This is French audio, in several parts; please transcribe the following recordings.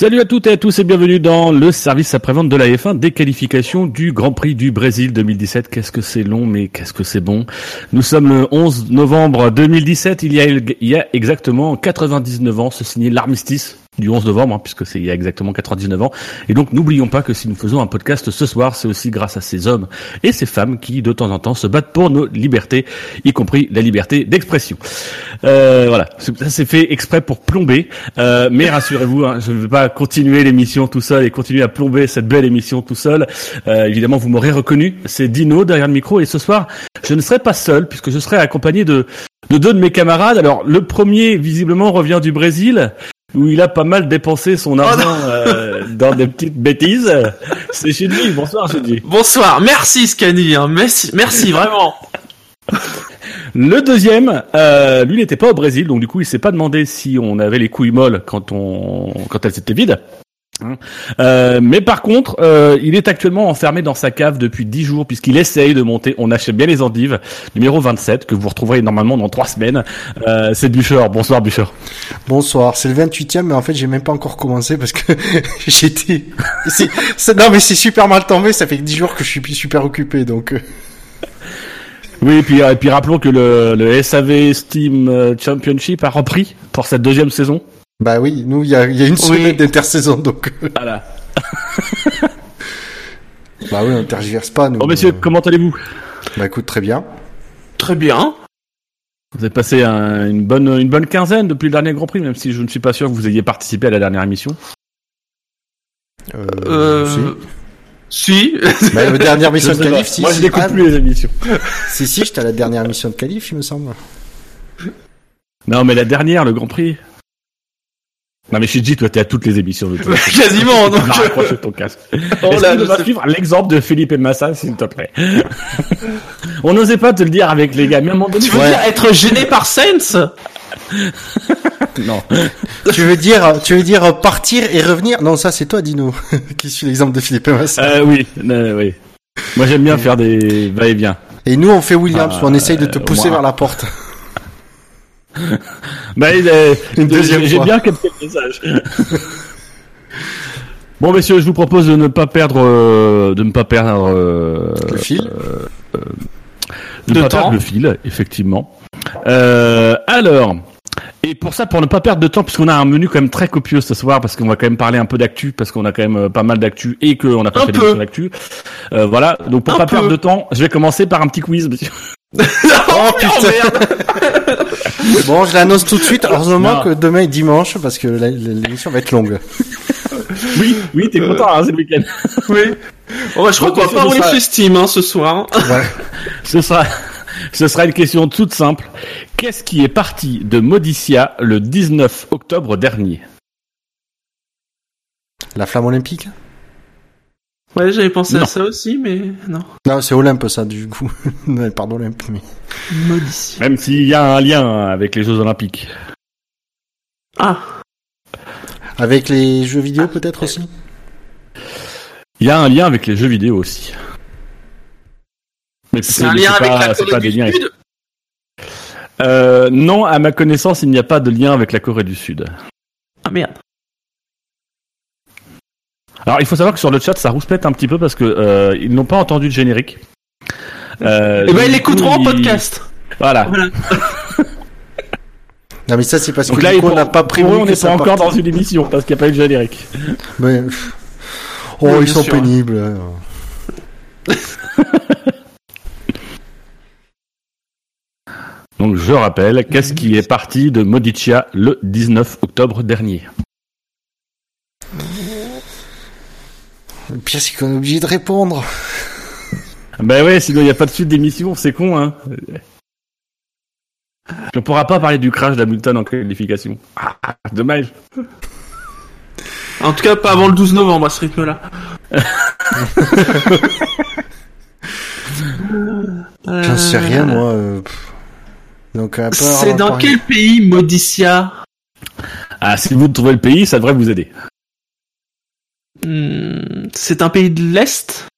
Salut à toutes et à tous et bienvenue dans le service après-vente de la F1 des qualifications du Grand Prix du Brésil 2017. Qu'est-ce que c'est long mais qu'est-ce que c'est bon? Nous sommes le 11 novembre 2017, il y a, il y a exactement 99 ans, se signait l'armistice du 11 novembre, hein, puisque c'est il y a exactement 99 ans. Et donc n'oublions pas que si nous faisons un podcast ce soir, c'est aussi grâce à ces hommes et ces femmes qui de temps en temps se battent pour nos libertés, y compris la liberté d'expression. Euh, voilà, ça c'est fait exprès pour plomber, euh, mais rassurez-vous, hein, je ne vais pas continuer l'émission tout seul et continuer à plomber cette belle émission tout seul. Euh, évidemment, vous m'aurez reconnu, c'est Dino derrière le micro, et ce soir, je ne serai pas seul puisque je serai accompagné de de deux de mes camarades. Alors le premier visiblement revient du Brésil où il a pas mal dépensé son argent euh, dans des petites bêtises. C'est Shinji. Bonsoir Shinji. Bonsoir, merci Scani, hein. merci, merci vraiment. Le deuxième, euh, lui n'était pas au Brésil, donc du coup il s'est pas demandé si on avait les couilles molles quand on quand elles étaient vides. Hein. Euh, mais par contre, euh, il est actuellement enfermé dans sa cave depuis 10 jours puisqu'il essaye de monter. On achète bien les endives, numéro 27 que vous retrouverez normalement dans 3 semaines. Euh, c'est Bûcher. Bonsoir Bûcher. Bonsoir, c'est le 28e, mais en fait j'ai même pas encore commencé parce que j'étais. Non mais c'est super mal tombé, ça fait 10 jours que je suis super occupé donc. Oui, et puis, et puis rappelons que le, le SAV Steam Championship a repris pour cette deuxième saison. Bah oui, nous il y a, il y a une semaine d'intersaison donc. euh, Voilà. Bah oui, on tergiverse pas nous. Bon messieurs, Euh, comment allez-vous? Bah écoute, très bien. Très bien. Vous avez passé un- une bonne une bonne quinzaine depuis le dernier Grand Prix, même si je ne suis pas sûr que vous ayez participé à la dernière émission. Euh, Euh... Si. si. Bah, la dernière mission de pas. si. Moi, si. je n'écoute Ah, plus les émissions. Si si, j'étais à la dernière mission de qualif, il me semble. Non, mais la dernière, le Grand Prix. Non, mais Shiji, toi, t'es à toutes les émissions de toute façon. Quasiment, donc. On a raccroché ton casque. Oh Est-ce que tu je vas sais- suivre l'exemple de Philippe et Massa, s'il te plaît On n'osait pas te le dire avec les gars, mais à un moment donné... Tu veux Ouais. dire être gêné par Saints Non. tu veux dire, tu veux dire partir et revenir? Non, ça c'est toi, Dino, qui suit l'exemple de Philippe Massa. Euh, oui, euh, oui. Moi, j'aime bien faire des va-et-vient. Et nous, on fait Williams, Ah, on essaye de te euh, pousser moi. vers la porte. Bah, Une deuxième j'ai fois. bien capté le message. bon, messieurs, je vous propose de ne pas perdre, euh, de ne pas perdre euh, Le fil. de, De pas temps. perdre le fil, effectivement. Euh, alors, et pour ça, pour ne pas perdre de temps, puisqu'on a un menu quand même très copieux ce soir, parce qu'on va quand même parler un peu d'actu, parce qu'on a quand même euh, pas mal d'actu et qu'on n'a pas Un fait d'émission d'actu. Euh, voilà. Donc pour Un pas peu. perdre de temps, je vais commencer par un petit quiz, monsieur. Oh putain Bon, je l'annonce tout de suite. Heureusement Non. que demain est dimanche parce que l'émission va être longue. Oui, oui, t'es content, hein, c'est le week-end. Oui. Oh, bah, je crois qu'on va pas rouler sera- Steam hein, ce soir. Ouais. Ce sera, ce sera une question toute simple. Qu'est-ce qui est parti de Modicia le 19 octobre dernier? La flamme olympique? Ouais, j'avais pensé Non. à ça aussi, mais non. Non, c'est Olympe ça du coup. Non, Pardon Olympe. Mais... Maudit. Même s'il y a un lien avec les Jeux Olympiques. Ah. Avec les jeux vidéo peut-être aussi. Il y a un lien avec les jeux vidéo aussi. Mais C'est un lien avec pas- la Corée pas du des liens- Sud Euh, non, à ma connaissance, il n'y a pas de lien avec la Corée du Sud. Ah merde. Alors, il faut savoir que sur le chat, ça rouspète un petit peu parce que euh, ils n'ont pas entendu le générique. Euh, Eh ben, ils l'écouteront en ils- podcast. Voilà. Voilà. Non mais ça c'est parce Donc que là, du coup, on n'a pas prévu on n'est pas encore dans une émission parce qu'il n'y a pas eu de générique. Mais. Oh, Oui, ils sont sûr. pénibles. hein. Donc, je rappelle, qu'est-ce qui est parti de Modicia le 19 octobre dernier? Le pire c'est qu'on est obligé de répondre. Ben ouais, sinon il n'y a pas de suite d'émission, c'est con, hein. On pourra pas parler du crash d'Hamilton en qualification. Ah, dommage. En tout cas, pas avant le 12 novembre à ce rythme-là. J'en sais rien, moi. euh. Donc, C'est dans quel pays Modicia? Ah, si vous trouvez le pays, ça devrait vous aider. Hmm, C'est un pays de l'Est?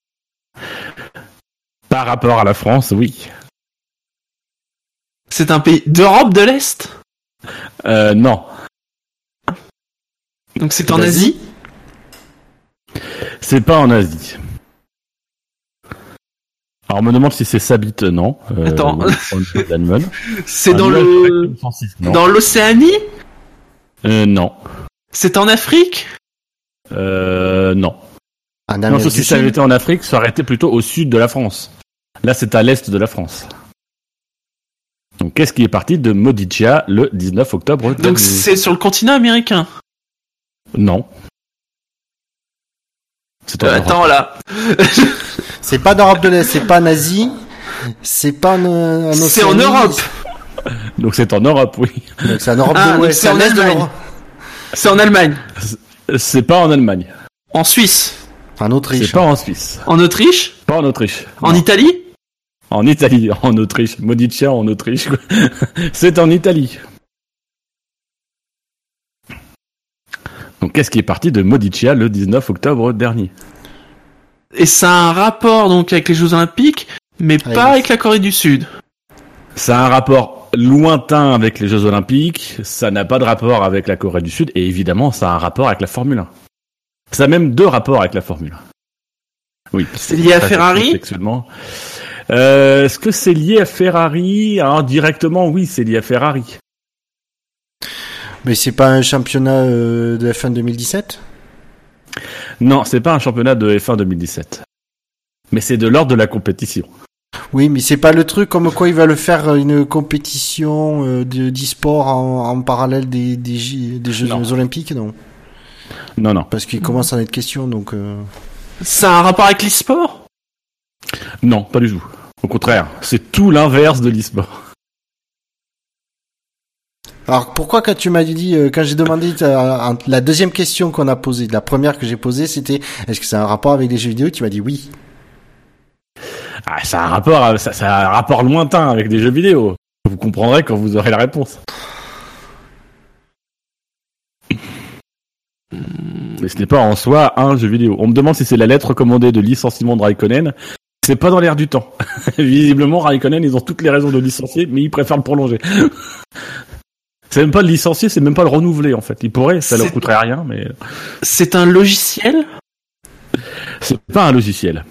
Par rapport à la France, oui. C'est un pays d'Europe de l'Est? Euh, non. Donc c'est en Asie? C'est pas en Asie. Alors on me demande si c'est Sabit, non. Euh, Attends. C'est dans le... Dans l'Océanie? Euh, non. C'est en Afrique? Euh, non. Non, sauf si ça avait été en Afrique, ça aurait été plutôt au sud de la France. Là, c'est à l'est de la France. Donc, qu'est-ce qui est parti de Modicia le 19 octobre Donc c'est sur le continent américain. Non. C'est en Euh, Europe. attends là. C'est pas d'Europe de l'Est, c'est pas en Asie. C'est pas C'est en. Europe. Donc, c'est en Europe, oui. Donc c'est en Europe Ah, de l'Ouest. c'est en Allemagne. C'est en Allemagne. C'est pas en Allemagne. En Suisse. En C'est Autriche. pas en Suisse. En Autriche? Pas en Autriche. En Non. Italie? En Italie, en Autriche. Modicia en Autriche. C'est en Italie. Donc, qu'est-ce qui est parti de Modicia le 19 octobre dernier? Et ça a un rapport donc avec les Jeux Olympiques, mais pas avec la Corée du Sud. Ça a un rapport lointain avec les Jeux Olympiques, ça n'a pas de rapport avec la Corée du Sud, et évidemment, ça a un rapport avec la Formule 1. Ça a même deux rapports avec la Formule 1. Oui. C'est lié à Ferrari Sexuellement. Euh, Est-ce que c'est lié à Ferrari? Indirectement, oui, c'est lié à Ferrari. Mais c'est pas un championnat euh, de F1 2017 Non, c'est pas un championnat de F1 2017. Mais c'est de l'ordre de la compétition. Oui, mais c'est pas le truc comme quoi il va le faire euh, une compétition euh, de d'e-sport en, en parallèle des, des, Jeux Non. Olympiques, non? Non, non. Parce qu'il commence à en être question, donc... euh, Ça a un rapport avec l'e-sport? Non, pas du tout. Au contraire, c'est tout l'inverse de l'e-sport. Alors pourquoi quand tu m'as dit, euh, quand j'ai demandé ta- la deuxième question qu'on a posée, la première que j'ai posée, c'était est-ce que c'est un rapport avec les jeux vidéo? Tu m'as dit oui. Ah, ça a un rapport, ça, ça a un rapport lointain avec des jeux vidéo. Vous comprendrez quand vous aurez la réponse. Mais ce n'est pas en soi un jeu vidéo. On me demande si c'est la lettre commandée de licenciement de Raikkonen. C'est pas dans l'air du temps. Visiblement, Raikkonen, ils ont toutes les raisons de licencier, mais ils préfèrent le prolonger. c'est même pas le licencier, c'est même pas le renouveler, en fait. Ils pourraient, ça leur coûterait rien, mais C'est un logiciel? C'est pas un logiciel.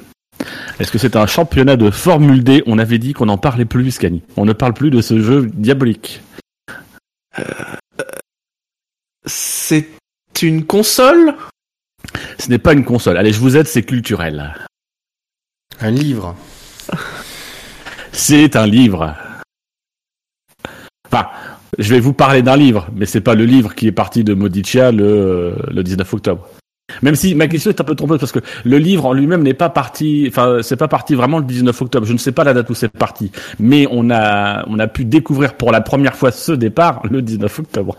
Est-ce que c'est un championnat de Formule D On avait dit qu'on n'en parlait plus, Scani. On ne parle plus de ce jeu diabolique. C'est une console? Ce n'est pas une console. Allez, je vous aide, c'est culturel. Un livre. C'est un livre. Enfin, je vais vous parler d'un livre, mais c'est pas le livre qui est parti de Modicia le, le 19 octobre. Même si ma question est un peu trompeuse parce que le livre en lui-même n'est pas parti, enfin, c'est pas parti vraiment le 19 octobre. Je ne sais pas la date où c'est parti, mais on a, on a pu découvrir pour la première fois ce départ le 19 octobre.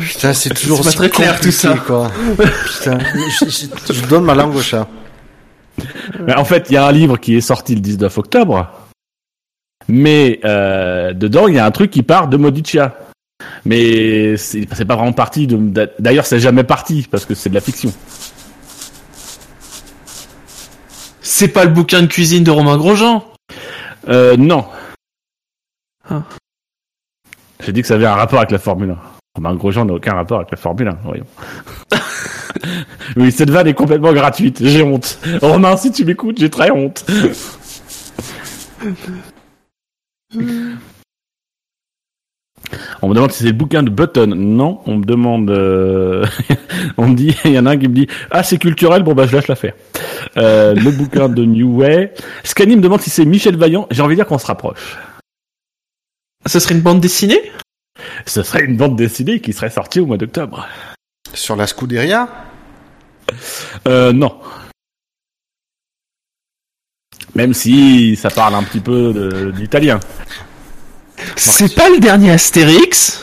Putain, c'est toujours pas très clair, tout ça. Quoi. Putain, je, je- je donne ma langue au chat. Mais en fait, il y a un livre qui est sorti le 19 octobre, mais euh, dedans, il y a un truc qui part de Modicia. Mais c'est pas vraiment parti de. D'ailleurs, c'est jamais parti parce que c'est de la fiction. C'est pas le bouquin de cuisine de Romain Grosjean? Euh, non. Ah. J'ai dit que ça avait un rapport avec la Formule 1. Romain Grosjean n'a aucun rapport avec la Formule 1, voyons. oui, cette vanne est complètement gratuite, j'ai honte. Romain, si tu m'écoutes, j'ai très honte. On me demande si c'est le bouquin de Button. Non, on me demande... euh, on me dit, il y en a un qui me dit, ah c'est culturel, bon bah je lâche l'affaire. Euh, le bouquin de New Way. Scanny me demande si c'est Michel Vaillant. J'ai envie de dire qu'on se rapproche. Ce serait une bande dessinée? Ce serait une bande dessinée qui serait sortie au mois d'octobre. Sur la Scuderia? Euh, non. Même si ça parle un petit peu d'italien. C'est pas le dernier Astérix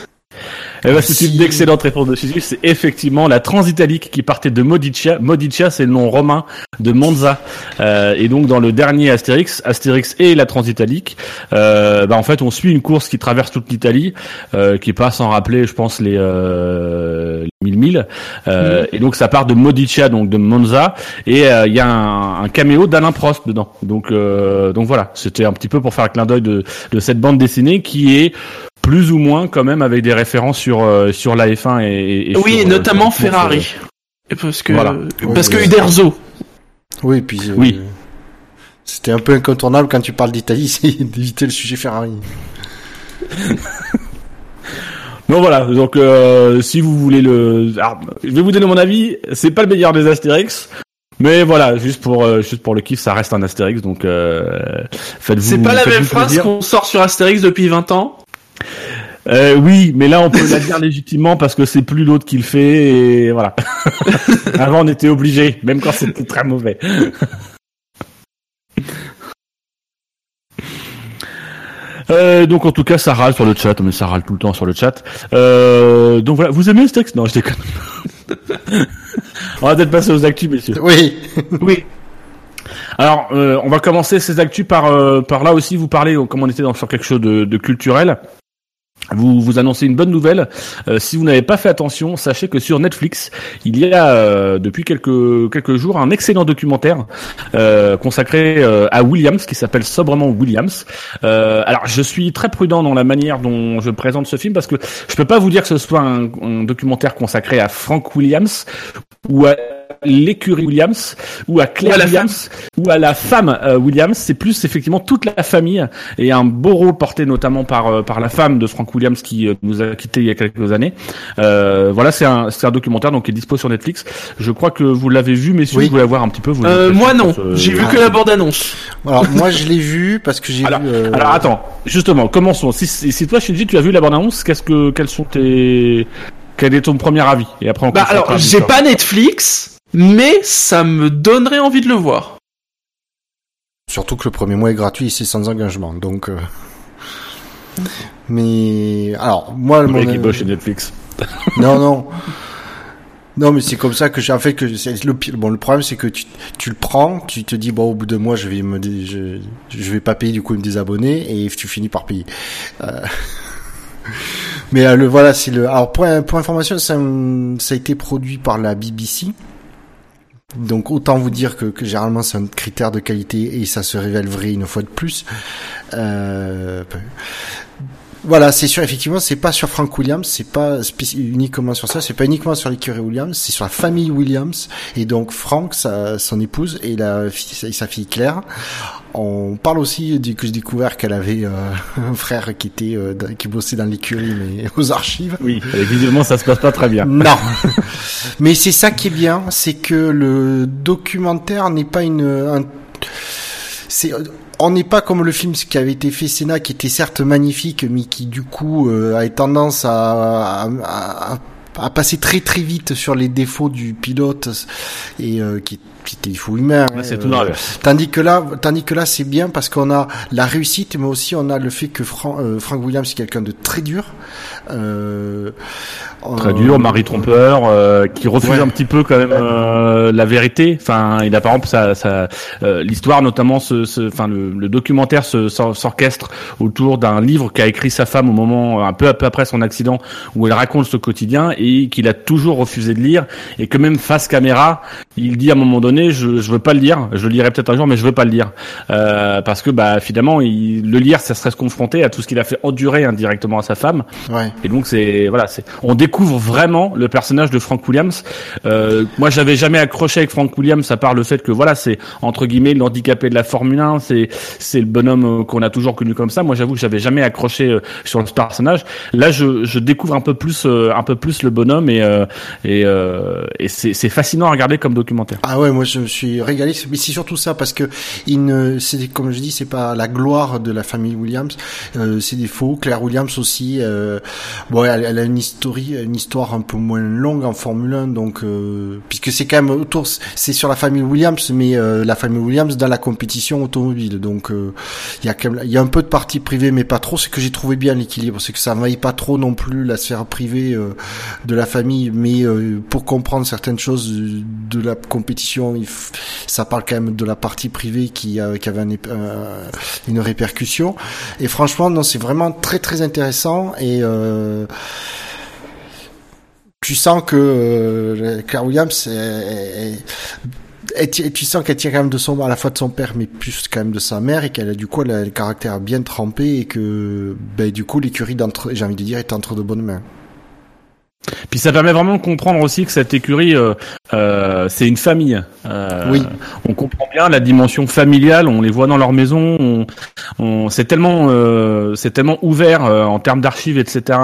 Eh ben, c'est une excellente réponse de Jésus. C'est effectivement la Transitalique qui partait de Modicia. Modicia, c'est le nom romain de Monza. Euh, et donc, dans le dernier Astérix, Astérix et la Transitalique, euh, bah, en fait, on suit une course qui traverse toute l'Italie, euh, qui passe sans rappeler, je pense, les, euh, les 1000 milles. Euh, Et donc, ça part de Modicia, donc de Monza. Et euh, il y a un, un caméo d'Alain Prost dedans. Donc, euh, donc voilà. C'était un petit peu pour faire un clin d'œil de, de cette bande dessinée qui est plus ou moins quand même avec des références sur euh, sur la F1 et, et Oui, sur, et euh, notamment sur- Ferrari. Et Parce que, Voilà. parce Oui, que oui. Uderzo. Oui, et puis. euh, Oui. C'était un peu incontournable quand tu parles d'Italie, c'est d'éviter le sujet Ferrari. Donc voilà, donc euh, si vous voulez le, alors, je vais vous donner mon avis. C'est pas le meilleur des Astérix, mais voilà, juste pour euh, juste pour le kiff, ça reste un Astérix, donc euh, faites-vous. C'est pas la même phrase qu'on sort sur Astérix depuis 20 ans. Euh, oui, mais là on peut la dire légitimement parce que c'est plus l'autre qui le fait et voilà. Avant on était obligé, même quand c'était très mauvais. Euh, donc en tout cas ça râle sur le chat, mais ça râle tout le temps sur le chat. Euh, donc voilà, vous aimez ce texte? Non, je déconne. on va peut-être passer aux actus, messieurs. Oui. Oui. Alors, euh, on va commencer ces actus par euh, par là aussi vous parler, comme on était dans, sur quelque chose de, de culturel. Vous vous annoncez une bonne nouvelle. Euh, si vous n'avez pas fait attention, sachez que sur Netflix, il y a euh, depuis quelques quelques jours un excellent documentaire euh, consacré euh, à Williams qui s'appelle sobrement Williams. Euh, alors, je suis très prudent dans la manière dont je présente ce film parce que je peux pas vous dire que ce soit un, un documentaire consacré à Frank Williams ou à l'écurie Williams ou à Claire Ou à la Williams ou à la femme euh, Williams. C'est plus effectivement toute la famille et un beau rôle porté notamment par euh, par la femme de Frank Williams qui euh, nous a quitté il y a quelques années. Euh, voilà, c'est un c'est un documentaire donc qui est dispo sur Netflix. Je crois que vous l'avez vu, messieurs. Oui. Vous voulez voir un petit peu. Vous Euh, moi non, j'ai vu ah. que la bande-annonce. Alors moi je l'ai vu parce que j'ai Alors, vu. euh, alors attends, justement, commençons. Si, si si toi, Shinji, tu as vu la bande-annonce, qu'est-ce que, quels sont tes, quel est ton premier avis? Et après, on Bah alors, j'ai pas Netflix, mais ça me donnerait envie de le voir. Surtout que le premier mois est gratuit et c'est sans engagement, donc. euh, Mais alors moi Le mon- mec qui bosse chez Netflix. non non non mais c'est comme ça que j'ai en fait que c'est le pire- bon le problème c'est que tu tu le prends tu te dis bon au bout de mois je vais me dé- je je vais pas payer du coup me désabonner et tu finis par payer Euh, mais euh, le voilà c'est le alors pour pour information ça ça a été produit par la BBC donc autant vous dire que, que généralement c'est un critère de qualité et ça se révèle vrai une fois de plus. Euh, voilà, c'est sûr, effectivement, c'est pas sur Frank Williams, c'est pas uniquement sur ça, c'est pas uniquement sur l'écurie Williams, c'est sur la famille Williams et donc Frank, sa, son épouse et la fille, et sa fille Claire. On parle aussi du que j'ai découvert qu'elle avait euh, un frère qui était euh, qui bossait dans l'écurie mais aux archives. Oui, visiblement, ça se passe pas très bien. Non. Mais c'est ça qui est bien, c'est que le documentaire n'est pas une. un- c'est, on n'est pas comme le film qui avait été fait Sénat, qui était certes magnifique, mais qui du coup euh, a tendance à, à, à- à passer très très vite sur les défauts du pilote et euh, qui, qui était défauts humains. Là, c'est hein, tout euh. Tandis que là, tandis que là, c'est bien parce qu'on a la réussite, mais aussi on a le fait que Fran- euh, Frank Williams est quelqu'un de très dur. Euh, Très euh, dur, mari trompeur, euh, qui refuse Ouais. un petit peu quand même euh, la vérité. Enfin, il a par exemple sa, sa euh, l'histoire notamment, ce, enfin le, le documentaire s'orchestre autour d'un livre qu'a écrit sa femme au moment un peu, un peu après son accident, où elle raconte ce quotidien et qu'il a toujours refusé de lire et que même face caméra, il dit à un moment donné, je, je veux pas le lire, je le lirai peut-être un jour, mais je veux pas le lire euh, parce que bah finalement, il, le lire, ça serait se confronter à tout ce qu'il a fait endurer indirectement à sa femme. Ouais. Et donc c'est voilà, c'est on découvre vraiment le personnage de Frank Williams. Euh, moi, j'avais jamais accroché avec Frank Williams à part le fait que voilà, c'est entre guillemets l'handicapé de la Formule 1, c'est c'est le bonhomme euh, qu'on a toujours connu comme ça. Moi, j'avoue que j'avais jamais accroché euh, sur ce personnage. Là, je, je découvre un peu plus euh, un peu plus le bonhomme et et, et c'est fascinant à regarder comme documentaire. Ah ouais, moi je suis régalé, mais c'est surtout ça parce que il ne, c'est comme je dis, c'est pas la gloire de la famille Williams, euh, des faux. Claire Williams aussi, euh, bon, elle, elle a une histoire, une histoire un peu moins longue en Formule 1, donc euh, puisque c'est quand même autour, c'est sur la famille Williams, mais euh, la famille Williams dans la compétition automobile. Donc euh, il y a quand même, il y a un peu de partie privée, mais pas trop. C'est que j'ai trouvé bien l'équilibre, c'est que ça n'envahit pas trop non plus la sphère privée de la famille, mais pour comprendre certaines choses de la compétition, il ça parle quand même de la partie privée qui, qui avait une répercussion. Et franchement, non, c'est vraiment très très intéressant et euh, tu sens que euh, Claire Williams et tu sens qu'elle tient quand même de son à la fois de son père mais plus quand même de sa mère et qu'elle a du coup elle a le caractère bien trempé et que ben, du coup l'écurie d'entre j'ai envie de dire est entre de bonnes mains. Puis ça permet vraiment de comprendre aussi que cette écurie, euh, euh, c'est une famille. Euh, oui. On comprend bien la dimension familiale. On les voit dans leur maison. On, on c'est tellement, euh, c'est tellement ouvert euh, en termes d'archives, etc.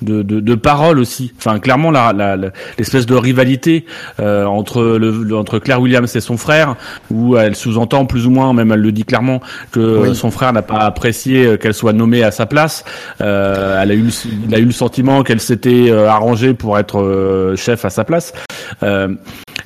De, de, de paroles aussi. Enfin, clairement, la, la, l'espèce de rivalité euh, entre le, entre Claire Williams et son frère, où elle sous-entend plus ou moins, même elle le dit clairement, que son frère n'a pas apprécié qu'elle soit nommée à sa place. elle a eu, il a eu le sentiment qu'elle s'était arrangée pour être chef à sa place. Euh,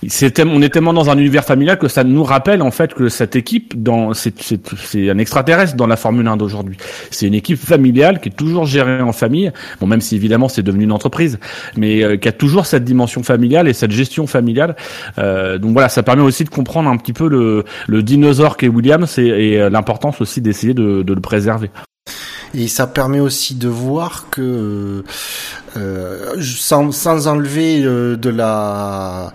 on est tellement dans un univers familial que ça nous rappelle en fait que cette équipe, dans c'est, un extraterrestre dans la Formule 1 d'aujourd'hui. C'est une équipe familiale qui est toujours gérée en famille. Bon, même si évidemment c'est devenu une entreprise, mais euh, qui a toujours cette dimension familiale et cette gestion familiale. Euh, donc voilà, ça permet aussi de comprendre un petit peu le, le dinosaure qu'est Williams et, et l'importance aussi d'essayer de, de le préserver. Et ça permet aussi de voir que, euh, sans, sans enlever euh, de la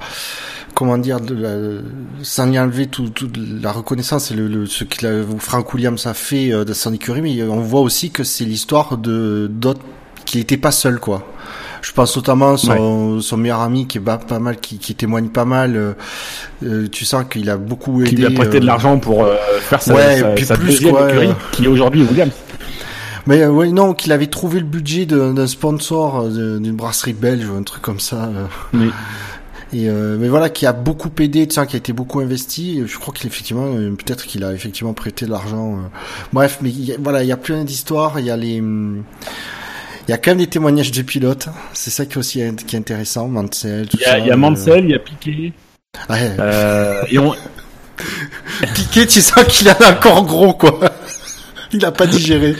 comment dire, de la, sans y enlever toute tout la reconnaissance et le, le ce que Frank Williams a fait euh, de son écurie, mais on voit aussi que c'est l'histoire de d'autres qu'il n'était pas seul, quoi. Je pense notamment son, son meilleur ami qui est pas, pas mal, qui, qui, témoigne pas mal. Euh, euh tu sens qu'il a beaucoup aidé. Qui lui a prêté de l'argent pour faire sa, ouais, sa, puis plus, deuxième quoi, écurie, qui est aujourd'hui Williams. Mais euh, ouais, non, qu'il avait trouvé le budget d'un sponsor euh, d'une brasserie belge ou un truc comme ça. Euh. Oui. Et euh, mais voilà, qui a beaucoup aidé, qui a été beaucoup investi. Je crois qu'il effectivement, peut-être qu'il a effectivement prêté de l'argent. Bref, mais voilà, il y a plein d'histoires. Il y a les, il y a quand même des témoignages de pilotes. C'est ça qui est aussi qui est intéressant. Mansell, tout il y a, ça. Il y a Mansell, il y a Piquet. Ouais. Euh, et on... Piquet, tu sens qu'il a encore gros, quoi. Il a pas digéré.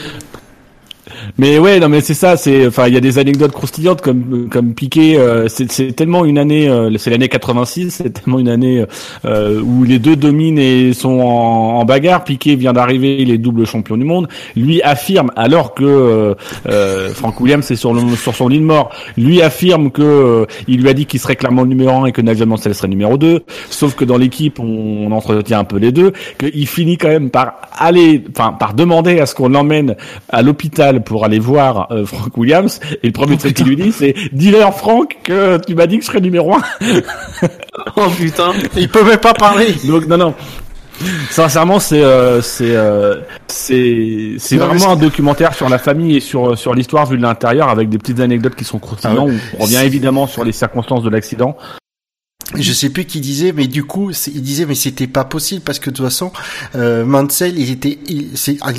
Mais ouais, non, mais c'est ça. C'est, enfin, il y a des anecdotes croustillantes comme comme Piqué. Euh, c'est tellement une année, euh, c'est l'année 86. C'est tellement une année euh, où les deux dominent et sont en, en bagarre. Piqué vient d'arriver, il est double champion du monde. Lui affirme, alors que Frank Williams est sur le, sur son lit de mort, lui affirme que il lui a dit qu'il serait clairement numéro 1 et que Nigel Mansell serait numéro 2. Sauf que dans l'équipe, on, on entretient un peu les deux. Qu'il finit quand même par aller, enfin, par demander à ce qu'on l'emmène à l'hôpital pour aller voir euh, Frank Williams. Et le premier truc qu'il lui dit c'est dis-leur Frank que tu m'as dit que je serais numéro 1 oh putain. Il peut même pas parler. Donc non non. Sincèrement, c'est euh, c'est euh, c'est c'est vraiment un documentaire sur la famille et sur sur l'histoire vue de l'intérieur avec des petites anecdotes qui sont croustillantes. Ah on revient évidemment sur les circonstances de l'accident, je sais plus qui disait, mais du coup, il disait, mais c'était pas possible parce que de toute façon, euh, Mansell, il était, c'est, ah,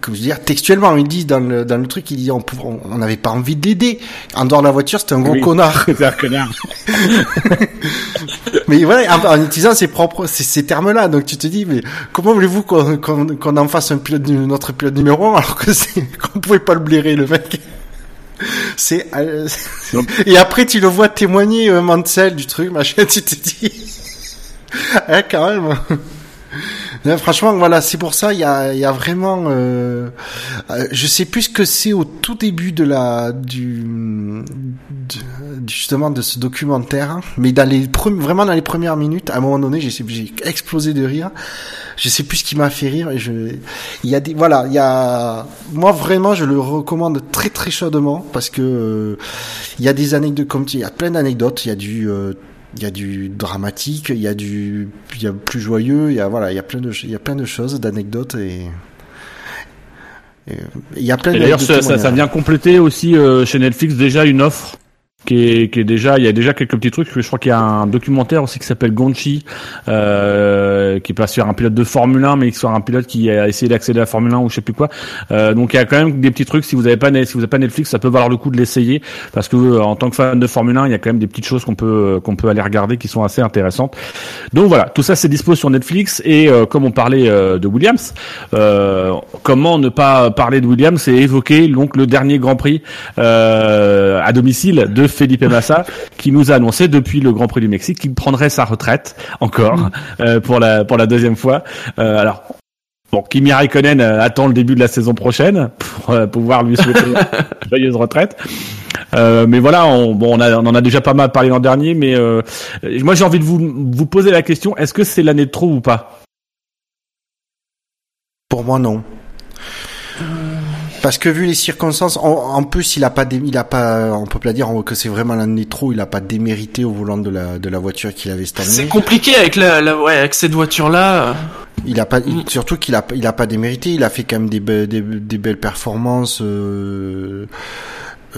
comme je veux dire, textuellement, il dit dans le dans le truc, il dit, on on n'avait pas envie de l'aider. En dehors de la voiture, c'était un gros connard. C'est un connard. mais voilà, en, utilisant ses propres ces, ces termes-là, donc tu te dis, mais comment voulez-vous qu'on qu'on en fasse un pilote, notre pilote numéro 1 alors que c'est qu'on pouvait pas le blairer le mec? C'est euh, et après tu le vois témoigner euh, Mansell du truc machin tu te dis ah, quand même franchement, voilà, c'est pour ça, il y a, y a vraiment, euh, euh, je sais plus ce que c'est au tout début de la, du, justement de ce documentaire, mais dans les vraiment dans les premières minutes, à un moment donné, j'ai, j'ai explosé de rire. Je sais plus ce qui m'a fait rire. Et je, il y a des, voilà, il y a, moi vraiment, je le recommande très très chaudement parce que euh, il y a des anecdotes comme il y a plein d'anecdotes, il y a du euh, il y a du dramatique, il y a du, il y a plus joyeux, il y a voilà, il y a plein de, il y a plein de choses, d'anecdotes et, il y a plein. D'ailleurs, ça, ça, vient compléter aussi euh, chez Netflix déjà une offre qui est, qui déjà, il y a déjà quelques petits trucs. Je crois qu'il y a un documentaire aussi qui s'appelle Gonchi, euh, qui passe sur un pilote de Formule 1, mais sur un pilote qui a essayé d'accéder à Formule 1 ou je sais plus quoi. Euh, donc il y a quand même des petits trucs. Si vous avez pas, si vous avez pas Netflix, ça peut valoir le coup de l'essayer parce que euh, en tant que fan de Formule 1, il y a quand même des petites choses qu'on peut qu'on peut aller regarder qui sont assez intéressantes. Donc voilà, tout ça c'est dispo sur Netflix et euh, comme on parlait euh, de Williams, comment ne pas parler de Williams et évoquer donc le dernier Grand Prix à domicile de Felipe Massa qui nous a annoncé depuis le Grand Prix du Mexique qu'il prendrait sa retraite encore mm. euh, pour la pour la deuxième fois. Euh, alors Bon, Kimi Raikkonen euh, attend le début de la saison prochaine pour pouvoir lui souhaiter une joyeuse retraite. mais voilà, on, bon, on, a, on en a déjà pas mal parlé l'an dernier, mais moi j'ai envie de vous, vous poser la question est-ce que c'est l'année de trop ou pas? Pour moi, non. Parce que vu les circonstances, en, plus il a pas, il a pas, on peut pas dire que c'est vraiment l'année trop. Il a pas démérité au volant de la de la voiture qu'il avait cette année. C'est compliqué avec la, la, ouais, avec cette voiture là. Il a pas, mm. surtout qu'il a, il a pas démérité. Il a fait quand même des, des, des belles performances. Euh,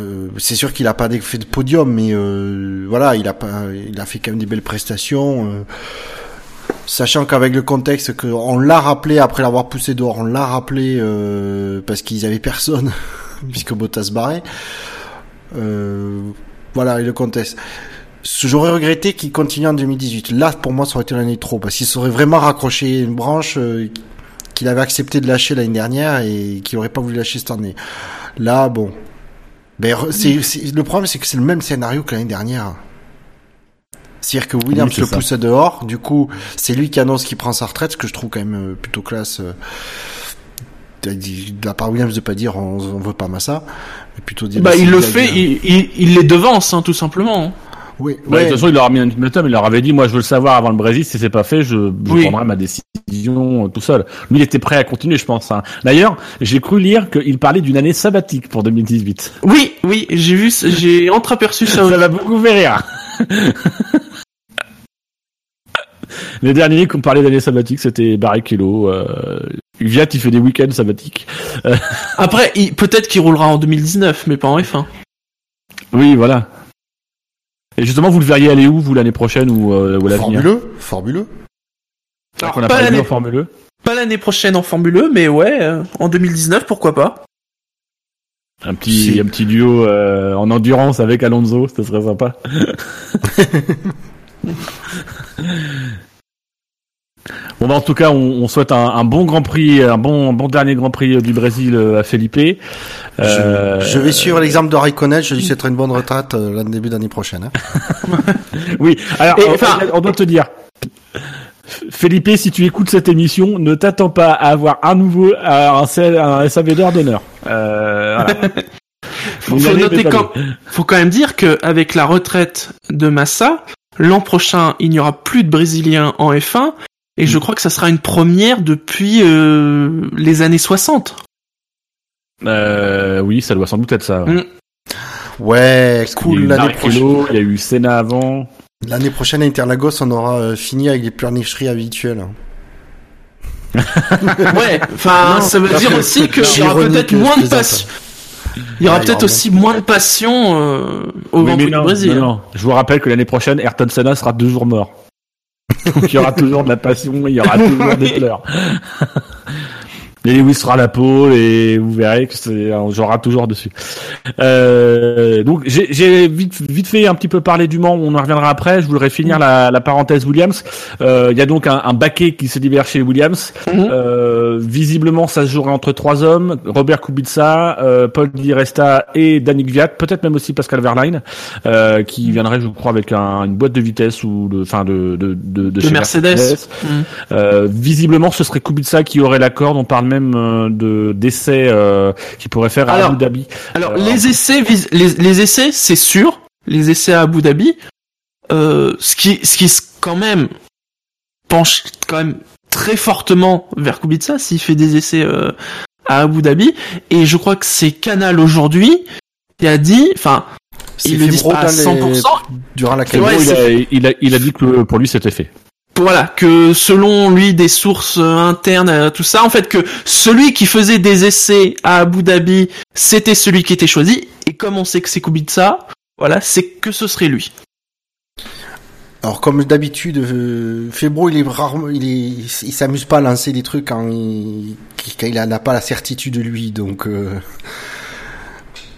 euh, c'est sûr qu'il a pas fait de podium, mais euh, voilà, il a pas, il a fait quand même des belles prestations. Euh, Sachant qu'avec le contexte qu'on l'a rappelé après l'avoir poussé dehors, on l'a rappelé euh, parce qu'ils avaient personne puisque Bottas barrait. Euh, voilà, et le contexte. J'aurais regretté qu'il continue en 2018. Là, pour moi, ça aurait été l'année trop parce qu'il serait vraiment raccroché une branche euh, qu'il avait accepté de lâcher l'année dernière et qu'il aurait pas voulu lâcher cette année. Là, bon. Ben, le problème, c'est que c'est le même scénario que l'année dernière. C'est-à-dire que Williams le pousse dehors, du coup, c'est lui qui annonce qu'il prend sa retraite, ce que je trouve quand même euh, plutôt classe. Euh, de la part Williams de pas dire on, veut pas Massa, mais plutôt dire. Bah, il le fait, il, il, il, les devance, hein, tout simplement. Oui, ouais. de toute façon, il leur a mis un ultimatum, il leur avait dit, moi, je veux le savoir avant le Brésil, si c'est pas fait, je, je prendrai ma décision tout seul. Lui, il était prêt à continuer, je pense. Hein. D'ailleurs, j'ai cru lire qu'il parlait d'une année sabbatique pour 2018. Oui, oui, j'ai vu, j'ai entreaperçu ça. ça m'a beaucoup fait rire. Les derniers qui ont parlé d'année sabbatique, c'était Barrichello. Euh, Viat, il fait des week-ends sabbatiques. Euh, Après, peut-être qu'il roulera en 2019, mais pas en F1. Oui, voilà. Et justement, vous le verriez aller où, vous, l'année prochaine ou, euh, ou l'avenir Formule Formule Alors, pas, pas l'année Formule Pas l'année prochaine en Formule E, mais ouais, euh, en 2019, pourquoi pas un petit, un petit duo euh, en endurance avec Alonso, ce serait sympa. Bon bah en tout cas, on, souhaite un, bon Grand Prix, un bon, bon dernier Grand Prix du Brésil euh, à Felipe. Euh... Je, vais suivre l'exemple de Raikkonen. Je lui souhaiterai une bonne retraite euh, l'année début d'année prochaine. Hein. oui. Alors, on, doit te dire. Felipe, si tu écoutes cette émission, ne t'attends pas à avoir un nouveau un, un SAV d'honneur. Euh, voilà. faut, noter quand, faut quand même dire que avec la retraite de Massa, l'an prochain, il n'y aura plus de Brésiliens en F1 et je mm. crois que ça sera une première depuis euh, les années 60. Euh, oui, ça doit sans doute être ça. Mm. Ouais, cool. L'année prochaine, il y a eu Senna avant. L'année prochaine à Interlagos, on aura euh, fini avec les pleurnicheries habituelles. ouais, enfin, ça veut dire aussi qu'il y aura peut-être moins de passion. Il y aura peut-être aussi moins de passion euh, au Grand Prix du Brésil. Non, non. Je vous rappelle que l'année prochaine, Ayrton Senna sera deux jours mort. Donc il y aura toujours de la passion, il y aura toujours des pleurs. Et Lewis sera la peau et vous verrez que c'est, toujours dessus. Euh, donc j'ai vite, vite fait un petit peu parler du Mans, on en reviendra après. Je voudrais finir la, la parenthèse Williams. Euh, il y a donc un, un baquet qui se libère chez Williams. Mhm. euh, visiblement, ça se jouerait entre trois hommes Robert Kubica, euh, Paul Di Resta et Danik Viat, peut-être même aussi Pascal Verlaine, euh, qui viendrait, je crois, avec un, une boîte de vitesse ou de, enfin de de de, de, Mercedes. Mhm. Euh, visiblement, ce serait Kubica qui aurait l'accord. On parle même euh, de d'essais euh, qui pourrait faire à Abu Dhabi. Alors euh, les essais, les, les essais, c'est sûr, les essais à Abu Dhabi. ce qui, ce qui quand même penche quand même très fortement vers Kubica s'il fait des essais à Abu Dhabi. Et je crois que c'est Canal aujourd'hui qui a dit, enfin, il le dit pas à 100%. Durant la il, a, il, a, il a dit que pour lui c'était fait voilà que selon lui des sources internes euh, tout ça en fait que celui qui faisait des essais à Abu Dhabi c'était celui qui était choisi et comme on sait que c'est Kubica voilà, c'est que ce serait lui. Alors comme d'habitude, euh, Febro il est rarement, il est, il s'amuse pas à lancer des trucs quand il, quand n'a pas la certitude de lui, donc. Euh,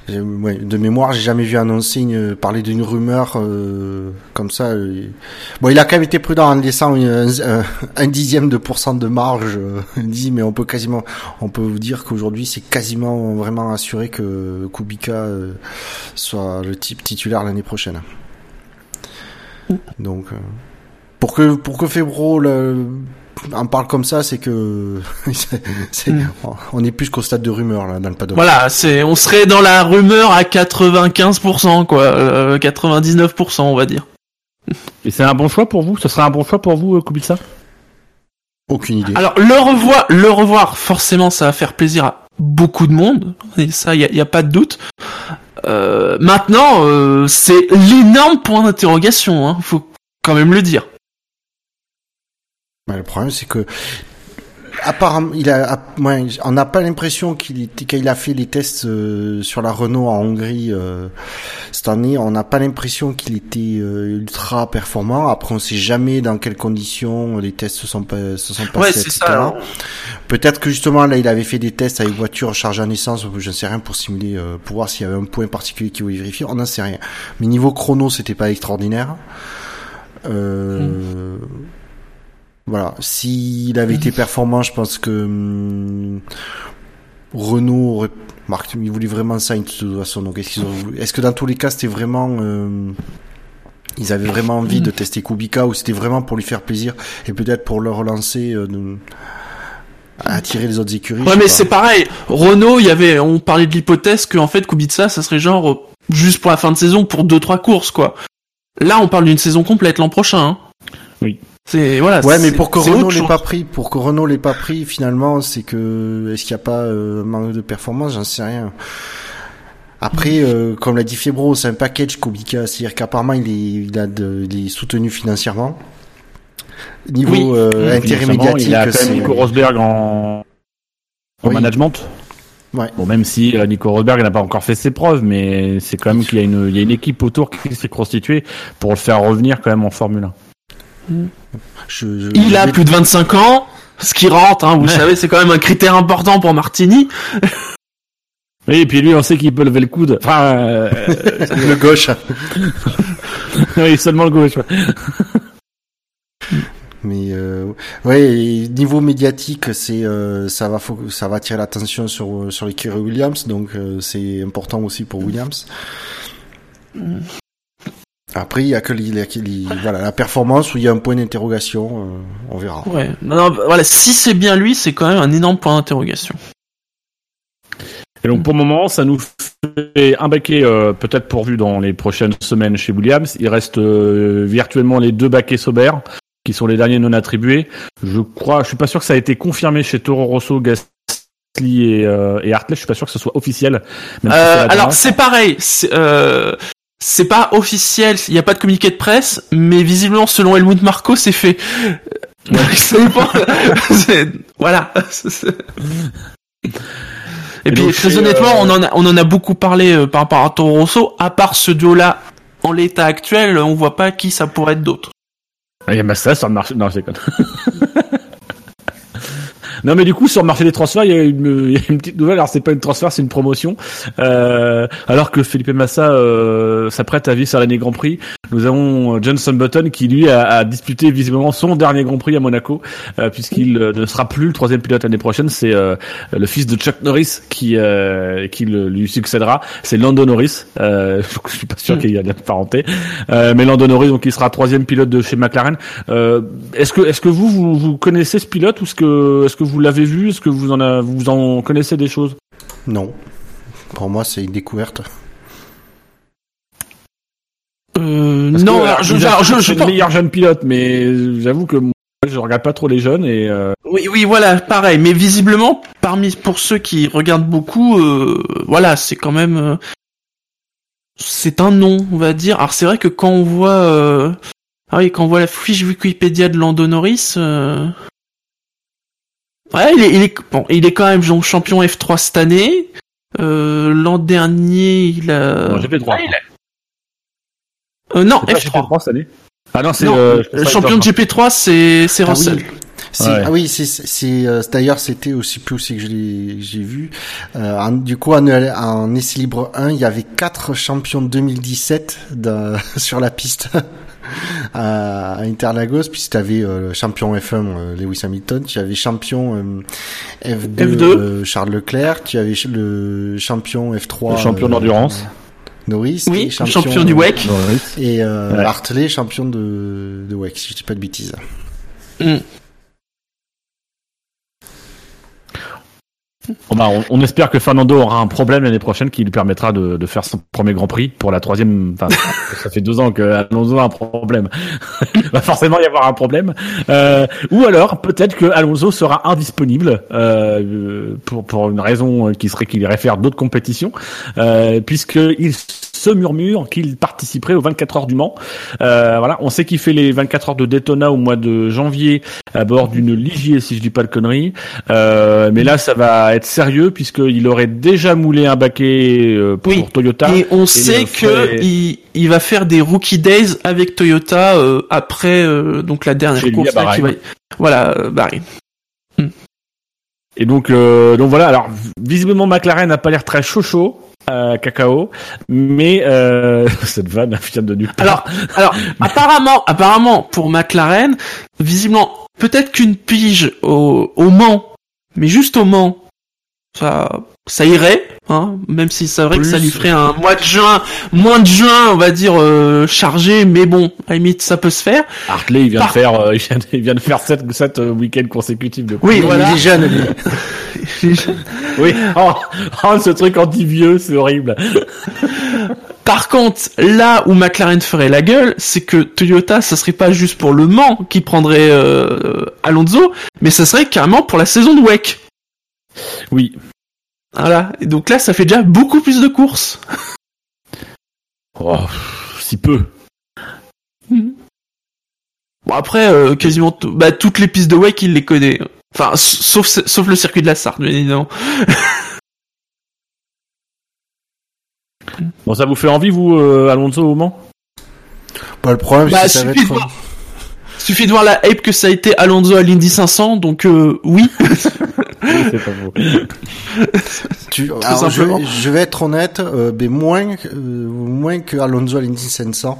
ouais, de mémoire, j'ai jamais vu annoncer une, parler d'une rumeur euh, comme ça. Bon, il a quand même été prudent en laissant un, un, dixième de pourcent de marge. il dit, mais on peut quasiment, on peut vous dire qu'aujourd'hui, c'est quasiment vraiment assuré que Kubica soit le type titulaire l'année prochaine. Donc, euh, pour que pour que Febro en parle comme ça, c'est que mm. on est plus qu'au stade de rumeur là dans le paddock. Voilà, c'est on serait dans la rumeur à 95% quoi, 99% euh, on va dire. Et c'est un bon choix pour vous? Ce serait un bon choix pour vous, euh, Kubica? Aucune idée. Alors le revoir, le revoir, forcément, ça va faire plaisir à beaucoup de monde. Et ça, il y a, pas de doute. Euh, maintenant, euh, c'est l'énorme point d'interrogation. Hein, faut quand même le dire. Le problème, c'est que apparemment, il a, on n'a pas l'impression qu'il qu'il a fait les tests euh, sur la Renault en Hongrie euh, cette année. On n'a pas l'impression qu'il était euh, ultra performant. Après, on sait jamais dans quelles conditions les tests se sont, se sont passés, etc. Hein. Peut-être que justement là, il avait fait des tests avec voiture chargée en essence, je ne sais rien pour simuler, pour voir s'il y avait un point particulier qu'il voulait vérifier. On n'en sait rien. Mais niveau chrono, c'était pas extraordinaire. Euh, hmm. Voilà. S'il avait été performant, je pense que hum, Renault aurait Marc, il voulait vraiment ça de toute façon. Donc est-ce qu'ils ont Est-ce que dans tous les cas, c'était vraiment euh, ils avaient vraiment envie de tester Kubica ou c'était vraiment pour lui faire plaisir et peut-être pour le relancer euh, attirer les autres écuries Ouais, mais c'est pareil. Renault, il y avait on parlait de l'hypothèse qu'en fait Kubica, ça serait genre euh, juste pour la fin de saison pour deux trois courses quoi. Là, on parle d'une saison complète l'an prochain. Hein. Oui. C'est voilà. Ouais, mais pour que Renault l'ait pas pris, pour que Renault l'ait pas pris, finalement, c'est que est-ce qu'il n'y a pas euh, manque de performance? J'en sais rien. Après, euh, comme l'a dit Febro, c'est un package Kubica, c'est-à-dire qu'apparemment il est, il a de, il est soutenu financièrement. Niveau euh, intérêt médiatique, il a quand même Nico Rosberg en, en management. Ouais. Bon, même si euh, Nico Rosberg n'a pas encore fait ses preuves, mais c'est quand même qu'il y a une, il y a une équipe autour qui s'est constituée pour le faire revenir quand même en Formule 1 il a plus de 25 ans, ce qui rentre, hein, vous savez, c'est quand même un critère important pour Martini. Oui, et puis lui, on sait qu'il peut lever le coude. Enfin, euh, le gauche. oui, seulement le gauche. Mais euh, ouais, niveau médiatique, c'est euh, ça va ça va attirer l'attention sur sur l'écurie Williams, donc euh, c'est important aussi pour Williams. Après, il y a que voilà, la performance où il y a un point d'interrogation, euh, on verra. Ouais. Non, voilà, si c'est bien lui, c'est quand même un énorme point d'interrogation. Et donc pour le moment, ça nous fait un baquet euh, peut-être pourvu dans les prochaines semaines chez Williams. Il reste euh, virtuellement les deux baquets Sauber, qui sont les derniers non attribués. Je crois, je suis pas sûr que ça a été confirmé chez Toro Rosso, Gasly et, et Hartley. Je suis pas sûr que ce soit officiel. alors c'est pareil. C'est pas officiel, il n'y a pas de communiqué de presse, mais visiblement, selon Helmut Marco, c'est fait. voilà. Et, puis, très honnêtement, euh, on en a, on en a beaucoup parlé euh, par rapport à Toro Rosso. À part ce duo-là, en l'état actuel, on voit pas qui ça pourrait être d'autre. Il y a ça sur le marché. Non, c'est Non, mais du coup, sur le marché des transferts, il y a une, il y a une petite nouvelle. Alors, c'est pas une transfert, c'est une promotion. Euh, alors que Felipe Massa euh, s'apprête à vivre sur l'année Grand Prix, nous avons euh, Johnson Button qui, lui, a, a, disputé visiblement son dernier Grand Prix à Monaco, euh, puisqu'il euh, ne sera plus le troisième pilote l'année prochaine. C'est le fils de Chuck Norris qui, qui le, lui succédera. C'est Lando Norris. je suis pas sûr qu'il y a de parenté. mais Lando Norris, donc, il sera troisième pilote de chez McLaren. est-ce que, est-ce que vous, vous, vous connaissez ce pilote ou est-ce que, est-ce que vous l'avez vu? Est-ce que vous en, vous en connaissez des choses? Non. Pour moi, c'est une découverte. Euh, non, je, je, je, le meilleur jeune pilote, mais j'avoue que moi, je regarde pas trop les jeunes et. Euh... Oui, oui, voilà, pareil. Mais visiblement, parmi pour ceux qui regardent beaucoup, euh, voilà, c'est quand même, euh, c'est un nom, on va dire. Alors c'est vrai que quand on voit, euh, ah oui, quand on voit la fiche Wikipédia de Lando Norris, Ouais, il est, il est, bon, il est quand même champion F3 cette année. Euh, L'an dernier, il a. Non, GP3. Euh, non, C'est pas F3. GP3 cette année Ah non, c'est Non, euh, le champion de GP3, c'est c'est Ah Russell. oui. C'est- Ouais. Ah oui, c'est c'est euh, d'ailleurs c'était aussi plus aussi que je l'ai j'ai vu. Euh, en- du coup en, en essai libre 1, il y avait quatre champions de 2017 de- sur la piste à, à Interlagos. Puis tu avais euh, le champion F1 euh, Lewis Hamilton, tu avais champion euh, F2, F2. euh, Charles Leclerc, tu avais le champion F3 Le champion euh, d'endurance. Norris, Oui, champion du WEC. Et euh, Ouais. Hartley champion de de WEC si je dis pas de bêtises. Mm. Bah, on, on espère que Fernando aura un problème l'année prochaine qui lui permettra de, de faire son premier Grand Prix pour la troisième. Enfin, ça fait deux ans que Alonso a un problème. Il va forcément y avoir un problème. Euh, ou alors peut-être que Alonso sera indisponible euh, pour pour une raison qui serait qu'il irait faire d'autres compétitions, euh, puisqu'il se murmure qu'il participerait aux 24 heures du Mans. Euh, voilà, on sait qu'il fait les 24 heures de Daytona au mois de janvier à bord d'une Ligier, si je dis pas de conneries. Euh, mais là, ça va être sérieux puisqu'il aurait déjà moulé un baquet euh, pour Oui. Toyota. Et on sait ferait- que il, il va faire des rookie days avec Toyota euh, après euh, donc la dernière Chez course à là, qui va... Bahreïn. voilà euh, Bahreïn. Et donc, euh, donc voilà. Alors, visiblement, McLaren n'a pas l'air très chaud chaud. Euh, cacao, mais euh, cette vanne vient de nulle part. Alors alors apparemment apparemment pour McLaren visiblement peut-être qu'une pige au, au Mans mais juste au Mans ça ça irait hein même si c'est vrai que ça lui ferait un mois de juin moins de juin on va dire euh, chargé mais bon à la limite ça peut se faire Hartley, il vient Par- de faire, euh, il vient de, il vient de faire sept, sept euh, week-ends consécutifs de. Oui, Il- voilà. Il est jeune lui. Oui. Oh, oh, ce truc anti-vieux, c'est horrible. Par contre, là où McLaren ferait la gueule, c'est que Toyota, ça serait pas juste pour le Mans qui prendrait euh, Alonso, mais ça serait carrément pour la saison de WEC. Oui. Voilà. Et donc là, ça fait déjà beaucoup plus de courses. Oh, si peu. Bon après, euh, quasiment tout- bah, toutes les pistes de WEC, il les connaît. Enfin, sauf sauf le circuit de la Sarthe, bien évidemment. Bon, ça vous fait envie, vous, euh, Alonso au Mans? Bah, le problème, Bah, c'est que ça va être... Suffit de voir la hype que ça a été Alonso à l'Indy 500, donc euh, oui. Oui, c'est pas faux. Tu, alors, je, simplement. je vais être honnête, euh, mais moins, que- euh, moins que Alonso à l'Indy 500.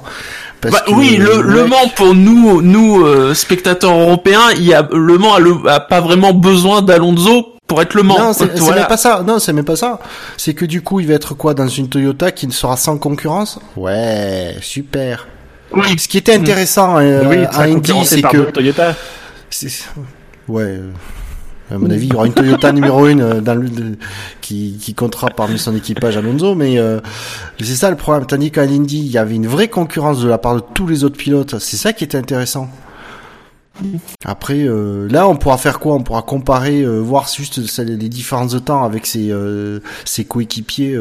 Parce Bah, que oui, le, le mec- Mans pour nous, nous euh, spectateurs européens, il y a le Mans a, le- a pas vraiment besoin d'Alonso pour être le Mans. Non, c'est Voilà. même pas ça. Non, c'est même pas ça. C'est que du coup, il va être quoi dans une Toyota qui ne sera sans concurrence? Ouais, super. Oui. Ce qui était intéressant euh, oui, à Indy, c'est que Toyota. ouais. euh, À mon avis, il y aura une Toyota numéro une euh, dans le, de- qui, qui comptera parmi son équipage Alonso, mais euh, c'est ça le problème. Tandis qu'à l'Indy, il y avait une vraie concurrence de la part de tous les autres pilotes. C'est ça qui était intéressant. Après, euh, là, on pourra faire quoi? On pourra comparer, euh, voir juste les différences de temps avec ses, ses coéquipiers.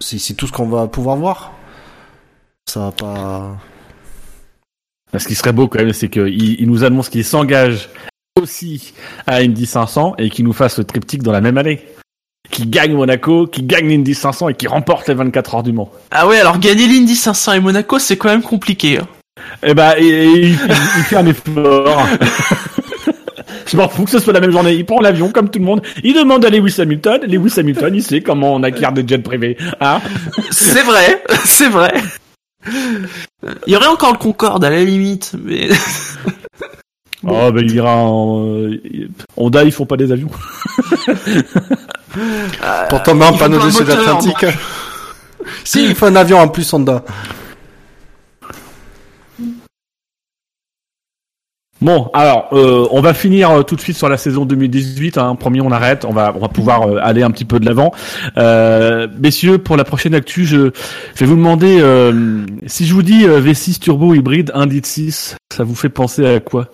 c'est tout ce qu'on va pouvoir voir. Ça va pas. Ce qui serait beau quand même, c'est qu'il il nous annonce qu'il s'engage aussi à Indy 500 et qu'il nous fasse le triptyque dans la même année. Qui gagne Monaco, qui gagne l'Indy 500 et qui remporte les 24 heures du Mans. Ah ouais, alors gagner l'Indy 500 et Monaco, c'est quand même compliqué. hein. Eh ben, et, et il, il- il fait un effort. Je m'en fous que ce soit la même journée. Il prend l'avion comme tout le monde. Il demande à Lewis Hamilton. Lewis Hamilton, il sait comment on acquiert des jets privés. Hein C'est vrai, c'est vrai. Il y aurait encore le Concorde à la limite, mais Oh, ben il ira en... euh, Honda, ils font pas des avions. Pour tomber en panneau de moteur, l'Atlantique. si, il faut un avion en plus, Honda. Bon, alors, euh, on va finir euh, tout de suite sur la saison 2018. Hein. Promis, on arrête. On va, on va pouvoir euh, aller un petit peu de l'avant. Euh, messieurs, pour la prochaine actu, je, vais vous demander si je vous dis euh, V6 turbo hybride 1 litre 6, ça vous fait penser à quoi?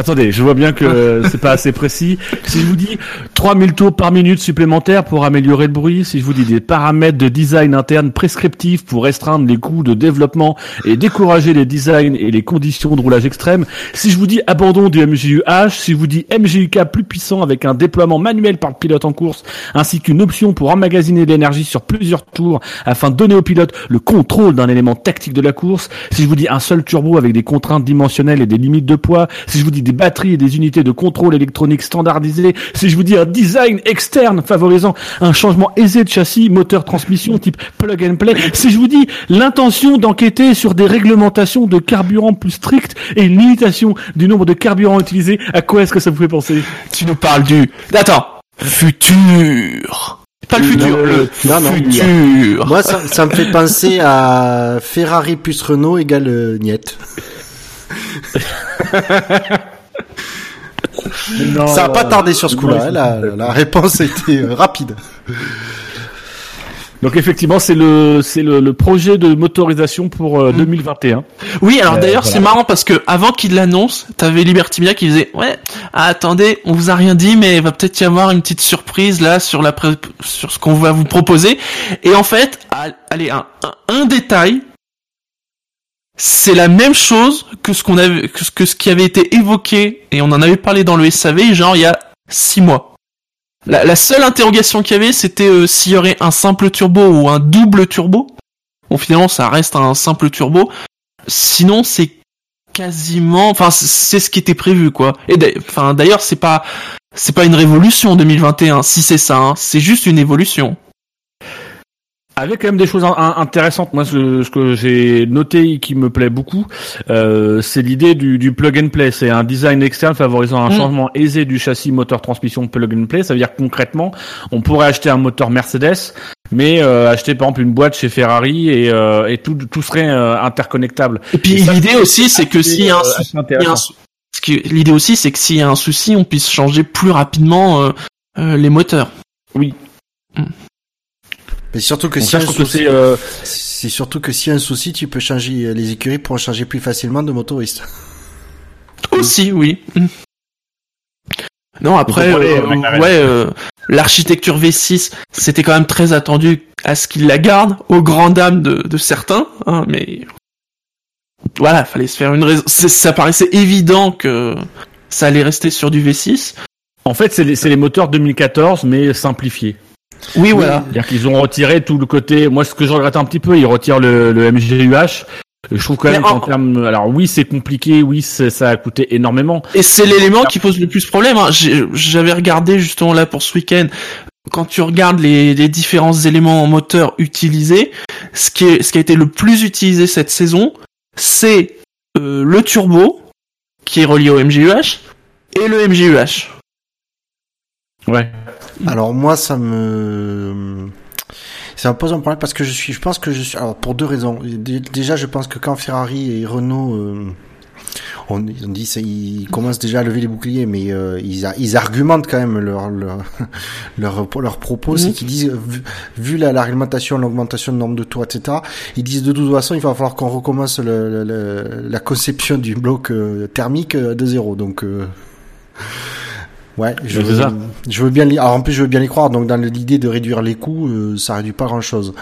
Attendez, je vois bien que c'est pas assez précis. Si je vous dis 3000 tours par minute supplémentaires pour améliorer le bruit, si je vous dis des paramètres de design interne prescriptifs pour restreindre les coûts de développement et décourager les designs et les conditions de roulage extrêmes, si je vous dis abandon du MGU-H, si je vous dis MGUK plus puissant avec un déploiement manuel par le pilote en course, ainsi qu'une option pour emmagasiner l'énergie sur plusieurs tours afin de donner au pilote le contrôle d'un élément tactique de la course, si je vous dis un seul turbo avec des contraintes dimensionnelles et des limites de poids, si je vous dis des batteries et des unités de contrôle électronique standardisées, si je vous dis un design externe favorisant un changement aisé de châssis, moteur, transmission type plug and play, si je vous dis l'intention d'enquêter sur des réglementations de carburant plus strictes et une limitation du nombre de carburants utilisés, à quoi est-ce que ça vous fait penser? Tu nous parles du... Attends Futur Pas le futur, Non, le non, non. futur Moi, ça, ça me fait penser à Ferrari plus Renault égale euh, Niet. Non, Ça a pas tardé sur ce coup-là. hein, La, la réponse était euh, rapide. Donc effectivement, c'est le c'est le, le projet de motorisation pour euh, 2021. Oui, alors Euh, d'ailleurs voilà. c'est marrant parce que avant qu'il l'annonce, t'avais Liberty Media qui disait ouais, ah, attendez, on vous a rien dit, mais il va peut-être y avoir une petite surprise là sur la pré- sur ce qu'on va vous proposer. Et en fait, allez un, un, un détail, c'est la même chose que ce qu'on avait que ce qui avait été évoqué et on en avait parlé dans le SAV genre il y a six mois. La, seule interrogation qu'il y avait, c'était euh, s'il y aurait un simple turbo ou un double turbo. Bon, finalement, ça reste un simple turbo. Sinon, c'est quasiment, enfin, c'est- ce qui était prévu, quoi. Et d'ailleurs, c'est pas, c'est pas une révolution en 2021. Si c'est ça, hein. c'est juste une évolution. Avec quand même des choses in- in- intéressantes. Moi, ce, ce que j'ai noté qui me plaît beaucoup, euh, c'est l'idée du, du plug and play. C'est un design externe favorisant un Mm. changement aisé du châssis moteur transmission plug and play. Ça veut dire concrètement, on pourrait acheter un moteur Mercedes, mais euh, acheter par exemple une boîte chez Ferrari et, euh, et tout, tout serait euh, interconnectable. Et puis Et l'idée aussi, c'est que y a un euh, qui- l'idée aussi, c'est que s'il y a un souci, on puisse changer plus rapidement euh, euh, les moteurs. Oui. Mais surtout que Donc si ça, un souci, c'est euh, c'est surtout que s'il y a un souci, tu peux changer euh, les écuries pour changer plus facilement de motoriste. Aussi, oui. Non, après, euh, ouais, euh, l'architecture V6, c'était quand même très attendu à ce qu'ils la gardent, aux grandes dames de, de certains, hein, mais voilà, fallait se faire une raison. Ça paraissait évident que ça allait rester sur du V6. en fait, c'est les, c'est les moteurs 2014, mais simplifiés. Oui, voilà. C'est-à-dire qu'ils ont retiré tout le côté. Moi, ce que je regrette un petit peu, ils retirent le, le MGUH. Je trouve quand même en- qu'en termes, alors oui, c'est compliqué, oui, ça a coûté énormément. Et c'est l'élément qui pose le plus problème. hein. J'avais regardé justement là pour ce week-end. Quand tu regardes les, les différents éléments moteurs utilisés, ce qui, est, ce qui a été le plus utilisé cette saison, c'est euh, le turbo qui est relié au MGUH et le MGUH. Ouais. Alors moi, ça me ça me pose un problème parce que je suis, je pense que je suis, alors pour deux raisons. Dé- Déjà, je pense que quand Ferrari et Renault euh, on, on dit ça, ils commencent déjà à lever les boucliers, mais euh, ils, a- ils argumentent quand même leur leur leur, leur propos, c'est Mhm. qu'ils disent vu, vu la, la réglementation, l'augmentation du nombre de tours, etc. Ils disent de toute façon, il va falloir qu'on recommence le, le- le- la conception du bloc euh, thermique euh, de zéro. Donc euh, Ouais, je veux, ça. je veux bien les, alors en plus je veux bien les croire, donc dans l'idée de réduire les coûts, euh, ça réduit pas grand chose.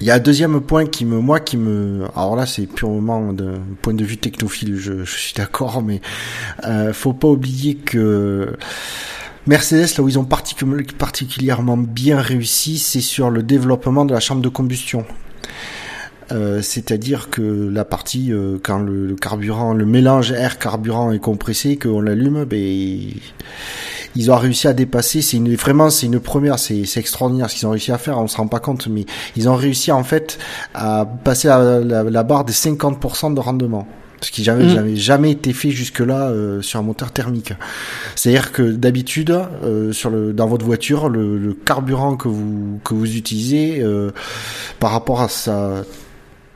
Il y a un deuxième point qui me, moi, qui me, alors là, c'est purement d'un point de vue technophile, je, je suis d'accord, mais euh, faut pas oublier que Mercedes, là où ils ont particu- particulièrement bien réussi, c'est sur le développement de la chambre de combustion. Euh, c'est-à-dire que la partie euh, quand le, le carburant, le mélange air carburant est compressé, qu'on l'allume, ben ils ont réussi à dépasser. C'est une vraiment c'est une première, c'est c'est extraordinaire ce qu'ils ont réussi à faire. On se rend pas compte, mais ils ont réussi en fait à passer à la, la barre des 50% de rendement. Ce qui jamais, Mm. jamais, jamais été fait jusque-là euh, sur un moteur thermique. C'est-à-dire que d'habitude, euh, sur le, dans votre voiture, le, le carburant que vous que vous utilisez euh, par rapport à sa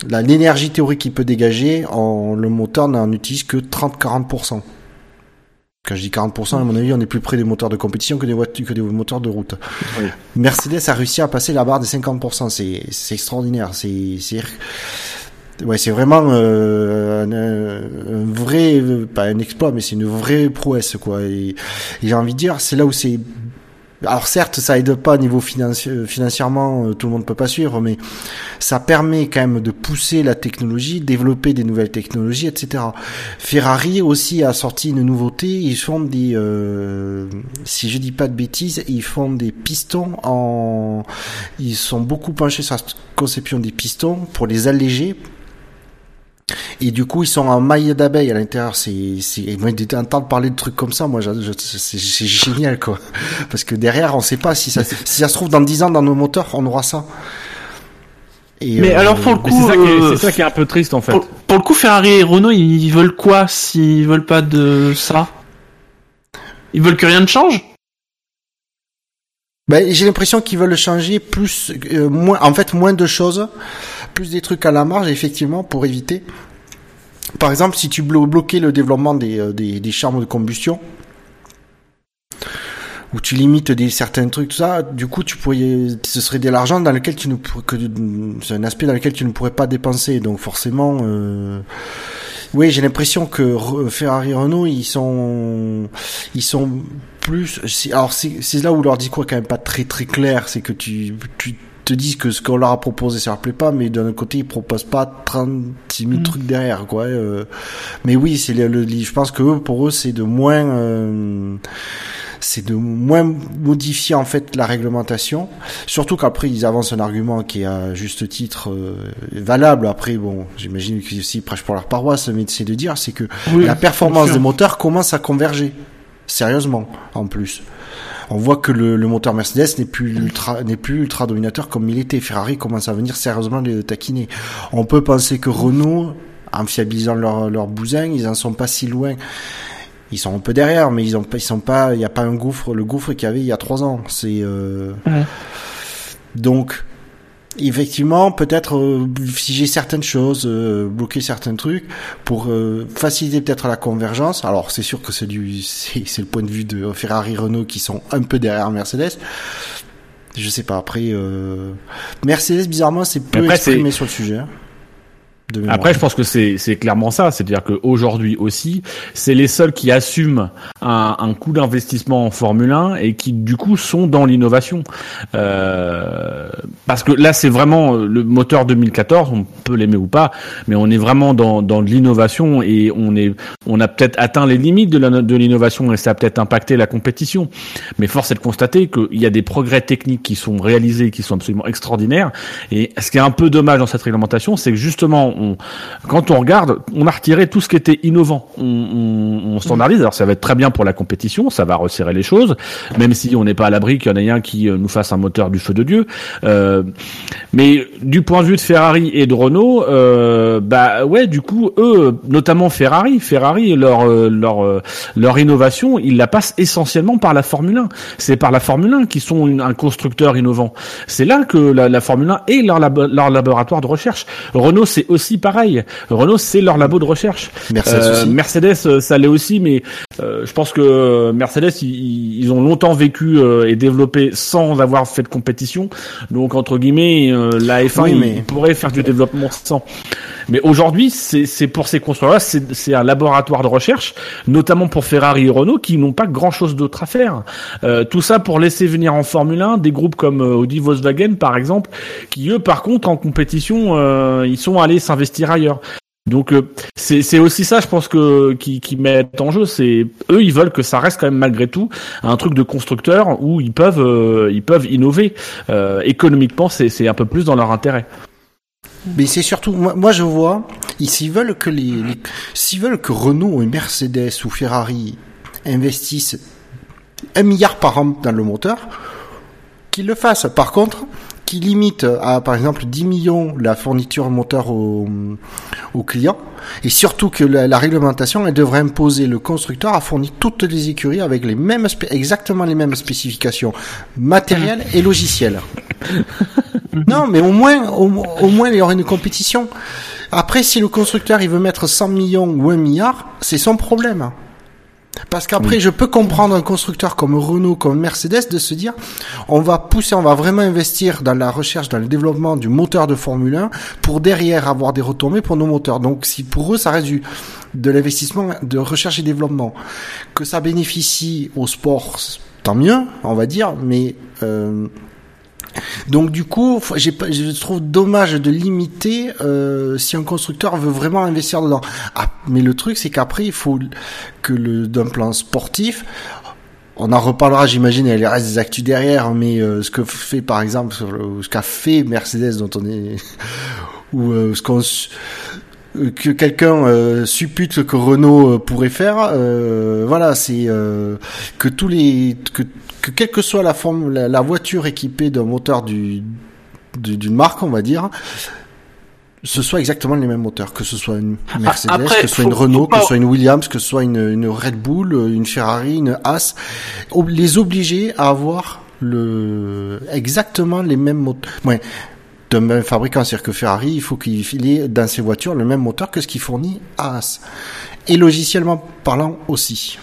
l'énergie théorique qu'il peut dégager, en, le moteur n'en utilise que 30-40%. Quand je dis 40%, à mon avis, on est plus près des moteurs de compétition que des voitures, que des moteurs de route. Oui. Mercedes a réussi à passer la barre des 50%. C'est, extraordinaire. C'est, c'est, Ouais, c'est vraiment euh, un, un vrai, pas un exploit, mais c'est une vraie prouesse, quoi. Et, et j'ai envie de dire, c'est là où c'est alors certes, ça aide pas au niveau financier, financièrement, euh, tout le monde peut pas suivre, mais ça permet quand même de pousser la technologie, développer des nouvelles technologies, etc. Ferrari aussi a sorti une nouveauté. Ils font des, euh, si je dis pas de bêtises, ils font des pistons en, ils sont beaucoup penchés sur la conception des pistons pour les alléger et du coup, ils sont en maille d'abeille à l'intérieur. C'est, c'est, moi, d'entendre parler de trucs comme ça, moi, c'est, génial, quoi. Parce que derrière, on sait pas si ça, si ça se trouve dans 10 ans dans nos moteurs, on aura ça. Et mais euh, alors pour le coup, c'est ça, euh, c'est ça, qui est un peu triste en fait. Pour, pour, le coup, Ferrari et Renault, ils veulent quoi s'ils veulent pas de ça? Ils veulent que rien ne change? Ben, j'ai l'impression qu'ils veulent changer plus, euh, moins, en fait, moins de choses, plus des trucs à la marge, effectivement, pour éviter. Par exemple, si tu blo bloquais le développement des, euh, des, des charmes de combustion, ou tu limites des certains trucs tout ça du coup tu pourrais ce serait de l'argent dans lequel tu ne que c'est un aspect dans lequel tu ne pourrais pas dépenser donc forcément euh, oui j'ai l'impression que Ferrari Renault ils sont ils sont plus alors c'est là où leur discours est quand même pas très très clair c'est que tu tu te dis que ce qu'on leur a proposé ça leur plaît pas mais d'un autre côté ils proposent pas 36 000 mmh. trucs derrière quoi euh, mais oui c'est le, le, je pense que eux, pour eux c'est de moins euh, c'est de moins modifier en fait la réglementation. Surtout qu'après ils avancent un argument qui est à juste titre euh, valable. Après bon, j'imagine qu'ils aussi prêchent pour leur paroisse, mais c'est de dire c'est que oui, la performance des moteurs commence à converger. Sérieusement, en plus. On voit que le, le moteur Mercedes n'est plus ultra n'est plus ultra dominateur comme il était. Ferrari commence à venir sérieusement les taquiner. On peut penser que Renault en fiabilisant leur, leur bousin, ils en sont pas si loin ils sont un peu derrière, mais ils ont ils sont pas, il n'y a pas un gouffre, le gouffre qu'il y avait il y a trois ans. C'est euh... ouais. donc effectivement peut-être euh, figer certaines choses, euh, bloquer certains trucs pour euh, faciliter peut-être la convergence. Alors c'est sûr que c'est du c'est le point de vue de Ferrari Renault qui sont un peu derrière Mercedes. Je sais pas après euh, Mercedes bizarrement c'est peu après, exprimé sur le sujet. Après, je pense que c'est clairement ça, c'est-à-dire qu'aujourd'hui aussi, c'est les seuls qui assument un, un coût d'investissement en Formule 1 et qui du coup sont dans l'innovation. Euh, parce que là, c'est vraiment le moteur 2014, on peut l'aimer ou pas, mais on est vraiment dans dans de l'innovation et on est on a peut-être atteint les limites de l'innovation et ça a peut-être impacté la compétition. Mais force est de constater qu'il y a des progrès techniques qui sont réalisés, qui sont absolument extraordinaires. Et ce qui est un peu dommage dans cette réglementation, c'est que justement quand on regarde, on a retiré tout ce qui était innovant. On, on, on, standardise. Alors ça va être très bien pour la compétition, ça va resserrer les choses, même si on n'est pas à l'abri qu'il y en ait un qui euh, nous fasse un moteur du feu de Dieu. Euh, mais du point de vue de Ferrari et de Renault, euh, bah ouais, du coup, eux, notamment Ferrari, Ferrari, leur euh, leur euh, leur innovation, ils la passent essentiellement par la Formule 1. C'est par la Formule 1 qui sont un constructeur innovant. C'est là que la, Formule 1 est leur, leur laboratoire de recherche. Renault, c'est aussi aussi pareil. Renault, c'est leur labo de recherche. Mercedes, euh, Mercedes euh, ça l'est aussi, mais euh, je pense que Mercedes, ils, ils ont longtemps vécu euh, et développé sans avoir fait de compétition. Donc entre guillemets, euh, la F1 oui, mais... il pourrait faire du développement sans. Mais aujourd'hui, c'est pour ces constructeurs-là, c'est un laboratoire de recherche, notamment pour Ferrari et Renault, qui n'ont pas grand-chose d'autre à faire. Euh, tout ça pour laisser venir en Formule 1 des groupes comme Audi, Volkswagen, par exemple, qui eux, par contre, en compétition, euh, ils sont allés s'investir ailleurs. Donc euh, c'est aussi ça, je pense que qui, qui met en jeu. C'est eux, ils veulent que ça reste quand même malgré tout un truc de constructeur où ils peuvent euh, ils peuvent innover. Euh, économiquement, c'est un peu plus dans leur intérêt. Mais c'est surtout, moi, je vois, s'ils veulent que les s'ils veulent que Renault et Mercedes ou Ferrari investissent un milliard par an dans le moteur, qu'ils le fassent. Par contre, qui limite à par exemple 10 millions la fourniture moteur aux, aux clients et surtout que la, la, réglementation elle devrait imposer le constructeur à fournir toutes les écuries avec les mêmes exactement les mêmes spécifications matérielles et logicielles. non, mais au moins au, au moins il y aurait une compétition. Après si le constructeur il veut mettre 100 millions ou 1 milliard, c'est son problème. Parce qu'après, je peux comprendre un constructeur comme Renault, comme Mercedes, de se dire, on va pousser, on va vraiment investir dans la recherche, dans le développement du moteur de Formule 1 pour derrière avoir des retombées pour nos moteurs. Donc, si pour eux, ça reste du, de l'investissement de recherche et développement, que ça bénéficie au sport, tant mieux, on va dire, mais euh, donc du coup, je trouve dommage de limiter euh, si un constructeur veut vraiment investir dedans. Ah, mais le truc, c'est qu'après, il faut que le d'un plan sportif, on en reparlera, j'imagine, il reste des actus derrière, mais euh, ce que fait par exemple, ce qu'a fait Mercedes, dont on est, ou euh, ce qu'on que quelqu'un euh, suppute que Renault pourrait faire, voilà, c'est que tous les que que quelle que soit la forme, la, voiture équipée d'un moteur du d'une marque, on va dire, ce soit exactement les mêmes moteurs, que ce soit une Mercedes, que ce soit une Renault, que ce soit une Williams, que ce soit une, une Red Bull, une Ferrari, une Haas, les obliger à avoir le exactement les mêmes moteurs. Ouais, d'un même fabricant, c'est-à-dire que Ferrari, il faut qu'il ait dans ses voitures le même moteur que ce qui fournit Haas. Et logiciellement parlant aussi.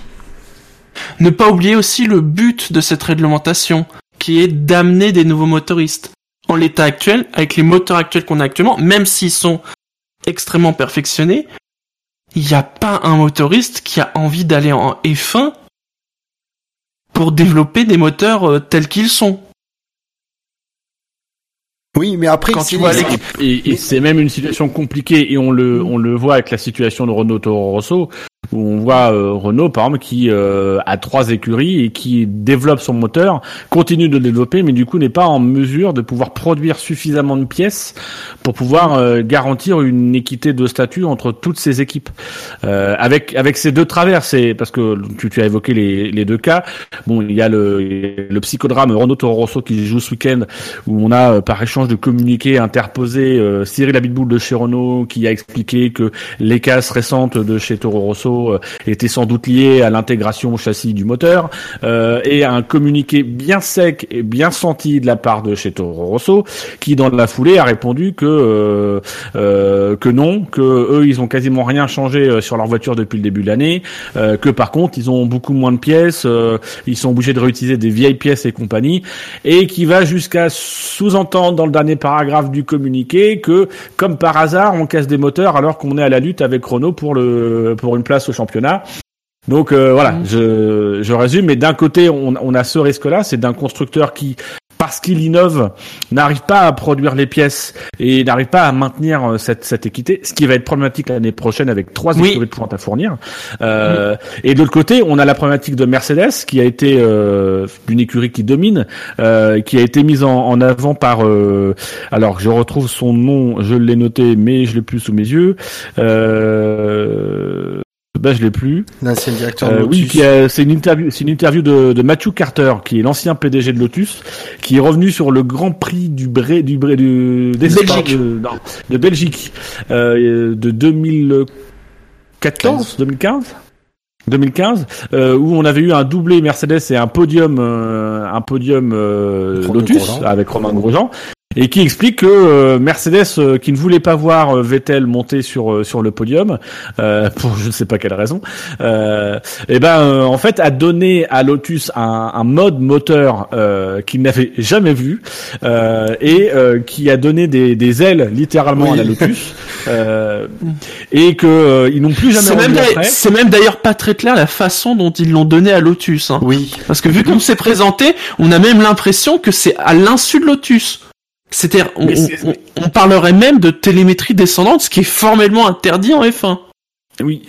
Ne pas oublier aussi le but de cette réglementation, qui est d'amener des nouveaux motoristes. En l'état actuel, avec les moteurs actuels qu'on a actuellement, même s'ils sont extrêmement perfectionnés, il n'y a pas un motoriste qui a envie d'aller en F1 pour développer des moteurs euh, tels qu'ils sont. Oui, mais après, quand tu vois et, et c'est même une situation compliquée et on le on le voit avec la situation de Renault Toro Rosso où on voit euh, Renault par exemple qui euh, a trois écuries et qui développe son moteur, continue de développer, mais du coup n'est pas en mesure de pouvoir produire suffisamment de pièces pour pouvoir euh, garantir une équité de statut entre toutes ces équipes. avec avec ces deux travers, c'est parce que tu, tu as évoqué les, les deux cas. Bon, il y a le, le psychodrame Renault Toro Rosso qui joue ce week-end où on a par échange de communiqués interposé Cyril Abitboul de chez Renault qui a expliqué que les casses récentes de chez Toro Rosso euh, était sans doute lié à l'intégration au châssis du moteur euh, et à un communiqué bien sec et bien senti de la part de chez Toro Rosso qui dans la foulée a répondu que euh, que non, que eux ils ont quasiment rien changé sur leur voiture depuis le début de l'année, que par contre ils ont beaucoup moins de pièces, ils sont obligés de réutiliser des vieilles pièces et compagnie, et qui va jusqu'à sous-entendre dans le dernier paragraphe du communiqué que comme par hasard on casse des moteurs alors qu'on est à la lutte avec Renault pour le pour une place au championnat. Donc euh, voilà, mmh. je, je résume. Mais d'un côté, on, on, a ce risque-là, c'est d'un constructeur qui, parce qu'il innove, n'arrive pas à produire les pièces et n'arrive pas à maintenir euh, cette, cette équité, ce qui va être problématique l'année prochaine avec trois écuries de pointe à fournir. Euh, mmh. Et de l'autre côté, on a la problématique de Mercedes, qui a été euh, une écurie qui domine, euh, qui a été mise en, en avant par. Euh, alors, je retrouve son nom, je l'ai noté, mais je l'ai plus sous mes yeux. Euh, bah, je l'ai plus. L'ancien directeur euh, Oui, c'est une interview, c'est une interview de, de Matthew Carter, qui est l'ancien PDG de Lotus, qui est revenu sur le Grand Prix du Bré, du Bré, du, des Belgique. De, non, de Belgique, euh, de 2014, 2015. 2015 euh, où on avait eu un doublé Mercedes et un podium euh, un podium euh, Lotus avec Romain Grosjean et qui explique que euh, Mercedes, euh, qui ne voulait pas voir euh, Vettel monter sur sur le podium pour je ne sais pas quelle raison, et ben en fait a donné à Lotus un, un mode moteur qu'il n'avait jamais vu et qui a donné des, des ailes littéralement à la Lotus et que ils n'ont plus jamais. C'est même d'ailleurs pas très clair la façon dont ils l'ont donné à Lotus. Hein. Oui. Parce que vu comme c'est présenté, on a même l'impression que c'est à l'insu de Lotus. C'est-à-dire, on, parlerait même de télémétrie descendante, ce qui est formellement interdit en F1. Oui.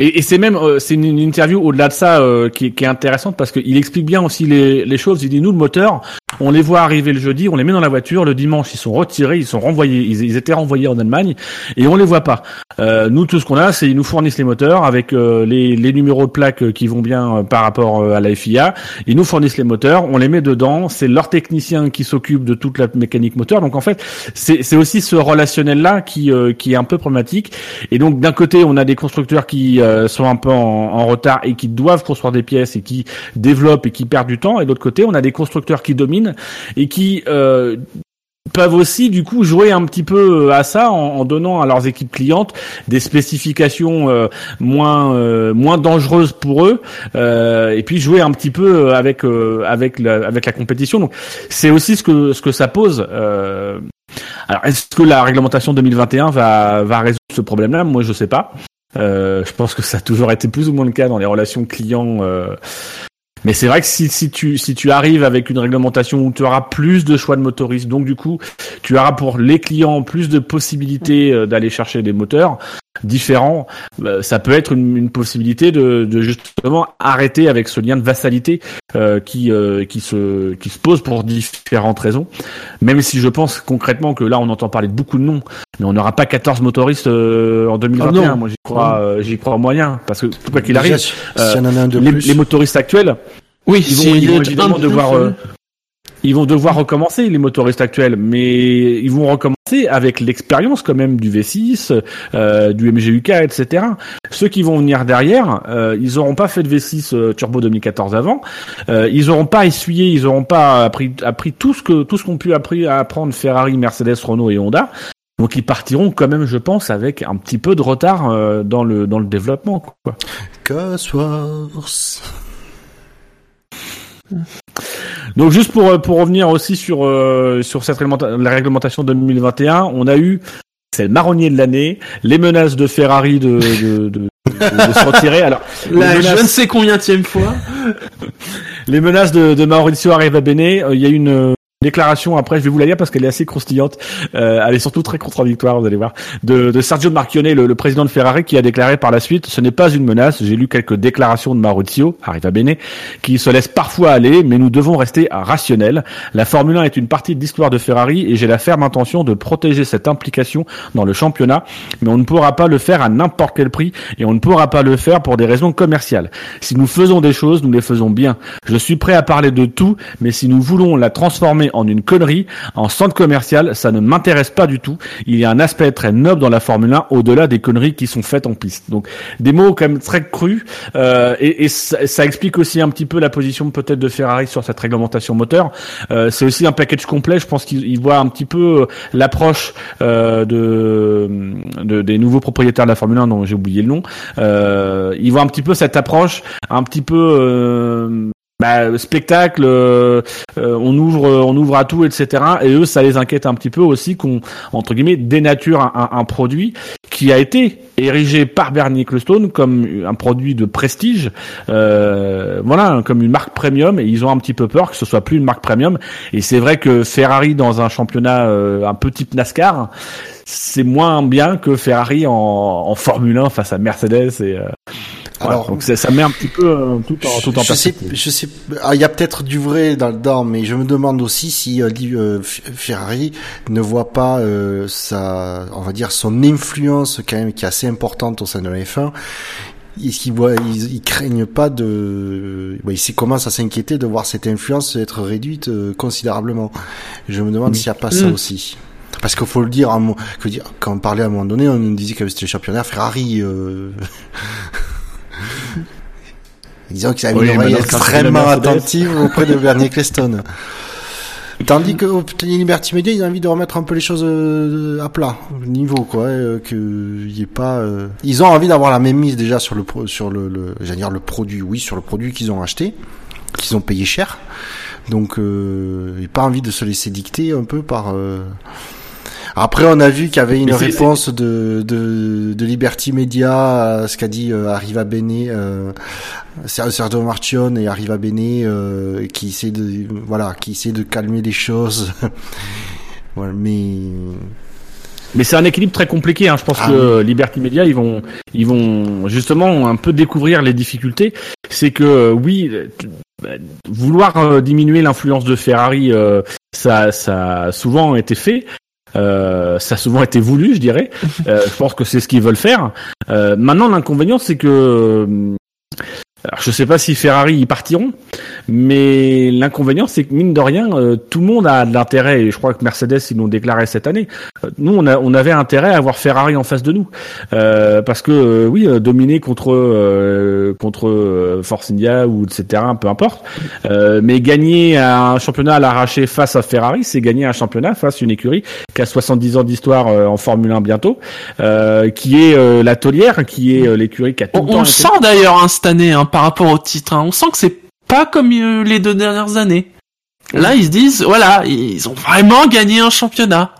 Et, et c'est même, euh, c'est une, interview au-delà de ça euh, qui, qui, est intéressante parce qu'il explique bien aussi les, les, choses. Il dit nous le moteur, on les voit arriver le jeudi, on les met dans la voiture, le dimanche ils sont retirés, ils sont renvoyés, ils, étaient renvoyés en Allemagne et on les voit pas. Euh, nous tout ce qu'on a, c'est ils nous fournissent les moteurs avec euh, les, les, numéros de plaques qui vont bien par rapport à la FIA. Ils nous fournissent les moteurs, on les met dedans. C'est leur technicien qui s'occupe de toute la mécanique moteur. Donc en fait, c'est aussi ce relationnel là qui qui est un peu problématique. Et donc d'un côté, on a des constructeurs qui euh, sont un peu en, retard et qui doivent construire des pièces et qui développent et qui perdent du temps. Et de l'autre côté, on a des constructeurs qui dominent et qui euh, peuvent aussi du coup jouer un petit peu à ça en, donnant à leurs équipes clientes des spécifications euh, moins euh, moins dangereuses pour eux euh, et puis jouer un petit peu avec avec la, avec la compétition. Donc c'est aussi ce que ce que ça pose alors est-ce que la réglementation 2021 va va résoudre ce problème là moi je sais pas je pense que ça a toujours été plus ou moins le cas dans les relations clients mais c'est vrai que si, si, tu, si tu arrives avec une réglementation où tu auras plus de choix de motoristes, donc du coup, tu auras pour les clients plus de possibilités euh, d'aller chercher des moteurs, différents, euh, ça peut être une, une possibilité de, de, justement arrêter avec ce lien de vassalité euh, qui euh, qui se qui se pose pour différentes raisons. Même si je pense concrètement que là on entend parler de beaucoup de noms, mais on n'aura pas 14 motoristes en 2021. Ah Moi j'y crois j'y crois moyen parce que quoi qu'il arrive, les, les, motoristes actuels, oui, ils vont, ils vont évidemment devoir ils vont devoir recommencer les motoristes actuels, mais ils vont recommencer avec l'expérience quand même du V6, euh, du MGUK, etc. Ceux qui vont venir derrière, euh, ils n'auront pas fait de V6 euh, Turbo 2014 avant, euh, ils n'auront pas essuyé, ils n'auront pas appris, appris tout ce que tout ce qu'ont pu apprendre Ferrari, Mercedes, Renault et Honda. Donc ils partiront quand même, je pense, avec un petit peu de retard euh, dans le dans le développement. Quoi. Donc juste pour euh, pour revenir aussi sur euh, sur cette la réglementation 2021, on a eu c'est le marronnier de l'année, les menaces de Ferrari de de, de, de, se retirer. Alors la je ne sais combien fois. les menaces de, de Maurizio Arrivabene, euh, il y a une déclaration après, je vais vous la lire parce qu'elle est assez croustillante. Euh, elle est surtout très contradictoire, vous allez voir. De, de Sergio Marchionne, le, le, président de Ferrari, qui a déclaré par la suite "Ce n'est pas une menace. J'ai lu quelques déclarations de Maurizio, arrive bene, qui se laisse parfois aller, mais nous devons rester rationnels. La Formule 1 est une partie de l'histoire de Ferrari et j'ai la ferme intention de protéger cette implication dans le championnat, mais on ne pourra pas le faire à n'importe quel prix et on ne pourra pas le faire pour des raisons commerciales. Si nous faisons des choses, nous les faisons bien. Je suis prêt à parler de tout, mais si nous voulons la transformer en une connerie, en centre commercial, ça ne m'intéresse pas du tout. Il y a un aspect très noble dans la Formule 1 au-delà des conneries qui sont faites en piste. Donc des mots quand même très crus euh, et, et ça, ça, explique aussi un petit peu la position peut-être de Ferrari sur cette réglementation moteur. Euh, c'est aussi un package complet. Je pense qu'il voit un petit peu euh, l'approche euh, de, de, des nouveaux propriétaires de la Formule 1 dont j'ai oublié le nom. Euh, il voit un petit peu cette approche un petit peu euh, bah, spectacle, euh, euh, on ouvre, on ouvre à tout, etc. Et eux, ça les inquiète un petit peu aussi qu'on entre guillemets dénature un, un, produit qui a été érigé par Bernie Ecclestone comme un produit de prestige, euh, voilà, comme une marque premium. Et ils ont un petit peu peur que ce soit plus une marque premium. Et c'est vrai que Ferrari dans un championnat un peu type NASCAR, c'est moins bien que Ferrari en, en Formule 1 face à Mercedes et alors, donc ça, ça, met un petit peu euh, tout en tout en je sais, je sais, ah, il y a peut-être du vrai dans dedans, mais je me demande aussi si euh, euh Ferrari ne voit pas euh, sa, on va dire son influence quand même qui est assez importante au sein de la F1 est-ce qu'ils voient, ils, ils, craignent pas de, bah, ils commencent à s'inquiéter de voir cette influence être réduite euh, considérablement. Je me demande s'il n'y a pas ça mm. aussi. Parce qu'il faut le dire, quand on parlait à un moment donné, on nous disait que c'était le championnat Ferrari. Euh... Disons qu'ils avaient une oreille extrêmement attentive auprès de Bernie Ecclestone. Tandis que au Liberty Media, ils ont envie de remettre un peu les choses euh, à plat, niveau quoi, euh, que y ait pas. Euh, ils ont envie d'avoir la même mise déjà sur le sur le, le j'allais dire le produit, oui, sur le produit qu'ils ont acheté, qu'ils ont payé cher. Donc, euh, a pas envie de se laisser dicter un peu par. Après, on a vu qu'il y avait une réponse de, de, de, Liberty Media à ce qu'a dit euh, Arriva Bene, euh, Sergio Marchion et Arriva Bene, euh, qui essaie de, voilà, qui essaie de calmer les choses. voilà, mais mais c'est un équilibre très compliqué. Hein. Je pense ah que Liberty Media, ils vont, ils vont justement un peu découvrir les difficultés. C'est que euh, oui, vouloir diminuer l'influence de Ferrari, ça, ça a souvent été fait. Euh, ça a souvent été voulu, je dirais. Euh, je pense que c'est ce qu'ils veulent faire. Euh, maintenant, l'inconvénient, c'est que Alors, je sais pas si Ferrari y partiront, mais l'inconvénient c'est que mine de rien, euh, tout le monde a de l'intérêt et je crois que Mercedes ils l'ont déclaré cette année. Euh, nous on, a, on avait intérêt à avoir Ferrari en face de nous euh, parce que euh, oui dominer contre contre Force India ou etc peu importe, mais gagner un championnat à l'arraché face à Ferrari, c'est gagner un championnat face à une écurie qui a 70 ans d'histoire en Formule 1 bientôt, qui est la taulière, qui est l'écurie qui a tout on, le temps. On sent d'ailleurs hein, cette année. Hein, par rapport au titre. Hein. On sent que c'est pas comme euh, les deux dernières années. Là, ils se disent, voilà, ils ont vraiment gagné un championnat.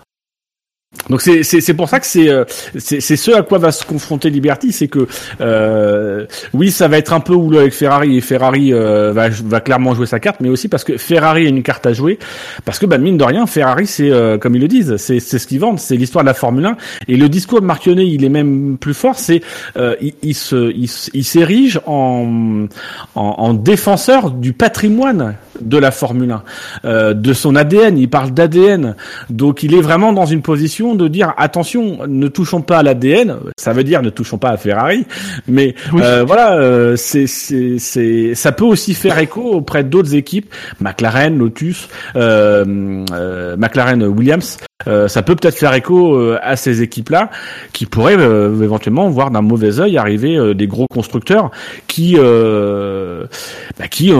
Donc c'est c'est pour ça que c'est euh, c'est c'est ce à quoi va se confronter Liberty, c'est que euh, oui ça va être un peu houleux avec Ferrari et Ferrari euh, va va clairement jouer sa carte, mais aussi parce que Ferrari a une carte à jouer, parce que bah mine de rien Ferrari c'est euh, comme ils le disent, c'est c'est ce qu'ils vendent, c'est l'histoire de la Formule 1 et le discours de Marchionnet il est même plus fort, c'est il, il, se il, s'érige en, en en défenseur du patrimoine de la Formule 1, de son ADN, il parle d'ADN, donc il est vraiment dans une position de dire attention, ne touchons pas à l'ADN. Ça veut dire ne touchons pas à Ferrari, mais euh, voilà, euh, c'est c'est c'est ça peut aussi faire écho auprès d'autres équipes, McLaren, Lotus, euh, euh McLaren, Williams. Euh, ça peut peut-être faire écho euh, à ces équipes-là qui pourraient euh, éventuellement voir d'un mauvais œil arriver des gros constructeurs qui bah, qui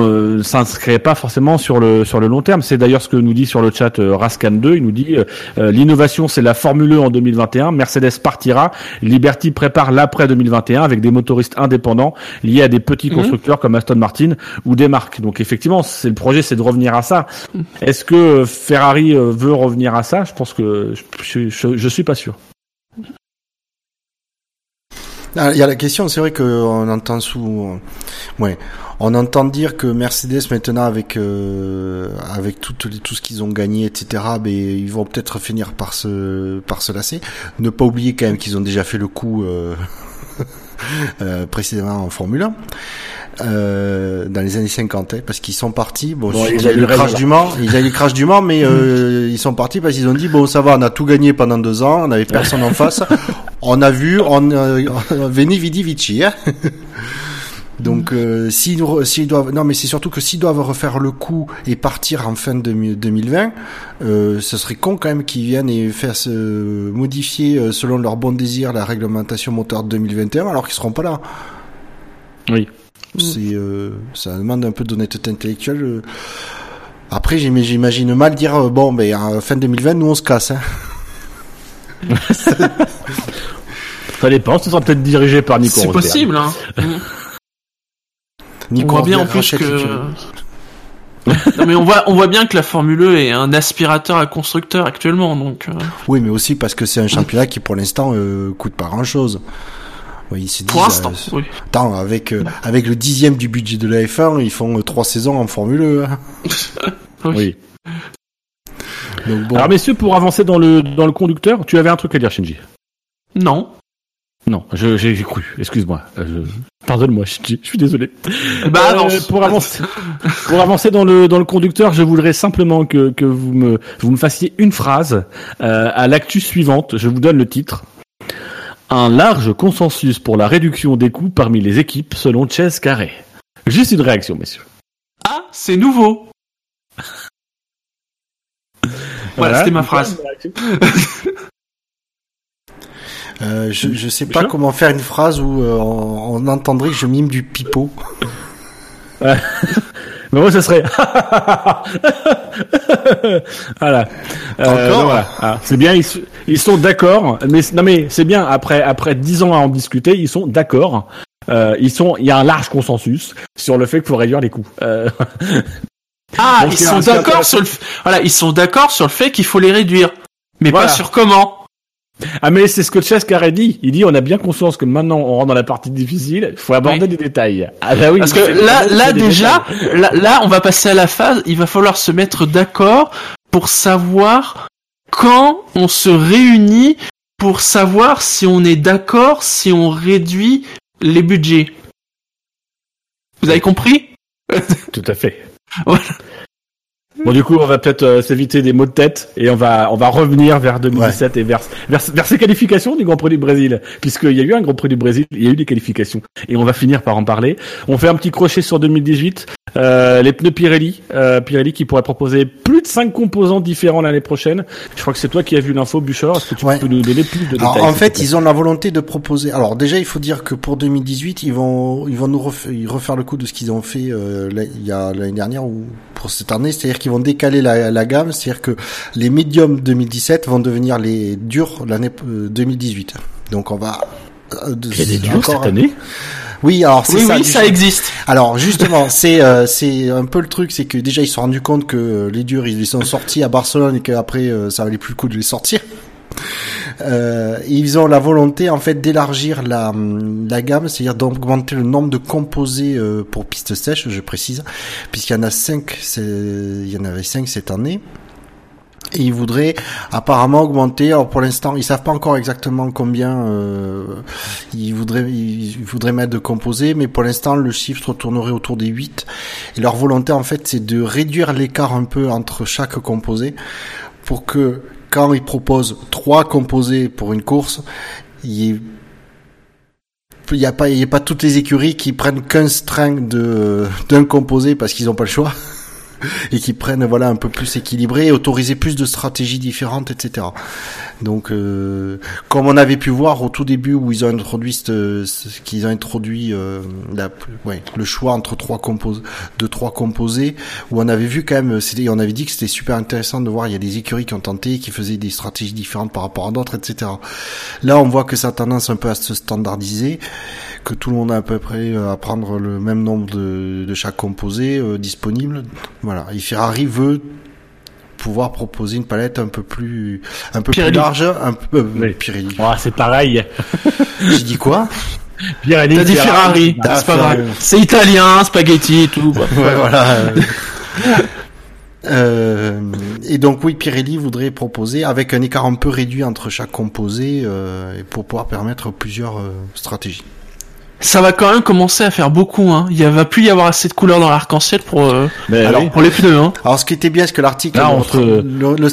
s'inscriraient pas forcément sur le sur le long terme. C'est d'ailleurs ce que nous dit sur le chat Rascan 2. Il nous dit l'innovation c'est la Formule 1 en 2021. Mercedes partira. Liberty prépare l'après 2021 avec des motoristes indépendants liés à des petits mhm. constructeurs comme Aston Martin ou des marques. Donc effectivement, c'est le projet, c'est de revenir à ça. Mhm. Est-ce que Ferrari veut revenir à ça? Je pense que je, je, suis pas sûr. Ah, il y a la question, c'est vrai qu'on entend sous, ouais, on entend dire que Mercedes maintenant avec euh, avec tout, tout ce qu'ils ont gagné, etc. Ben ils vont peut-être finir par se par se lasser. Ne pas oublier quand même qu'ils ont déjà fait le coup euh, euh, précédemment en Formule 1 euh, dans les années 50 hein, parce qu'ils sont partis. Bon, il y a eu le crash du Mans il y a eu le crash du Mans mais euh, ils sont partis parce qu'ils ont dit bon ça va on a tout gagné pendant deux ans on avait personne en face. On a vu on euh, veni vidi vici hein. Donc euh, s'ils doivent non mais c'est surtout que s'ils doivent refaire le coup et partir en fin de 2020 euh, ce serait con quand même qu'ils viennent et faire se modifier euh, selon leur bon désir la réglementation moteur de 2021 alors qu'ils seront pas là. Oui c'est, euh, ça demande un peu d'honnêteté intellectuelle. Euh. Après, j'imagine mal dire euh, bon, ben en fin 2020, nous on se casse. Hein. ça dépend. Ce sera peut-être dirigé par Nico. C'est possible. Hein. Nico on voit bien en plus que. non mais on voit on voit bien que la Formule E est un aspirateur à constructeur actuellement donc. Oui mais aussi parce que c'est un championnat qui pour l'instant coûte pas grand chose. Oui, Pour l'instant, euh, oui. Attends, avec, euh, avec le dixième du budget de la F1, ils font euh, trois saisons en Formule 1. Hein. oui. Donc, bon. Alors messieurs, pour avancer dans le, dans le conducteur, tu avais un truc à dire, Shinji Non. Non, j'ai cru, excuse-moi. Pardonne-moi, je, suis désolé. Bah, pour avancer, pour avancer dans le dans le conducteur, je voudrais simplement que que vous me vous me fassiez une phrase à l'actu suivante. Je vous donne le titre un large consensus pour la réduction des coûts parmi les équipes selon Chess Carré. Juste une réaction, messieurs. Ah, c'est nouveau. voilà, c'était ma phrase. Euh, je, je sais pas comment faire une phrase où euh, on, entendrait que je mime du pipeau. Mais moi, ça serait. voilà. Euh, ah, c'est bien, ils, ils sont d'accord. Mais non, mais c'est bien. Après, après dix ans à en discuter, ils sont d'accord. Euh, ils sont. Il y a un large consensus sur le fait qu'il faut réduire les coûts. Euh... Ah, ils sont d'accord sur le. Voilà, ils sont d'accord sur le fait qu'il faut les réduire, mais pas sur comment. Ah mais c'est ce que Chesca a dit. Il dit on a bien conscience que maintenant on rentre dans la partie difficile, il faut aborder des détails. Ah bah oui. Parce que là, là déjà, là, on va passer à la phase. Il va falloir se mettre d'accord pour savoir quand on se réunit pour savoir si on est d'accord, si on réduit les budgets. Vous avez compris? Tout à fait. Bon du coup on va peut-être euh, s'éviter des mots de tête et on va on va revenir vers 2017 et vers, vers vers ces qualifications du Grand Prix du Brésil puisqu'il y a eu un Grand Prix du Brésil, il y a eu des qualifications et on va finir par en parler. On fait un petit crochet sur 2018, euh, les pneus Pirelli, euh, Pirelli qui pourrait proposer plus de cinq composants différents l'année prochaine. Je crois que c'est toi qui as vu l'info Bouchard, est-ce que tu Ouais. peux nous donner plus de détails en fait, ils ont la volonté de proposer. Alors déjà, il faut dire que pour 2018, ils vont ils vont nous refaire, refaire le coup de ce qu'ils ont fait euh, il y a l'année dernière ou pour cette année, c'est-à-dire qu'ils vont décaler la, la gamme, c'est-à-dire que les médiums 2017 vont devenir les durs l'année euh, 2018. Donc on va euh, de- Il y a des durs cette année Oui, alors c'est Oui, ça. oui, ça existe. Alors justement, c'est euh, c'est un peu le truc, c'est que déjà ils se sont rendus compte que euh, les durs ils sont sortis à Barcelone et qu'après euh, ça valait plus le coup de les sortir. Euh, ils ont la volonté en fait d'élargir la, la gamme, c'est-à-dire d'augmenter le nombre de composés euh, pour pistes sèches, je précise, puisqu'il y en a cinq, c'est- il y en avait cinq cette année. Et ils voudraient apparemment augmenter. Alors pour l'instant, ils savent pas encore exactement combien euh, ils voudraient ils voudraient mettre de composés, mais pour l'instant le chiffre tournerait autour des 8. Et leur volonté en fait, c'est de réduire l'écart un peu entre chaque composé pour que quand ils proposent trois composés pour une course, il y ait il y a pas il a pas toutes les écuries qui prennent qu'un string d'un composé parce qu'ils ont pas le choix et qui prennent voilà un peu plus équilibré et autoriser plus de stratégies différentes etc donc euh, comme on avait pu voir au tout début où ils ont introduit ce, ce qu'ils ont introduit euh, la, ouais, le choix entre trois composés de trois composés où on avait vu quand même c'était on avait dit que c'était super intéressant de voir il y a des écuries qui ont tenté qui faisaient des stratégies différentes par rapport à d'autres etc là on voit que ça a tendance un peu à se standardiser que tout le monde a à peu près euh, à prendre le même nombre de, de chaque composé euh, disponible. Et Ferrari veut pouvoir proposer une palette un peu plus un peu Pirelli. plus large, un peu euh, Oui. Pirelli. Oh, c'est pareil. J'ai dit quoi? Pirelli, T'as dit Ferrari, Ah, c'est pas italien, spaghetti et tout. Ouais, voilà. Euh, et donc oui, Pirelli voudrait proposer avec un écart un peu réduit entre chaque composé euh, et pour pouvoir permettre plusieurs euh, stratégies. Ça va quand même commencer à faire beaucoup. Hein. Il y va plus y avoir assez de couleurs dans l'arc-en-ciel pour euh, Alors, oui. pour les pneus. Hein. Alors, ce qui était bien, c'est que l'article,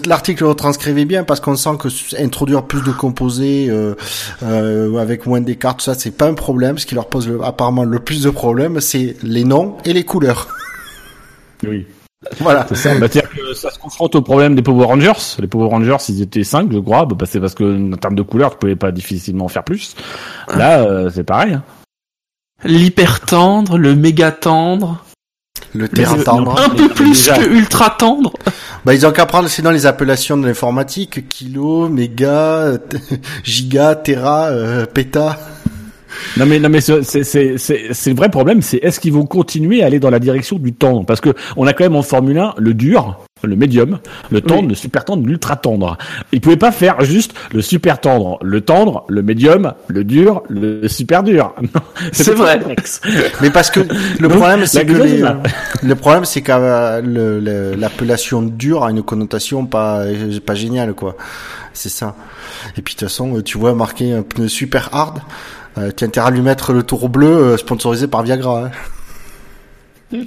l'article le retranscrivait bien parce qu'on sent que introduire plus de composés euh, euh, avec moins d'écart, tout ça, c'est pas un problème. Ce qui leur pose le- apparemment le plus de problèmes, c'est les noms et les couleurs. Oui. voilà. C'est ça. Bah, que ça se confronte au problème des Power Rangers. Les Power Rangers, ils étaient 5, je crois. Bah, c'est parce que, en termes de couleurs, tu pouvais pas difficilement faire plus. Là, euh, c'est pareil. hein. L'hyper tendre, le méga tendre, Le terrain tendre. un peu plus déjà- que ultra tendre. Bah, ils ont qu'à prendre sinon les appellations de l'informatique, kilo, méga, giga, téra, euh, péta. Non mais non mais c'est le vrai problème, c'est est-ce qu'ils vont continuer à aller dans la direction du tendre? Parce que on a quand même en Formule 1 le dur, le médium, le tendre, Oui. le super tendre, l'ultra tendre. Ils pouvaient pas faire juste le super tendre, le tendre, le médium, le dur, le super dur. C'est vrai. Mais parce que le Donc, problème, c'est que les- ça. le problème, c'est que euh, l'appellation dur a une connotation pas pas géniale, quoi. C'est ça. Et puis de toute façon, tu vois marqué un pneu super hard. Euh, tu as intérêt à lui mettre le tour bleu euh, sponsorisé par Viagra. hein.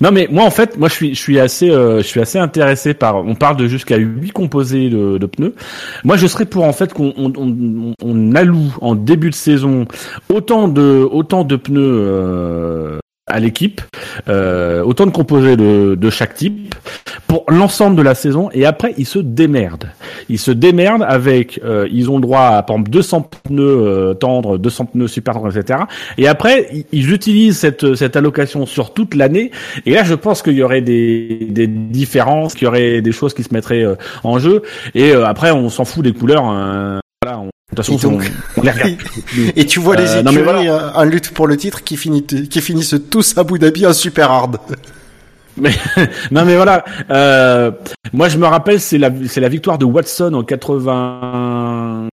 Non mais moi en fait, moi je suis je suis assez euh, je suis assez intéressé par on parle de jusqu'à 8 composés de, pneus. Moi je serais pour en fait qu'on on, on, alloue en début de saison autant de autant de pneus à l'équipe, euh, autant de composés de, chaque type pour l'ensemble de la saison et après ils se démerdent. Ils se démerdent avec euh, ils ont le droit à par exemple 200 pneus euh, tendres, 200 pneus super tendres etc. Et après ils, utilisent cette allocation sur toute l'année et là je pense qu'il y aurait des différences, qu'il y aurait des choses qui se mettraient en jeu et après on s'en fout des couleurs hein. De toute façon Et donc- on, on les regarde. Et tu vois les Euh, écuries non, mais voilà. euh, en lutte pour le titre qui, finit, qui finissent tous à Abu Dhabi en super hard. Mais non mais voilà, euh, moi je me rappelle c'est la c'est la victoire de Watson en 94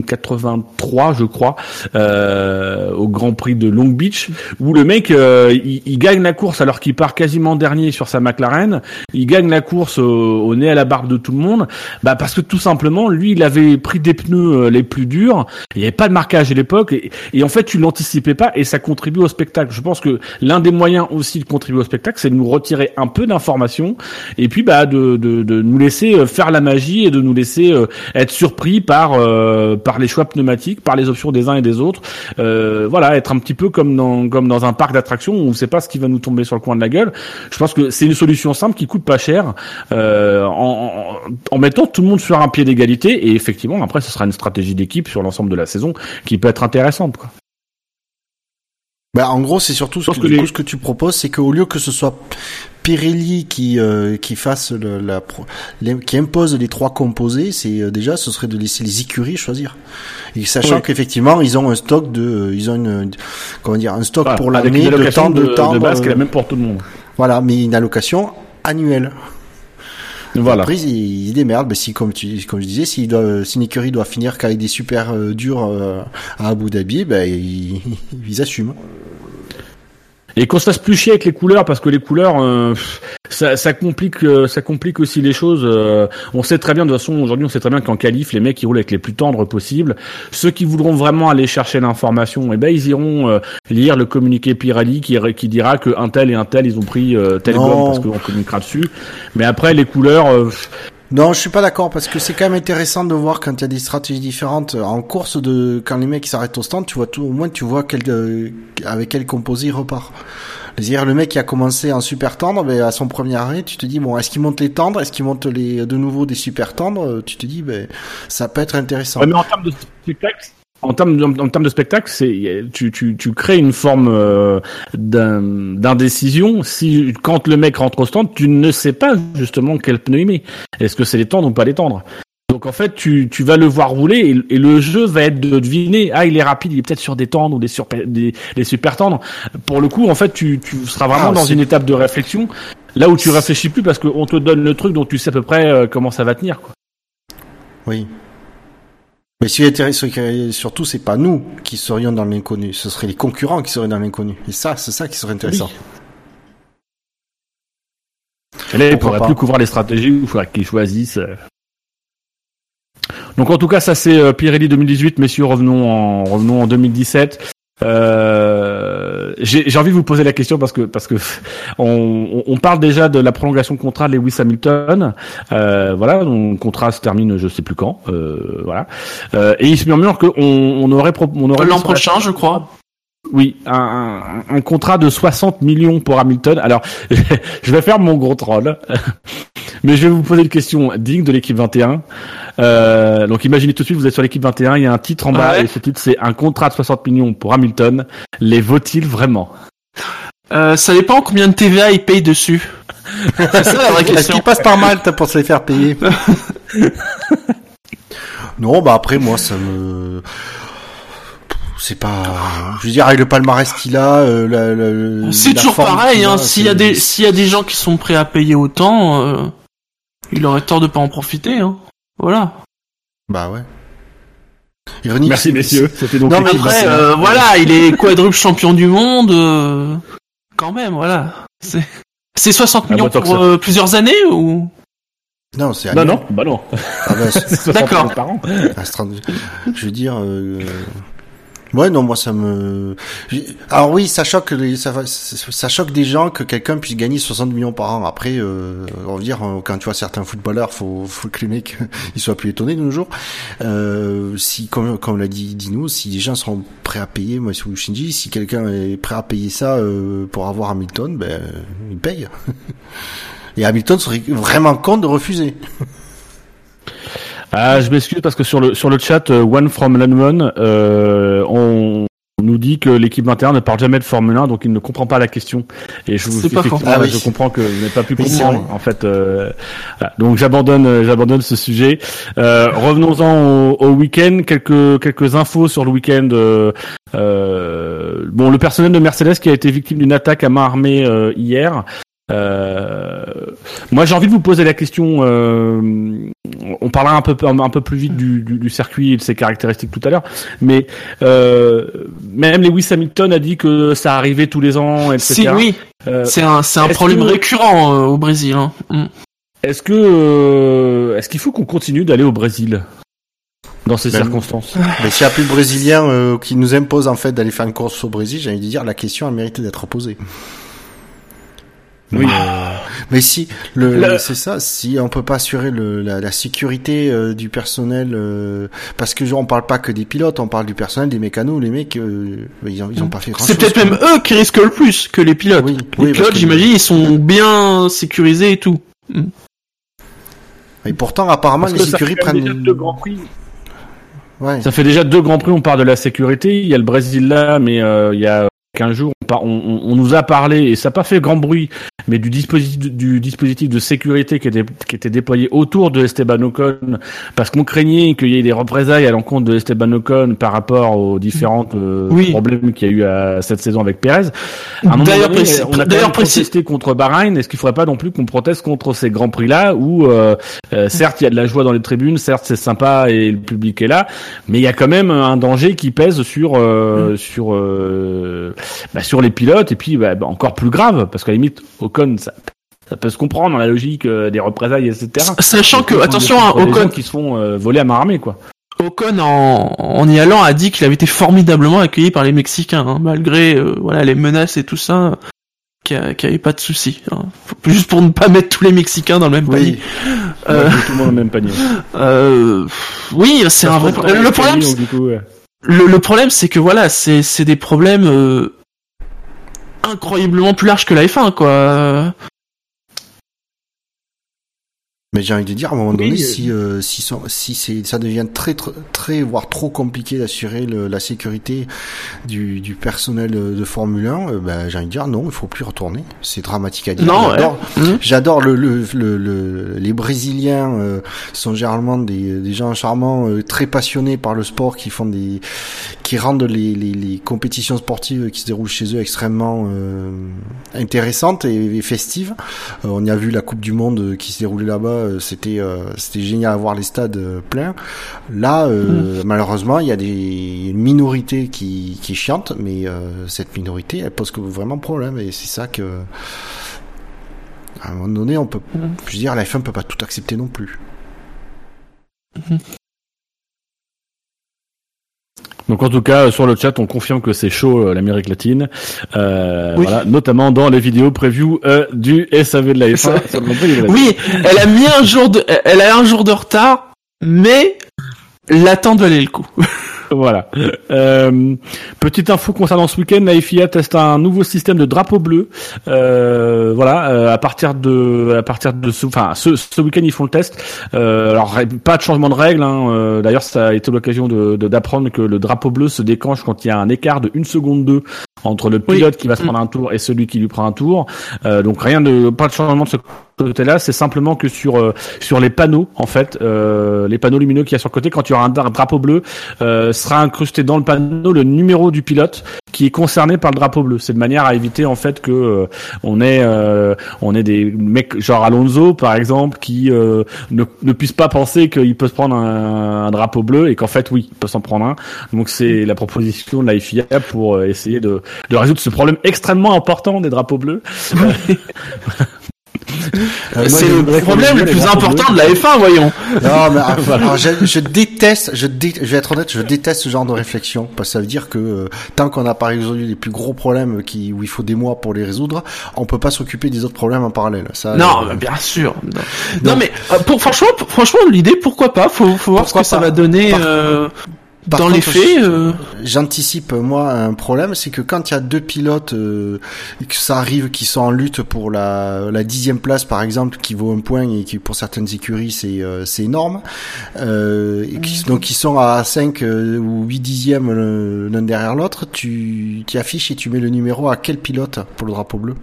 83, je crois, euh, au Grand Prix de Long Beach, où le mec, euh, il, il, gagne la course alors qu'il part quasiment dernier sur sa McLaren, il gagne la course au, au, nez à la barbe de tout le monde, bah parce que tout simplement, lui, il avait pris des pneus euh, les plus durs, il n'y avait pas de marquage à l'époque, et, et, en fait, tu l'anticipais pas, et ça contribue au spectacle. Je pense que l'un des moyens aussi de contribuer au spectacle, c'est de nous retirer un peu d'informations, et puis bah de, de, de, nous laisser faire la magie et de nous laisser être surpris par euh, par les choix pneumatiques, par les options des uns et des autres. Euh, voilà, être un petit peu comme dans comme dans un parc d'attractions où on ne sait pas ce qui va nous tomber sur le coin de la gueule. Je pense que c'est une solution simple qui coûte pas cher euh, en, en, mettant tout le monde sur un pied d'égalité et effectivement après ce sera une stratégie d'équipe sur l'ensemble de la saison qui peut être intéressante quoi. Bah, en gros, c'est surtout ce que, que, ce que tu proposes, c'est qu'au lieu que ce soit Pirelli qui euh, qui fasse le, la qui impose les trois composés, c'est euh, déjà ce serait de laisser les écuries choisir. Et sachant qu'effectivement ils ont un stock de euh, ils ont une comment dire un stock pour l'année de temps de, de temps de base qui est la même pour tout le monde. Voilà, mais une allocation annuelle. Voilà. Après, ils, ils démerdent. Mais si, comme tu, comme je disais, si, doit, si une écurie doit finir qu'avec des super euh, durs euh, à Abu Dhabi, ben ils, ils assument. Et qu'on se fasse plus chier avec les couleurs parce que les couleurs, euh, ça, ça, complique, euh, ça complique aussi les choses. Euh, on sait très bien de toute façon aujourd'hui, on sait très bien qu'en qualif, les mecs ils roulent avec les plus tendres possibles. Ceux qui voudront vraiment aller chercher l'information, eh ben ils iront euh, lire le communiqué Pirelli qui, qui dira que un tel et un tel ils ont pris tel gomme parce qu'on communiquera dessus. Mais après les couleurs. Non, je suis pas d'accord parce que c'est quand même intéressant de voir quand il y a des stratégies différentes en course de quand les mecs s'arrêtent au stand, tu vois tout au moins tu vois quel euh, avec quel composé il repart. C'est-à-dire le mec qui a commencé en super tendre, ben à son premier arrêt, tu te dis bon, est-ce qu'il monte les tendres, est-ce qu'il monte les de nouveau des super tendres? Tu te dis ben ça peut être intéressant. Mais en termes de en termes en, en termes de spectacle, c'est tu, tu, tu crées une forme euh, d'indécision si quand le mec rentre au stand, tu ne sais pas justement quel pneu il met. Est-ce que c'est les tendres ou pas les tendres donc en fait, tu, tu vas le voir rouler et, et, le jeu va être de deviner ah il est rapide, il est peut-être sur des tendres ou des, sur, des, des super tendres. Pour le coup, en fait, tu, tu seras vraiment ah, dans une étape de réflexion là où tu réfléchis plus parce qu'on te donne le truc dont tu sais à peu près euh, comment ça va tenir. Quoi. Oui. Mais est intéressant, surtout, c'est pas nous qui serions dans l'inconnu, ce seraient les concurrents qui seraient dans l'inconnu. Et ça, c'est ça qui serait intéressant. Oui. Et là, il ne pourrait plus couvrir les stratégies, il faudrait qu'ils choisissent. euh. Donc en tout cas, ça c'est euh, Pirelli 2018, messieurs. Revenons en revenons en 2017. Euh, j'ai envie de vous poser la question parce que parce que on, on parle déjà de la prolongation de contrat de Lewis Hamilton. Euh, voilà, le contrat se termine, je sais plus quand. Euh, voilà, euh, et il se murmure qu'on on aurait on aurait l'an prochain, je crois. Oui, un, un, un, contrat de 60 millions pour Hamilton. Alors, je vais faire mon gros troll, mais je vais vous poser une question digne de l'équipe 21. Euh, donc, imaginez tout de suite, vous êtes sur l'équipe 21, il y a un titre en bas, Ah ouais et ce titre, c'est un contrat de 60 millions pour Hamilton. Les vaut-il vraiment? Euh, ça dépend combien de TVA ils payent dessus. C'est ça la vraie Est-ce qu'il passe par Malte pour se les faire payer Non, bah après moi ça me c'est pas je veux dire avec le palmarès qu'il a euh, la, la, C'est la toujours forme pareil, hein. S'il y a des, s'il y a des gens qui sont prêts à payer autant, euh, il aurait tort de pas en profiter, hein. Voilà. bah ouais Ironique, Merci messieurs. C'était donc Non, mais Après, 21. euh, voilà, il est quadruple champion du monde, euh, quand même, voilà. C'est, c'est 60 Ah, millions pour euh, plusieurs années ou? Non, c'est Non annuel. non, bah non. Ah bah, c'est- C'est 60 D'accord. millions par an. Ah, c'est 30 Je veux dire. Euh... Ouais, non, moi ça me. Alors oui, ça choque, ça, ça choque des gens que quelqu'un puisse gagner 60 millions par an. Après, euh, on va dire euh, quand tu vois certains footballeurs, faut, faut que les mecs ils soient plus étonnés de nos jours. Euh, si, comme, comme l'a dit Dino, si les gens sont prêts à payer, moi c'est Shinji, si quelqu'un est prêt à payer ça euh, pour avoir Hamilton, ben il paye. Et Hamilton serait vraiment con de refuser. Ah, je m'excuse parce que sur le sur le chat euh, One from London, euh, on nous dit que l'équipe 21 ne parle jamais de Formule 1, donc il ne comprend pas la question. Et je, effectivement, Ah oui. je comprends que vous n'avez pas pu comprendre. En fait, euh, voilà. donc j'abandonne, euh, j'abandonne ce sujet. Euh, Revenons-en au, au week-end. Quelques quelques infos sur le week-end. Euh, euh, bon, le personnel de Mercedes qui a été victime d'une attaque à main armée euh, hier. Euh, moi, j'ai envie de vous poser la question. Euh, on parlera un peu un, peu plus vite du, du, du, circuit et de ses caractéristiques tout à l'heure, mais euh, même Lewis Hamilton a dit que ça arrivait tous les ans, etc. Si, oui. Euh, c'est un c'est un problème récurrent euh, au Brésil. Hein. Mm. Est-ce que euh, est-ce qu'il faut qu'on continue d'aller au Brésil dans ces ben, circonstances? Mais s'il n'y a plus de Brésiliens euh, qui nous imposent en fait d'aller faire une course au Brésil, j'ai envie de dire la question a mérité d'être posée. Oui. Euh, mais si, le, c'est ça, si on peut pas assurer le, la, la sécurité euh, du personnel, euh, parce que genre, on parle pas que des pilotes, on parle du personnel, des mécanos, les mecs, euh, ils, ont, ils ont pas fait grand C'est peut-être même eux qui risquent le plus que les pilotes. Oui, les pilotes, j'imagine, ils sont bien sécurisés et tout. Et pourtant, apparemment, les sécurités prennent. Deux grands prix. Ouais. Ça fait déjà deux grands prix. On parle de la sécurité. Il y a le Brésil là, mais il y a 15 jours, on, on, nous a parlé, et ça n'a pas fait grand bruit, mais du dispositif, du dispositif de sécurité qui était, qui était déployé autour de Esteban Ocon, parce qu'on craignait qu'il y ait des représailles à l'encontre de Esteban Ocon par rapport aux différents euh, problèmes qu'il y a eu à cette saison avec Perez. D'ailleurs, on a d'ailleurs protesté contre Bahreïn. Est-ce qu'il faudrait pas non plus qu'on proteste contre ces grands prix-là où, euh, euh, certes, il y a de la joie dans les tribunes, certes, c'est sympa et le public est là, mais il y a quand même un danger qui pèse sur, mm. sur, bah, sur les pilotes et puis bah, bah, encore plus grave parce qu'à la limite Ocon ça, ça peut se comprendre dans la logique euh, des représailles etc. Sachant que attention à Ocon qui se font euh, voler à main armée quoi. Ocon en, en y allant a dit qu'il avait été formidablement accueilli par les Mexicains hein, malgré euh, voilà les menaces et tout ça qu'il n'y avait pas de souci. Hein. Juste pour ne pas mettre tous les Mexicains dans le même panier. Euh, tout le monde dans le même panier. Euh, oui, c'est un vrai. Le problème, le, le, problème, c'est que voilà, c'est des problèmes euh, incroyablement plus larges que la F1, quoi. Mais j'ai envie de dire, à un moment donné, si euh, si, si c'est ça devient très très voire trop compliqué d'assurer la sécurité du, du personnel de Formule 1, euh, ben, j'ai envie de dire non, il faut plus retourner. C'est dramatique à dire. Non, j'adore, mmh. le, le, le, les Brésiliens euh, sont généralement des, des gens charmants, euh, très passionnés par le sport, qui font des qui rendent les, les, les compétitions sportives qui se déroulent chez eux extrêmement intéressantes et, et festives. on y a vu la Coupe du Monde qui se déroulait là-bas euh, c'était euh, c'était génial à voir les stades euh, pleins. Là, mm. malheureusement, il y a des minorités qui qui chantent, mais cette minorité, elle pose vraiment problème et c'est ça que à un moment donné, on peut, mm. je veux dire, la F1 peut pas tout accepter non plus. Donc en tout cas sur le chat on confirme que c'est chaud euh, l'Amérique latine, euh, voilà, notamment dans les vidéos preview euh, du SAV de la F1. oui, elle a mis un jour de, elle a un jour de retard, mais l'attente valait le coup. voilà. Euh, petite info concernant ce week-end, la FIA teste un nouveau système de drapeau bleu. Euh, voilà, euh, à partir de, à partir de ce, enfin, ce, ce week-end ils font le test. Euh, alors pas de changement de règle. Hein. Euh, d'ailleurs, ça a été l'occasion de d'apprendre que le drapeau bleu se déclenche quand il y a un écart de une seconde deux entre le pilote qui va se prendre un tour et celui qui lui prend un tour. donc rien de, pas de changement de ce c'est simplement que sur euh, sur les panneaux, en fait, euh, les panneaux lumineux qu'il y a sur le côté, quand il y aura un drapeau bleu, euh, sera incrusté dans le panneau le numéro du pilote qui est concerné par le drapeau bleu. C'est de manière à éviter en fait que on ait on ait des mecs genre Alonso par exemple qui ne, ne puissent pas penser qu'il peut se prendre un, un drapeau bleu et qu'en fait oui, il peut s'en prendre un. Donc c'est la proposition de la FIA pour essayer de, de résoudre ce problème extrêmement important des drapeaux bleus. Euh, c'est le problème le plus important de la F1, voyons. Non, mais alors, je, je, déteste, je, je vais être honnête, je déteste ce genre de réflexion parce que ça veut dire que euh, tant qu'on n'a pas résolu les plus gros problèmes qui où il faut des mois pour les résoudre, on peut pas s'occuper des autres problèmes en parallèle. Ça, non, euh, bien sûr. Non, mais pour franchement, franchement, l'idée, pourquoi pas? Faut, faut voir ce que ça va donner dans les faits, euh... j'anticipe moi un problème, c'est que quand il y a deux pilotes, euh, que ça arrive, qui sont en lutte pour la, la dixième place par exemple, qui vaut un point et qui pour certaines écuries c'est euh, c'est énorme, euh, et qui, donc ils sont à 5 euh, ou 8 dixièmes l'un derrière l'autre, tu, tu affiches et tu mets le numéro à quel pilote pour le drapeau bleu?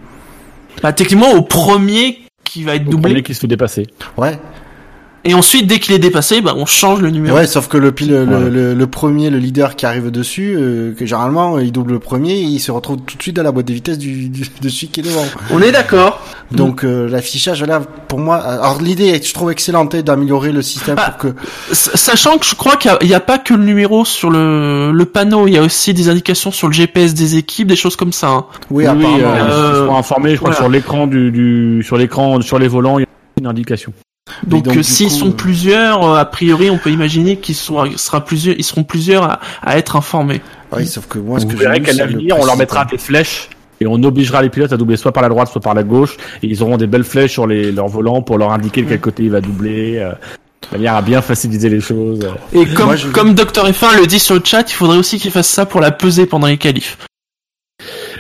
Bah techniquement au premier qui va être au doublé. Premier qui se fait dépasser. Ouais. Et ensuite, dès qu'il est dépassé, bah, on change le numéro. Ouais, sauf que le, pile, le, le, le premier, le leader qui arrive dessus, euh, que généralement il double le premier, il se retrouve tout de suite dans la boîte de vitesse du, du de celui qui est devant. On est d'accord. Donc euh, l'affichage là, pour moi, alors l'idée, je trouve excellente hein, d'améliorer le système Ah. pour que. Sachant que je crois qu'il n'y a, pas que le numéro sur le, le panneau, il y a aussi des indications sur le GPS des équipes, des choses comme ça. hein. Oui, Oui, apparemment. euh, euh, seront informés, je crois, voilà. sur l'écran du, du, sur l'écran, sur les volants, il y a une indication. Donc, donc, euh, s'ils coup, sont euh, plusieurs, euh, a priori, on peut imaginer qu'ils il sera plusieurs, ils seront plusieurs à, à être informés. Oui, sauf que moi, ce Vous que verrez qu'à l'avenir, on leur mettra des flèches et on obligera les pilotes à doubler soit par la droite, soit par la gauche. Et ils auront des belles flèches sur les, leurs volants pour leur indiquer de quel côté il va doubler, euh, de manière à bien faciliter les choses. Et comme, Moi, je- comme Dr F1 le dit sur le chat, il faudrait aussi qu'ils fassent ça pour la peser pendant les qualifs.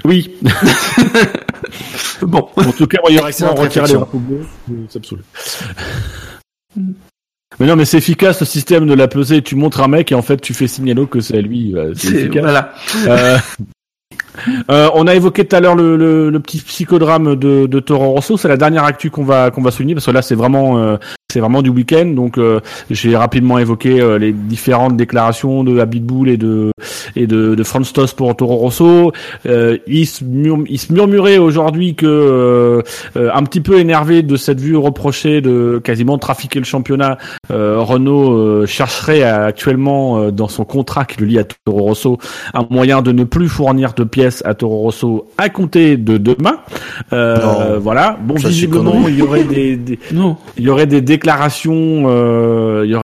Oui, Bon. en tout cas, aurait Excellente qu'on retirer les ça me saoule. Mais non, mais c'est efficace le système de la pesée. Tu montres un mec et en fait, tu fais signaler que c'est lui. euh, C'est C'est- efficace. Voilà. Euh, euh, on a évoqué tout à l'heure le, le, le petit psychodrame de, de Toro Rosso. C'est la dernière actu qu'on va qu'on va souligner parce que là c'est vraiment euh, c'est vraiment du week-end. Donc euh, j'ai rapidement évoqué euh, les différentes déclarations de Abitbull et de et de, de Franz Tost pour Toro Rosso. Euh, il, se murm- il se murmurait aujourd'hui que euh, euh, un petit peu énervé de cette vue reprochée de quasiment trafiquer le championnat. Euh, Renault euh, chercherait à- actuellement euh, dans son contrat qui le lie à Toro Rosso un moyen de ne plus fournir de pièces à Toro Rosso à compter de demain. Euh, Non. voilà. Bon, Ça, visiblement, il y aurait des, des- Non. il y aurait des déclarations. Euh, il y aurait...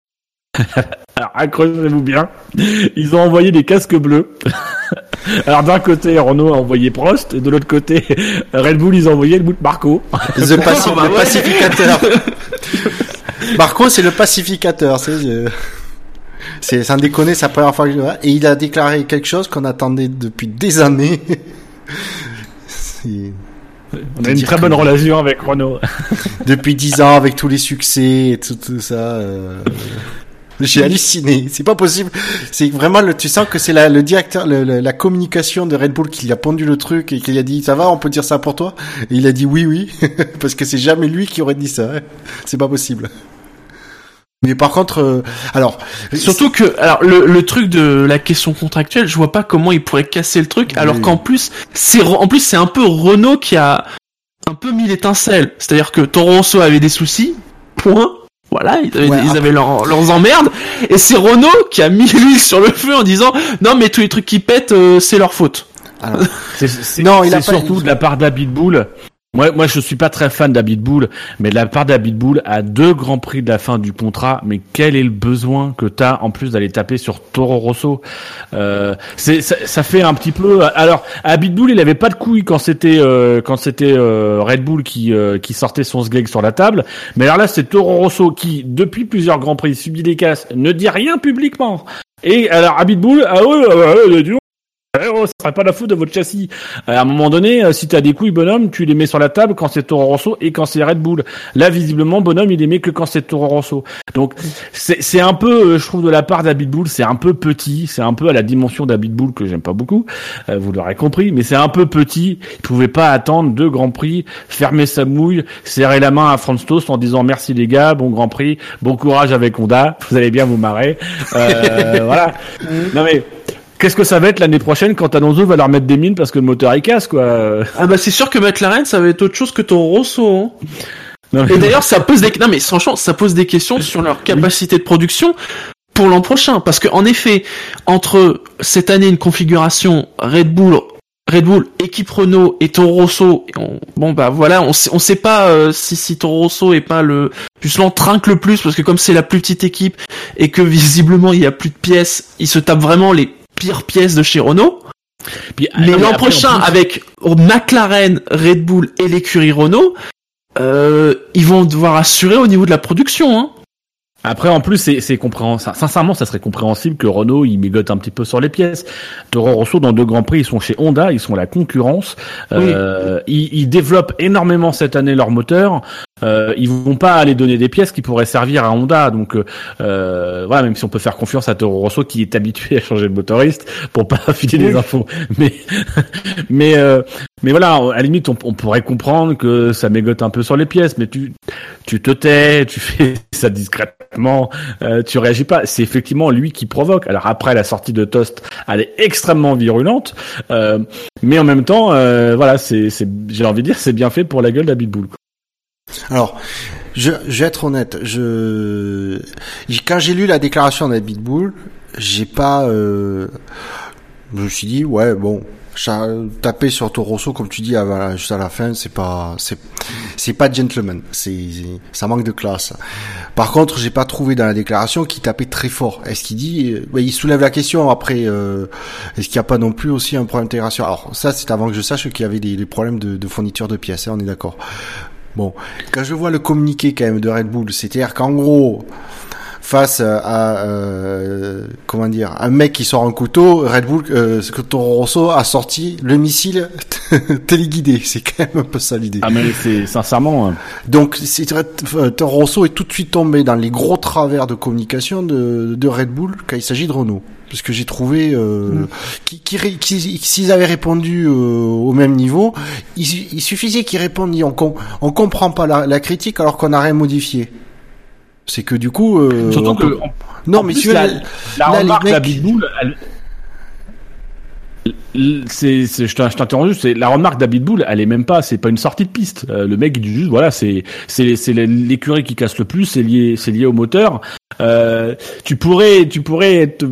Alors, accrochez-vous bien. Ils ont envoyé des casques bleus. Alors d'un côté, Renault a envoyé Prost, et de l'autre côté, Red Bull, ils ont envoyé le bout de Marco. The paci- bah le ouais. pacificateur. Marco, c'est le pacificateur. C'est, euh, c'est, sans déconner, c'est la première fois que je le vois. Et il a déclaré quelque chose qu'on attendait depuis des années. On a une très bonne relation avec Renault. depuis dix ans, avec tous les succès et tout, tout ça. euh, J'ai halluciné. C'est pas possible. C'est vraiment le, tu sens que c'est le directeur, le- la communication de Red Bull qui lui a pondu le truc et qui lui a dit, ça va, on peut dire ça pour toi? Et il a dit oui, oui. Parce que c'est jamais lui qui aurait dit ça. C'est pas possible. Mais par contre, euh, alors, Surtout que, alors, le, le truc de la question contractuelle, je vois pas comment il pourrait casser le truc, alors Oui. qu'en plus, c'est, en plus, c'est un peu Renault qui a un peu mis l'étincelle. C'est-à-dire que Toro Rosso avait des soucis, point. Voilà, ils avaient, Ouais, ils avaient leurs- leurs emmerdes, et c'est Renault qui a mis l'huile sur le feu en disant, non, mais tous les trucs qui pètent, euh, c'est leur faute. alors, Non, il a pas- surtout de la part d'Abitbull. Moi, moi, je suis pas très fan d'Abitbull, mais de la part d'Abitbull, à deux grands prix de la fin du contrat, mais quel est le besoin que t'as en plus d'aller taper sur Toro Rosso? Euh, c'est, ça, ça fait un petit peu. Alors, Abitbull, il avait pas de couilles quand c'était euh, quand c'était euh, Red Bull qui euh, qui sortait son sgeg sur la table, mais alors là, c'est Toro Rosso qui, depuis plusieurs grands prix, subit des casses, ne dit rien publiquement. Et alors, Abitbull, ah ouais, ouais, ouais, dis donc, eh oh, ça serait pas la faute de votre châssis. Euh, À un moment donné, euh, si t'as des couilles, bonhomme, tu les mets sur la table quand c'est Toro Rosso et quand c'est Red Bull. Là, visiblement, bonhomme, il les met que quand c'est Toro Rosso. Donc, c'est un peu, euh, je trouve, de la part d'Abitbull, c'est un peu petit, c'est un peu à la dimension d'Abitbull que j'aime pas beaucoup, vous l'aurez compris, mais c'est un peu petit. Il pouvait pas attendre deux grands prix, fermer sa mouille, serrer la main à Franz Tost en disant merci les gars, bon grand prix, bon courage avec Honda, vous allez bien vous marrer. Euh, voilà. Non mais. Qu'est-ce que ça va être l'année prochaine quand Alonso va leur mettre des mines parce que le moteur il casse quoi Ah bah c'est sûr que McLaren, ça va être autre chose que Toro Rosso. hein. Non, mais- Et d'ailleurs, ça pose des, non mais franchement, ça pose des questions sur leur capacité de production pour l'an prochain, parce que en effet, entre cette année une configuration Red Bull, Red Bull, équipe Renault et Toro Rosso, et on- bon bah voilà, on sait, on sait pas euh, si, si Toro Rosso est pas le justement trinque le plus, parce que comme c'est la plus petite équipe et que visiblement il y a plus de pièces, ils se tapent vraiment les pires pièces de chez Renault. Puis, ah, Mais l'an prochain, plus- avec McLaren, Red Bull et l'écurie Renault, euh, ils vont devoir assurer au niveau de la production. Hein. Après, en plus, c'est, compréhensible. Sincèrement, ça serait compréhensible que Renault, il mégote un petit peu sur les pièces. Toro Rosso, dans deux grands prix, ils sont chez Honda, ils sont la concurrence. Euh, ils, ils développent énormément cette année leur moteur. Euh, ils vont pas aller donner des pièces qui pourraient servir à Honda. Donc, euh, euh, voilà, même si on peut faire confiance à Toro Rosso, qui est habitué à changer de motoriste pour pas filer des infos. Mais, mais, euh, mais voilà, à la limite, on, pourrait comprendre que ça mégote un peu sur les pièces, mais tu, tu te tais, tu fais ça discrètement, euh, tu réagis pas. C'est effectivement lui qui provoque. Alors après, la sortie de Toast, elle est extrêmement virulente, euh, mais en même temps, euh, voilà, c'est, j'ai envie de dire, c'est bien fait pour la gueule d'Abitbull. Alors, je, je vais être honnête. Je, quand j'ai lu la déclaration d'Abitbull, j'ai pas. Euh, je me suis dit, ouais, bon, taper sur Torosso comme tu dis juste à la fin c'est pas c'est c'est pas gentleman. C'est ça manque de classe. Par contre j'ai pas trouvé dans la déclaration qu'il tapait très fort. Est-ce qu'il dit il soulève la question après euh, est-ce qu'il n'y a pas non plus aussi un problème d'intégration? Alors ça c'est avant que je sache qu'il y avait des, problèmes de, de, fourniture de pièces hein, on est d'accord. Bon quand je vois le communiqué quand même de Red Bull c'est-à-dire qu'en gros face à euh, comment dire un mec qui sort un couteau, Red Bull, euh, Toro Rosso a sorti le missile téléguidé. C'est quand même un peu ça l'idée. Ah mais c'est sincèrement. Hein. Donc c'est Toro Rosso est tout de suite tombé dans les gros travers de communication de, de Red Bull quand il s'agit de Renault. Parce que j'ai trouvé euh, mm. qui, qui, s'ils avaient répondu euh, au même niveau, il, suffisait qu'ils répondent on, on comprend pas la, la critique alors qu'on n'a rien modifié. C'est que du coup. Euh, Surtout que. non, mais tu la, la remarque la Bull, c'est, je t'interromps juste, c'est la remarque d'Abitbull, elle est même pas, c'est pas une sortie de piste. Euh, le mec il dit juste, voilà, c'est, c'est, c'est l'écurie qui casse le plus, c'est lié, c'est lié au moteur. Euh, tu pourrais, tu pourrais être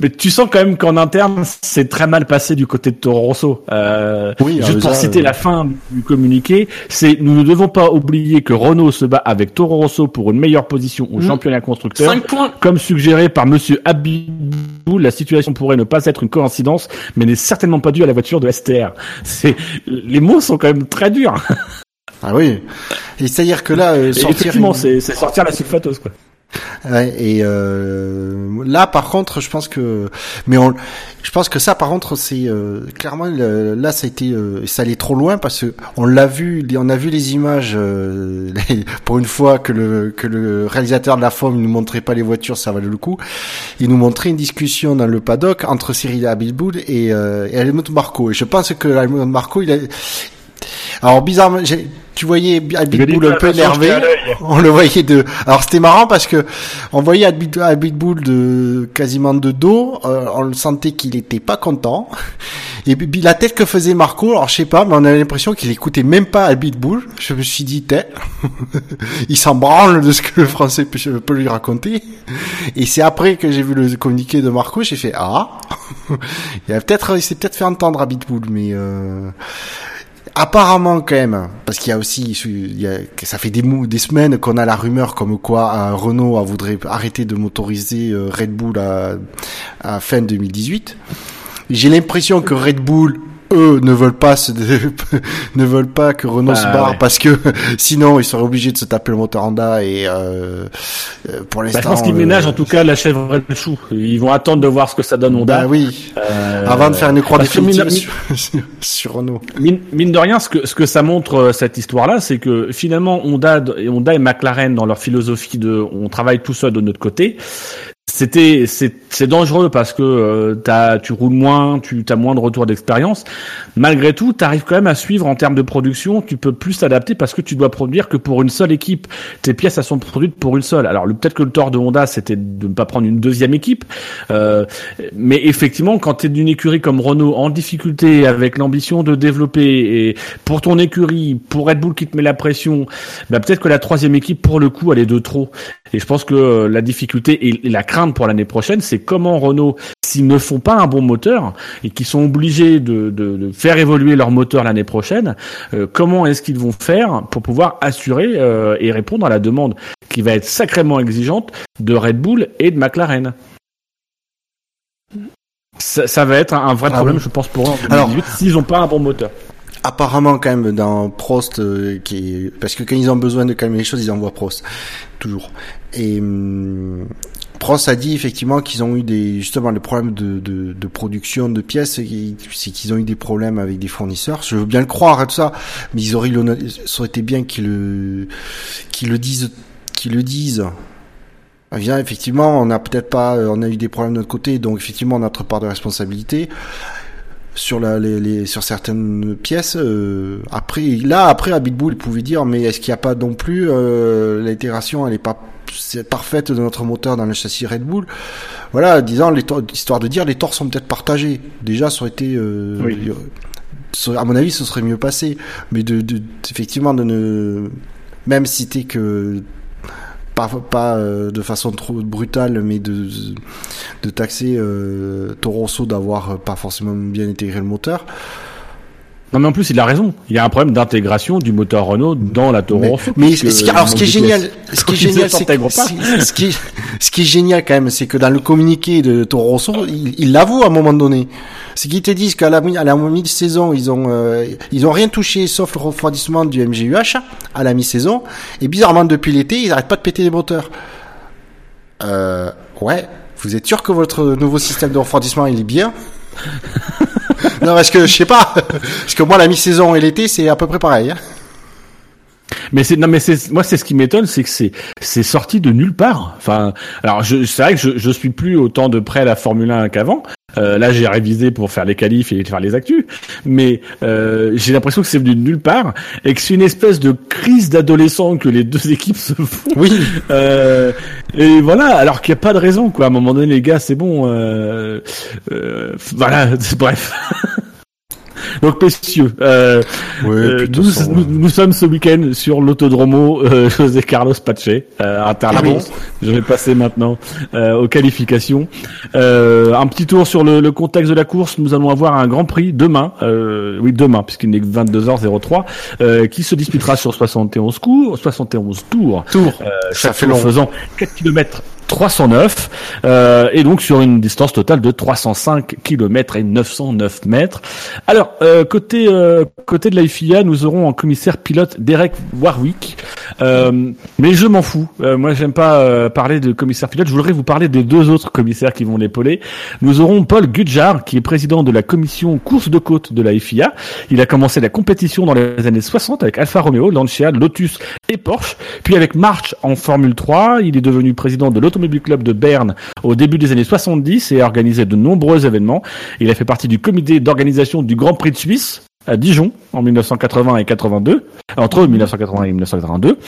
mais tu sens quand même qu'en interne, c'est très mal passé du côté de Toro Rosso. Euh, oui, juste pour citer la fin du communiqué, c'est nous ne devons pas oublier que Renault se bat avec Toro Rosso pour une meilleure position au mmh. championnat constructeur. Comme suggéré par Monsieur Abibou, la situation pourrait ne pas être une coïncidence, mais n'est certainement pas due à la voiture de STR. C'est les mots sont quand même très durs. Ah oui. Et c'est-à-dire que là, euh, sortir effectivement, c'est sortir la sulfateuse quoi. Et euh, là, par contre, je pense que, mais on, je pense que ça, par contre, c'est euh, clairement là, ça a été, euh, ça allait trop loin parce que on l'a vu, on a vu les images euh, pour une fois que le que le réalisateur de la forme ne nous montrait pas les voitures, ça valait le coup. Il nous montrait une discussion dans le paddock entre Cyril Abitboul et, et Helmut Marco. Et je pense que Helmut Marco, il a, alors bizarrement, tu voyais Abitbull un peu énervé. On le voyait de. Alors c'était marrant parce que on voyait Abitbull de quasiment de dos. Euh, on le sentait qu'il était pas content. Et puis la tête que faisait Marco, alors je sais pas, mais on avait l'impression qu'il écoutait même pas Abitbull. Je me suis dit, il s'en branle de ce que le français peut, lui raconter. Et c'est après que j'ai vu le communiqué de Marco, j'ai fait ah. il a peut-être, il s'est peut-être fait entendre Abitbull, mais. Euh... Apparemment quand même, parce qu'il y a aussi, il y ça fait des, des semaines qu'on a la rumeur comme quoi euh, Renault voudrait arrêter de motoriser euh, Red Bull à fin 2018. J'ai l'impression que Red Bull eux ne veulent pas se, ne veulent pas que Renault se bah, barre parce que sinon ils seraient obligés de se taper le moteur Honda et euh, euh pour l'instant. Bah, je pense qu'ils ménagent en tout cas la chèvre et le chou. Ils vont attendre de voir ce que ça donne Honda. Bah oui. Euh, avant de faire une croix définitive sur, sur, Renault. Mine, mine, de rien, ce que ce que ça montre euh, cette histoire-là, c'est que finalement Honda, Honda et McLaren dans leur philosophie de on travaille tout seul de notre côté c'était c'est dangereux parce que euh, as, tu roules moins, tu as moins de retour d'expérience. Malgré tout, tu arrives quand même à suivre en termes de production. Tu peux plus t'adapter parce que tu dois produire que pour une seule équipe. Tes pièces elles sont produites pour une seule. Alors peut-être que le tort de Honda c'était de ne pas prendre une deuxième équipe, euh, mais effectivement quand tu es d'une écurie comme Renault en difficulté avec l'ambition de développer et pour ton écurie, pour Red Bull qui te met la pression, bah peut-être que la troisième équipe pour le coup elle est de trop. Et je pense que euh, la difficulté et la crainte pour l'année prochaine, c'est comment Renault, s'ils ne font pas un bon moteur et qu'ils sont obligés de, faire évoluer leur moteur l'année prochaine, euh, comment est-ce qu'ils vont faire pour pouvoir assurer euh, et répondre à la demande qui va être sacrément exigeante de Red Bull et de McLaren? Ça, va être un, vrai ah problème, je pense, pour eux en 2018, s'ils n'ont pas un bon moteur. Apparemment quand même dans Prost euh, qui parce que quand ils ont besoin de calmer les choses ils envoient Prost toujours. Et hum, Prost a dit effectivement qu'ils ont eu des justement des problèmes de, de, de production de pièces, c'est qu'ils ont eu des problèmes avec des fournisseurs. Je veux bien le croire et tout ça, mais ils auraient ça aurait été bien qu'ils le qu'ils le disent qu'ils le disent. Bien, effectivement, on a peut-être pas, on a eu des problèmes de notre côté, donc effectivement, notre part de responsabilité sur la, les, les, sur certaines pièces. Euh, après, là, après, à Big Bull, il pouvait dire, mais est-ce qu'il n'y a pas non plus euh, l'intégration, elle est pas c'est parfaite de notre moteur dans le châssis Red Bull. Voilà, disant histoire de dire les torts sont peut-être partagés. Déjà, ça aurait été, euh, à mon avis, ce serait mieux passé. Mais de, de effectivement, de ne même citer que pas, euh, de façon trop brutale, mais de, taxer euh, Toro Rosso d'avoir pas forcément bien intégré le moteur. Non mais en plus il a raison. Il y a un problème d'intégration du moteur Renault dans la Toro Rosso. Mais, ce alors ce qui est génial, ce qui est génial, c'est ce qui, ce qui est génial quand même, c'est que dans le communiqué de Toro Rosso, il l'avoue à un moment donné. C'est qu'ils te disent qu'à la, à la mi-saison, ils ont euh, ils ont rien touché sauf le refroidissement du MGUH à la mi-saison. Et bizarrement depuis l'été, ils arrêtent pas de péter les moteurs. Euh, ouais. Vous êtes sûr que votre nouveau système de refroidissement il est bien? non, parce que je sais pas. Parce que moi, la mi-saison et l'été, c'est à peu près pareil. Hein. Mais c'est non mais c'est moi c'est ce qui m'étonne c'est que c'est c'est sorti de nulle part. Enfin alors je c'est vrai que je je suis plus autant de près à la Formule 1 qu'avant. Euh, là j'ai révisé pour faire les qualifs et faire les actus, mais euh, j'ai l'impression que c'est venu de nulle part et que c'est une espèce de crise d'adolescent que les deux équipes se font. Oui. Euh, et voilà alors qu'il n'y a pas de raison quoi. À un moment donné les gars c'est bon. Euh, euh, voilà bref. Donc messieurs, euh, euh nous, nous, sommes ce week-end sur l'autodromo euh, José Carlos Pache euh, à Interlagos. Ah Je vais passer maintenant euh, aux qualifications. un petit tour sur le, le, contexte de la course. Nous allons avoir un Grand Prix demain, oui demain puisqu'il n'est que 22h03, qui se disputera sur 71 cours, 71 tours. Tour. ça fait long. Faisant 4 km 309 euh, et donc sur une distance totale de 305 km et 909 mètres. Alors euh, côté euh, côté de la FIA, nous aurons en commissaire pilote Derek Warwick, euh, mais je m'en fous. Euh, moi, j'aime pas parler de commissaire pilote. Je voudrais vous parler des deux autres commissaires qui vont l'épauler. Nous aurons Paul Gudjar, qui est président de la commission course de côte de la FIA. Il a commencé la compétition dans les années 60 avec Alfa Romeo, Lancia, Lotus et Porsche. Puis avec March en Formule 3, il est devenu président de l'auto du Club de Berne au début des années 70 et a organisé de nombreux événements. Il a fait partie du comité d'organisation du Grand Prix de Suisse à Dijon en 1980 et 82, entre 1980 et 1982.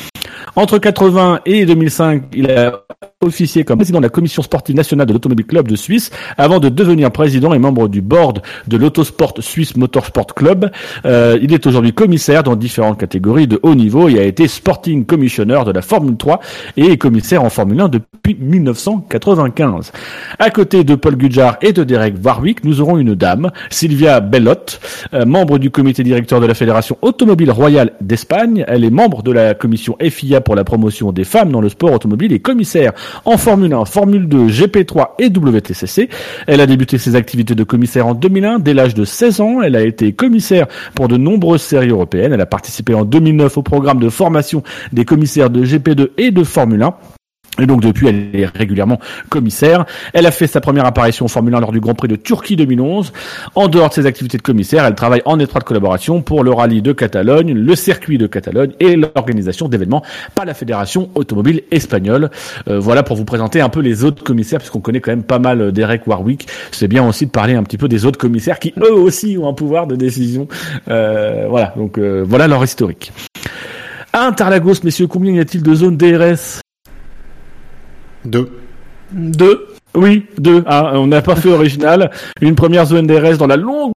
Entre 80 et 2005, il a officié comme président de la commission sportive nationale de l'Automobile Club de Suisse avant de devenir président et membre du board de l'Autosport Suisse Motorsport Club. Euh, il est aujourd'hui commissaire dans différentes catégories de haut niveau et a été sporting commissioner de la Formule 3 et commissaire en Formule 1 depuis 1995. À côté de Paul Gudjar et de Derek Warwick, nous aurons une dame, Sylvia Bellotte, euh, membre du comité directeur de la Fédération Automobile Royale d'Espagne. Elle est membre de la commission FIA pour la promotion des femmes dans le sport automobile et commissaire en Formule 1, Formule 2, GP3 et WTCC. Elle a débuté ses activités de commissaire en 2001. Dès l'âge de 16 ans, elle a été commissaire pour de nombreuses séries européennes. Elle a participé en 2009 au programme de formation des commissaires de GP2 et de Formule 1. Et donc depuis, elle est régulièrement commissaire. Elle a fait sa première apparition en Formule 1 lors du Grand Prix de Turquie 2011. En dehors de ses activités de commissaire, elle travaille en étroite collaboration pour le rallye de Catalogne, le circuit de Catalogne et l'organisation d'événements par la Fédération automobile espagnole. Euh, voilà pour vous présenter un peu les autres commissaires, puisqu'on connaît quand même pas mal euh, Derek Warwick. C'est bien aussi de parler un petit peu des autres commissaires qui eux aussi ont un pouvoir de décision. Euh, voilà, donc voilà leur historique. Interlagos, messieurs, combien y a-t-il de zones DRS deux. Deux? Oui, deux. Ah, on n'a pas fait original. Une première zone DRS dans la longue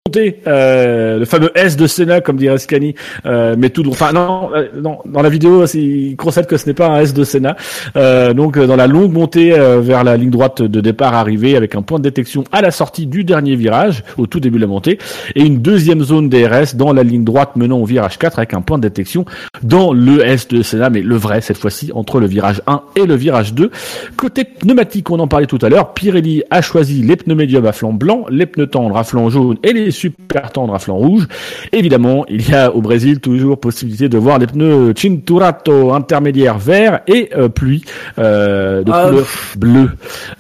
euh, le fameux S de Senna, comme dirait Scani, euh, mais tout, enfin non, euh, non, dans la vidéo, il concède que ce n'est pas un S de Senna. Euh, donc dans la longue montée vers la ligne droite de départ arrivée, avec un point de détection à la sortie du dernier virage, au tout début de la montée, et une deuxième zone DRS dans la ligne droite menant au virage 4 avec un point de détection dans le S de Senna, mais le vrai cette fois-ci entre le virage 1 et le virage 2. Côté pneumatique, on en parlait tout à l'heure, Pirelli a choisi les pneus médiums à flanc blanc, les pneus tendres à flanc jaune et les super tendre à flanc rouge. Évidemment, il y a au Brésil toujours possibilité de voir les pneus Cinturato intermédiaire vert et euh, pluie euh, de ah, couleur bleue.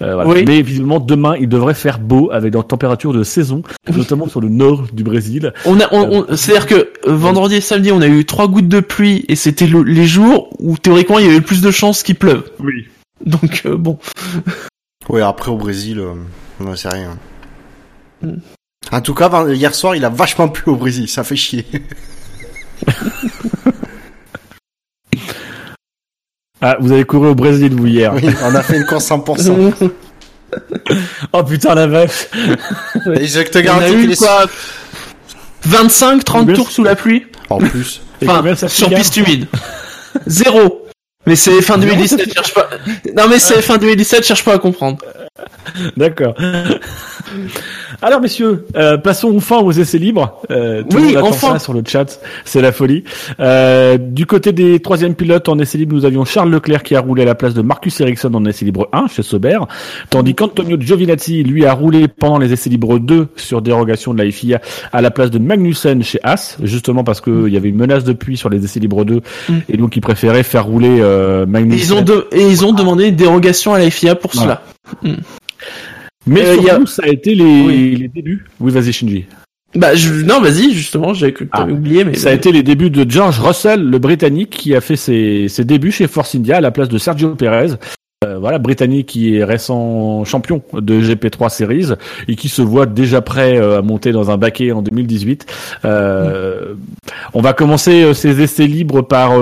Euh, voilà. Mais visiblement demain il devrait faire beau avec des températures de saison, notamment sur le nord du Brésil. On a, on, c'est-à-dire que vendredi et samedi on a eu trois gouttes de pluie et c'était les jours où théoriquement il y avait plus de chances qu'il pleuve. Oui. Donc bon. Oui, après au Brésil, on ne sait rien. En tout cas, hier soir, il a vachement plu au Brésil. Ça fait chier. Ah, vous avez couru au Brésil, vous, hier. Oui, on a fait une course 100%. Oh putain, la vache. Et je te garantis eu qu'il est quoi 25, 30 Combien tours sous la pluie En plus. Enfin, sur piste humide. Zéro. Mais c'est fin 2017, cherche pas. Non mais c'est fin 2017, cherche pas à comprendre. D'accord. Alors messieurs, euh, passons enfin aux essais libres. Euh, tout Oui, enfin. ça sur le chat, c'est la folie. Euh, du côté des troisièmes pilotes en essais libres, nous avions Charles Leclerc qui a roulé à la place de Marcus Ericsson en essais libre 1 chez Sauber, tandis qu'Antonio Giovinazzi lui a roulé pendant les essais libres 2 sur dérogation de la FIA à la place de Magnussen chez As, justement parce qu'il y avait une menace de pluie sur les essais libres 2 Mm. et donc il préférait faire rouler euh, Et Magnussen. ils ont de... et ils ont demandé une dérogation à la FIA pour Voilà. cela. Mais Euh, a- surtout, ça a été les, Oui. les débuts. Oui, vas-y Shinji. Bah je... non, vas-y, justement, j'avais cru que t'avais Ah. oublié, mais Ça a été les débuts de George Russell, le Britannique, qui a fait ses, ses débuts chez Force India à la place de Sergio Perez. Euh, voilà, Britannique qui est récent champion de GP3 Series et qui se voit déjà prêt euh, à monter dans un baquet en 2018. Euh, On va commencer euh, ces essais libres par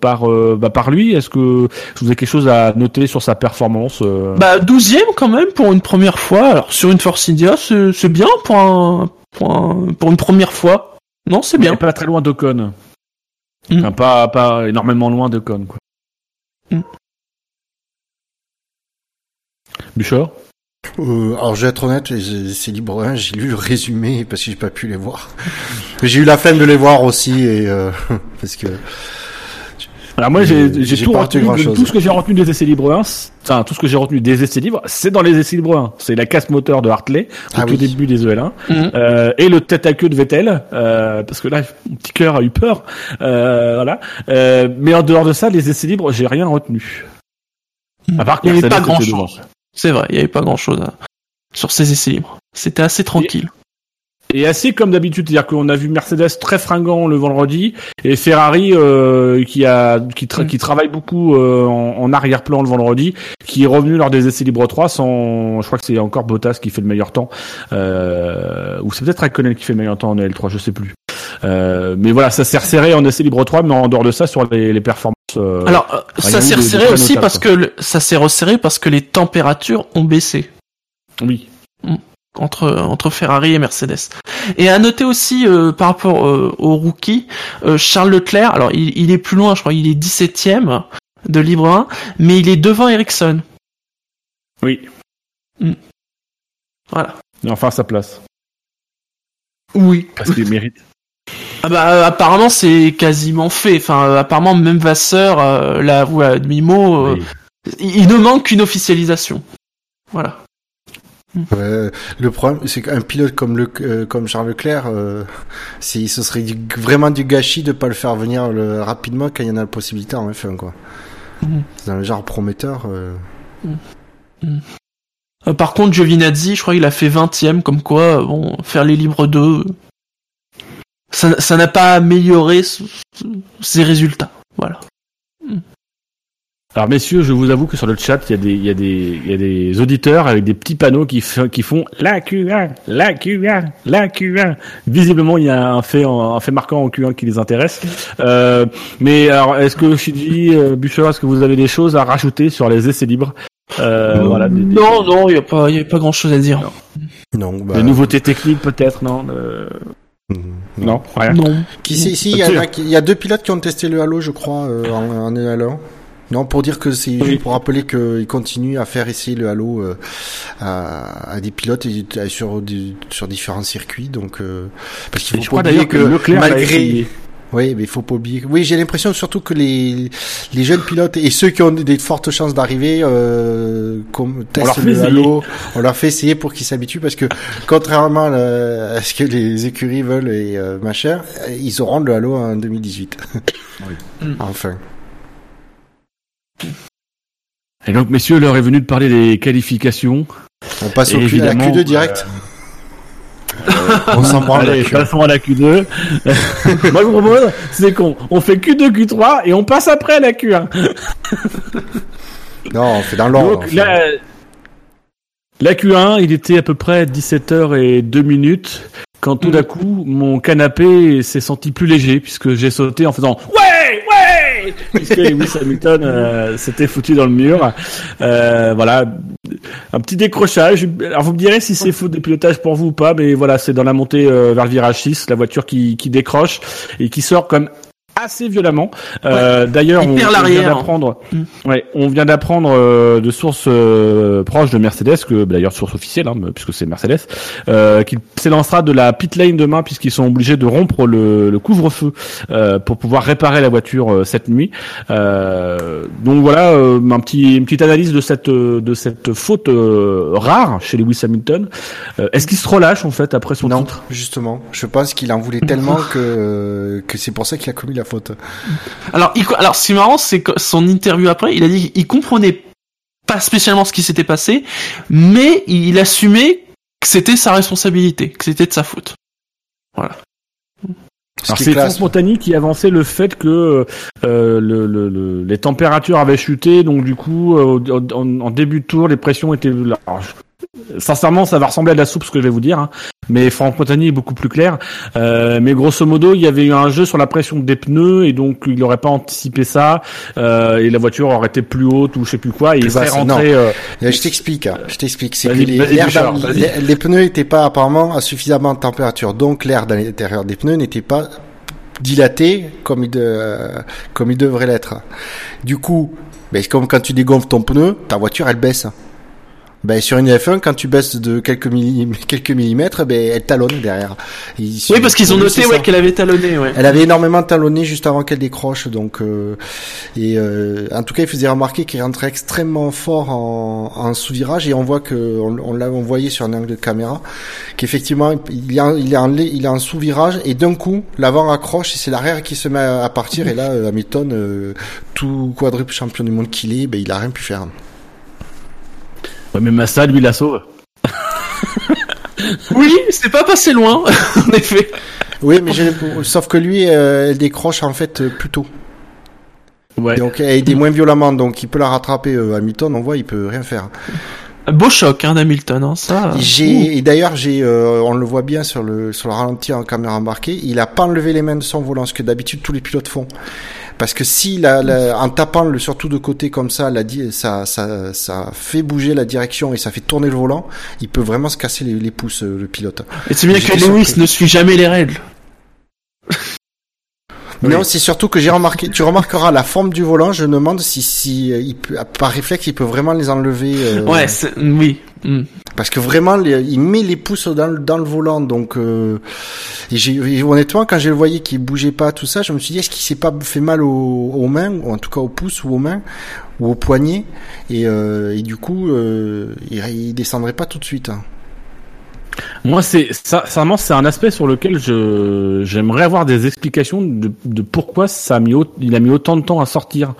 par bah, par lui. Est-ce que vous avez quelque chose à noter sur sa performance Bah 12 quand même pour une première fois. Alors sur une Force India, c'est bien pour un... pour un pour une première fois. Non, c'est bien. pas très loin d'Ocon. Mm. Enfin, pas pas énormément loin d'Ocon quoi. Mm. Bouchard Euh, alors, je vais être honnête, c'est libre 1, j'ai lu le résumé parce que j'ai pas pu les voir. Mais j'ai eu la flemme de les voir aussi et euh, parce que Alors moi j'ai tout retenu, grand-chose. tout ce que j'ai retenu des essais libres 1, c'est- enfin tout ce que j'ai retenu des essais libres, c'est dans les essais libres 1. C'est la casse moteur de Hartley au Ah tout oui. début des EL1 Mhm. euh, et le tête à queue de Vettel euh, parce que là mon petit cœur a eu peur. Euh, voilà. Euh, mais en dehors de ça, les essais libres, j'ai rien retenu. À part Il y avait pas était grand-chose. C'est vrai, il y avait pas grand chose sur ces essais libres. C'était assez tranquille. Et assez comme d'habitude, c'est-à-dire qu'on a vu Mercedes très fringant le vendredi et Ferrari euh, qui a qui, tra- Mm. qui travaille beaucoup euh, en, en arrière-plan le vendredi, qui est revenu lors des essais libres 3 sans, je crois que c'est encore Bottas qui fait le meilleur temps, euh, ou c'est peut-être Raikkonen qui fait le meilleur temps en L3, je sais plus. Euh, mais voilà, ça s'est resserré en essais libres 3, mais en dehors de ça sur les, les performances. euh, Alors, euh, ça s'est resserré aussi parce quoi. que le- ça s'est resserré parce que les températures ont baissé oui. entre entre Ferrari et Mercedes. Et à noter aussi euh, par rapport euh, au rookie, euh, Charles Leclerc, alors il, il est plus loin, je crois, il est 17ème de Libre 1, mais il est devant Ericsson. Oui. Voilà. Et enfin sa place. Oui. Parce qu'il mérite. Ah bah euh, apparemment c'est quasiment fait. Enfin euh, apparemment même Vasseur euh, l'avoue à demi-mot. euh, Oui. il, ne manque qu'une officialisation. Voilà. euh, le problème, c'est qu'un pilote comme le euh, comme Charles Leclerc, euh, ce serait du- vraiment du gâchis de pas le faire venir le, rapidement quand il y en a la possibilité en F1 quoi. Mhm. C'est le genre prometteur. Euh, par contre Giovinazzi, je crois qu'il a fait 20ème comme quoi bon faire les libres 2 ça n'a pas amélioré ses résultats. Voilà. Alors messieurs, je vous avoue que sur le chat, il y a des, il y a des, il y a des auditeurs avec des petits panneaux qui, font la Q1, la Q1, la Q1. Visiblement, il y a un fait, en- un fait marquant en Q1 qui les intéresse. Euh, mais alors, est-ce que Shiji, euh, est-ce que vous avez des choses à rajouter sur les essais libres? Euh, voilà, des, des- Non non, il y a pas il y a pas grand-chose à dire. Non, bah, des nouveautés techniques peut-être, non euh, Non, rien. Non. Qui c'est ici Il y, en a qui- il y a deux pilotes qui ont testé le Halo, je crois, euh, en, en Halo. Non, pour dire que c'est Oui. pour rappeler qu'ils continuent à faire essayer le Halo euh, à, à des pilotes et, et sur des- sur différents circuits. Donc, euh, parce qu'il faut je pas crois oublier que Leclerc a malgré essayé. Oui, mais il faut pas oublier. Oui, j'ai l'impression surtout que les les jeunes pilotes et ceux qui ont des fortes chances d'arriver, euh, comme leur testent fait le. Halo, on leur fait essayer pour qu'ils s'habituent parce que contrairement à, la- à ce que les écuries veulent et euh, machin, euh, ils auront le Halo en 2018. Oui. enfin. Et donc, messieurs, l'heure est venue de parler des qualifications. On passe au Q, à la évidemment, Q2 direct. On s'en branle. Allez, la Q1. passons à la Q2. Moi, je vous propose, c'est qu'on on fait Q2, Q3 et on passe après à la Q1. Non, on fait dans l'ordre. Donc enfin. là, La Q1, il était à peu près 17h et 2 minutes quand tout d'un coup mon canapé s'est senti plus léger puisque j'ai sauté en faisant ouais puisque Lewis Hamilton euh, s'était foutu dans le mur. Euh, voilà, un petit décrochage. Alors vous me direz si c'est faute de pilotage pour vous ou pas, mais voilà, c'est dans la montée euh, vers le virage 6, la voiture qui, qui décroche et qui sort comme assez violemment. Euh, D'ailleurs, Il on, vient d'apprendre, Mm. ouais, on vient d'apprendre euh, de sources euh, proches de Mercedes, que d'ailleurs source officielle, hein, puisque c'est Mercedes, euh, qu'il s'élancera de la pit lane demain, puisqu'ils sont obligés de rompre le, le couvre-feu euh, pour pouvoir réparer la voiture euh, cette nuit. Euh, donc voilà, euh, un petit, une petite analyse de cette de cette faute euh, rare chez Lewis Hamilton. Euh, Est-ce qu'il se relâche en fait après son Non, titre? justement. Je pense qu'il en voulait tellement que, que c'est pour ça qu'il a commis la faute. Alors, il, alors, ce qui est marrant, c'est que son interview après, il a dit qu'il comprenait pas spécialement ce qui s'était passé, mais il assumait que c'était sa responsabilité, que c'était de sa faute. Est c'est. Franck Montagny qui avançait le fait que euh, le, le- le- les températures avaient chuté, donc du coup euh, en, en début de tour les pressions étaient. alors, je- Sincèrement, ça va ressembler à de la soupe ce que je vais vous dire, hein. mais Franck Montagny est beaucoup plus clair. Euh, mais grosso modo, il y avait eu un jeu sur la pression des pneus et donc il n'aurait pas anticipé ça euh, et la voiture aurait été plus haute ou je sais plus quoi. Et il serait rentré. euh, je t'explique, hein, je t'explique. C'est que les, pneus n'étaient pas apparemment à suffisamment de température, donc l'air dans l'intérieur des pneus n'était pas dilaté comme il, de, comme il devrait l'être. Du coup, ben, c'est comme quand tu dégonfles ton pneu, ta voiture elle baisse. Ben, sur une F1, quand tu baisses de quelques, millim- quelques millimètres, ben, elle talonne derrière. Ils- Oui, parce qu'ils ont noté ouais, qu'elle avait talonné, ouais. Elle avait énormément talonné juste avant qu'elle décroche, donc euh, et euh, en tout cas il faisait remarquer qu'il rentrait extrêmement fort en, en sous-virage et on voit que on, on l'a on voyait sur un angle de caméra qu'effectivement il est en, il est en, il est en sous-virage et d'un coup l'avant accroche et c'est l'arrière qui se met à, à partir et là euh, Hamilton euh, tout quadruple champion du monde qu'il est, ben il a rien pu faire. Ouais, mais Massa lui la sauve. Oui, c'est pas passé loin, en effet. Oui, mais j'ai- sauf que lui euh, elle décroche en fait euh, plus tôt. Ouais. Donc elle est moins violemment donc il peut la rattraper euh, Hamilton, on voit il peut rien faire. Beau choc, hein, d'Hamilton, hein, ça. J'ai et d'ailleurs j'ai euh, on le voit bien sur le sur le ralenti en caméra embarquée, il a pas enlevé les mains de son volant ce que d'habitude tous les pilotes font. Parce que si la, la- en tapant le surtout de côté comme ça, la, ça, ça, ça fait bouger la direction et ça fait tourner le volant, il peut vraiment se casser les, les pouces euh, le pilote. Et c'est bien que Lewis ne suit jamais les règles. Non, c'est surtout que j'ai remarqué, tu remarqueras la forme du volant, je me demande si, si euh, il peut, par réflexe il peut vraiment les enlever. euh, Ouais, oui. Hmm. Parce que vraiment, les- il met les pouces dans, le- dans le volant, donc euh, et honnêtement quand je le voyais qu'il bougeait pas tout ça, je me suis dit est-ce qu'il s'est pas fait mal aux, aux mains, ou en tout cas aux pouces ou aux mains ou aux poignets, et, euh, et du coup euh, il, il descendrait pas tout de suite. hein. Moi, c'est ça, c'est un aspect sur lequel je j'aimerais avoir des explications de, de pourquoi ça a mis au- il a mis autant de temps à sortir,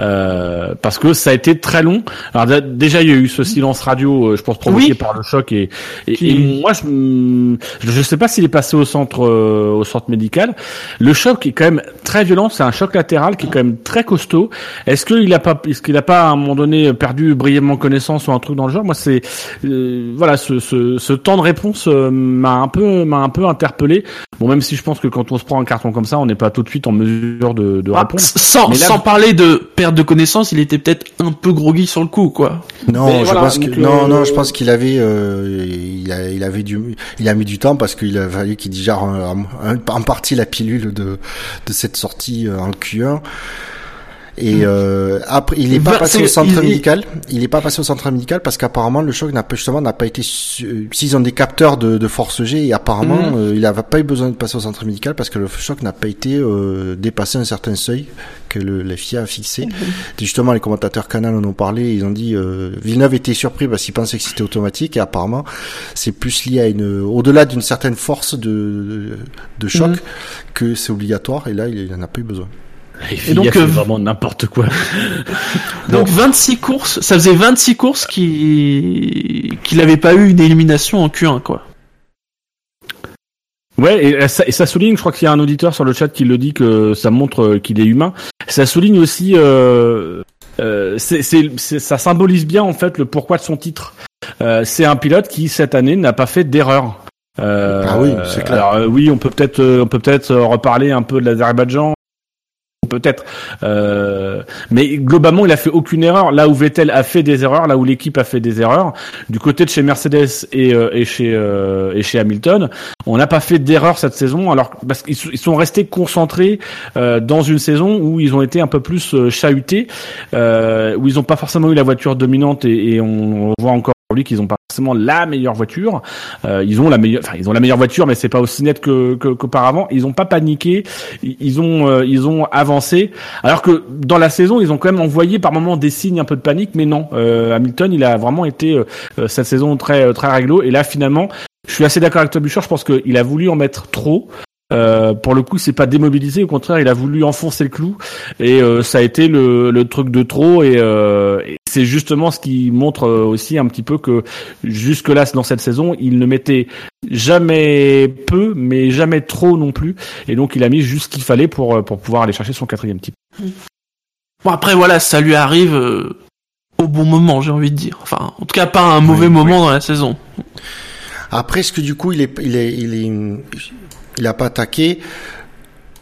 euh, parce que ça a été très long. Alors dé- déjà, il y a eu ce silence radio, euh, je pense provoqué Oui. par le choc et et, Qui- et moi, je je sais pas s'il est passé au centre euh, au centre médical. Le choc est quand même très violent. C'est un choc latéral qui est quand même très costaud. Est-ce qu'il a pas est-ce qu'il a pas à un moment donné perdu brièvement connaissance ou un truc dans le genre? Moi, c'est euh, voilà ce, ce, ce temps de réponse euh, m'a un peu m'a un peu interpellé. Bon, même si je pense que quand on se prend un carton comme ça, on n'est pas tout de suite en mesure de, de Ah, répondre. sans, là- sans parler de perte de connaissance, il était peut-être un peu groggy sur le coup, quoi. Non, Mais je voilà, pense que non, non, je pense qu'il avait, euh, il, a, il avait du, il a mis du temps parce qu'il a fallu qu'il digère en, en- en partie la pilule de de cette sortie euh, en Q1. Et euh, après, il n'est pas Va- passé au centre il- médical. Il n'est pas passé au centre médical parce qu'apparemment le choc n'a pas justement n'a pas été. S'ils ont des capteurs de, de force G, et apparemment Mhm. euh, il n'avait pas eu besoin de passer au centre médical parce que le choc n'a pas été euh, dépassé un certain seuil que le, la FIA a fixé. Et Justement, les commentateurs Canal en ont parlé. Ils ont dit euh, Villeneuve était surpris parce qu'il pensait que c'était automatique et apparemment c'est plus lié à une au-delà d'une certaine force de de choc Mhm. que c'est obligatoire. Et là, il n'en a pas eu besoin. Et, donc, euh, vraiment n'importe quoi. Donc 26 courses, ça faisait 26 courses qui qu'il avait pas eu une élimination en Q1, quoi. Ouais, et ça, et ça souligne, je crois qu'il y a un auditeur sur le chat qui le dit que ça montre euh, qu'il est humain. Ça souligne aussi, euh, euh, c'est, c'est, c'est- ça symbolise bien en fait le pourquoi de son titre. euh, c'est un pilote qui cette année n'a pas fait d'erreur. Euh, ah oui, c'est clair. Alors oui, on peut peut-être on peut peut-être reparler un peu de l'Azerbaïdjan peut-être. Euh, mais globalement, il a fait aucune erreur. Là où Vettel a fait des erreurs, là où l'équipe a fait des erreurs, du côté de chez Mercedes et, euh, et chez euh, et chez Hamilton, on n'a pas fait d'erreur cette saison. Alors parce qu'ils sont restés concentrés euh, dans une saison où ils ont été un peu plus chahutés, où ils n'ont pas forcément eu la voiture dominante et, et on voit encore qu'ils ont pas forcément la meilleure voiture. Euh, ils ont la meilleure, enfin ils ont la meilleure voiture, mais c'est pas aussi net que qu'auparavant. ils ont pas paniqué, ils ont euh, ils ont avancé. Alors que dans la saison, ils ont quand même envoyé par moments des signes un peu de panique, mais non. Euh, Hamilton, il a vraiment été cette saison très très réglo. Et là, finalement, je suis assez d'accord avec toi, Bouchard. Je pense qu'il a voulu en mettre trop. Euh, pour le coup, c'est pas démobilisé. Au contraire, il a voulu enfoncer le clou et euh, ça a été le, le, truc de trop. Et, euh, et c'est justement ce qui montre aussi un petit peu que jusque là, dans cette saison, il ne mettait jamais peu, mais jamais trop non plus. Et donc, il a mis juste ce qu'il fallait pour pour pouvoir aller chercher son quatrième type. Bon après voilà, ça lui arrive au bon moment, j'ai envie de dire. Enfin, en tout cas, pas un mauvais moment dans la saison. Après, est-ce que du coup, il est, il est, il est, il n'a pas attaqué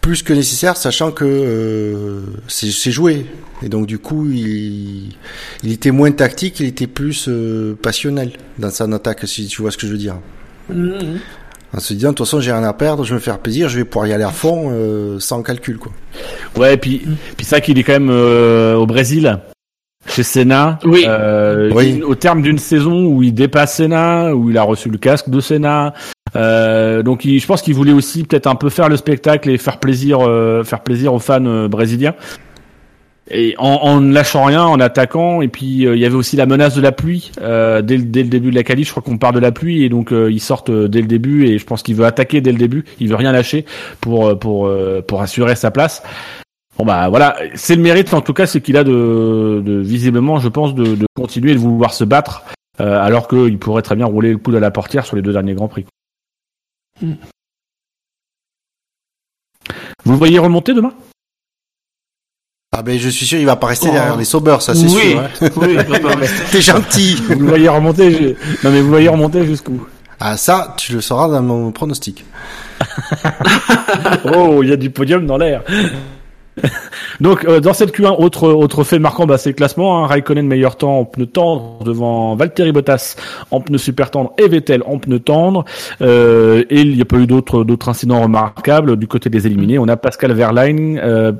plus que nécessaire, sachant que euh, c'est joué. Et donc du coup, il, il, était moins tactique, il était plus euh, passionnel dans son attaque, si tu vois ce que je veux dire. Mm-hmm. En se disant, de toute façon, j'ai rien à perdre, je vais me faire plaisir, je vais pouvoir y aller à fond, euh, sans calcul, quoi. Ouais, et puis, puis ça qu'il est quand même au Brésil, chez Senna. Oui. oui. Au terme d'une saison où il dépasse Senna, où il a reçu le casque de Senna, euh, donc je pense qu'il voulait aussi peut-être un peu faire le spectacle et faire plaisir, euh, faire plaisir aux fans euh, brésiliens. Et en, ne lâchant rien, en attaquant, et puis il y avait aussi la menace de la pluie dès, dès, le début de la qualif. Je crois qu'on part de la pluie et donc ils sortent dès le début. Et je pense qu'il veut attaquer dès le début. Il veut rien lâcher pour pour pour assurer sa place. Bon bah voilà, c'est le mérite en tout cas, c'est qu'il a de, de, visiblement, je pense, de, de continuer de vouloir se battre, alors qu'il pourrait très bien rouler le coup de la portière sur les deux derniers grands prix. Vous le voyez remonter demain? Ah ben je suis sûr il va pas rester oh. derrière les sauveurs ça c'est sûr. Hein. Oui, T'es gentil. Vous voyez remonter non mais vous voyez remonter jusqu'où? Ah ça tu le sauras dans mon pronostic. oh il y a du podium dans l'air. Donc euh, dans cette Q1, autre autre fait marquant, bah, c'est le classement. Hein. Raikkonen meilleur temps en pneu tendre devant Valtteri Bottas en pneu super tendre et Vettel en pneu tendre. Euh, et il n'y a pas eu d'autres d'autres incidents remarquables du côté des éliminés. On a Pascal Verlaine, euh,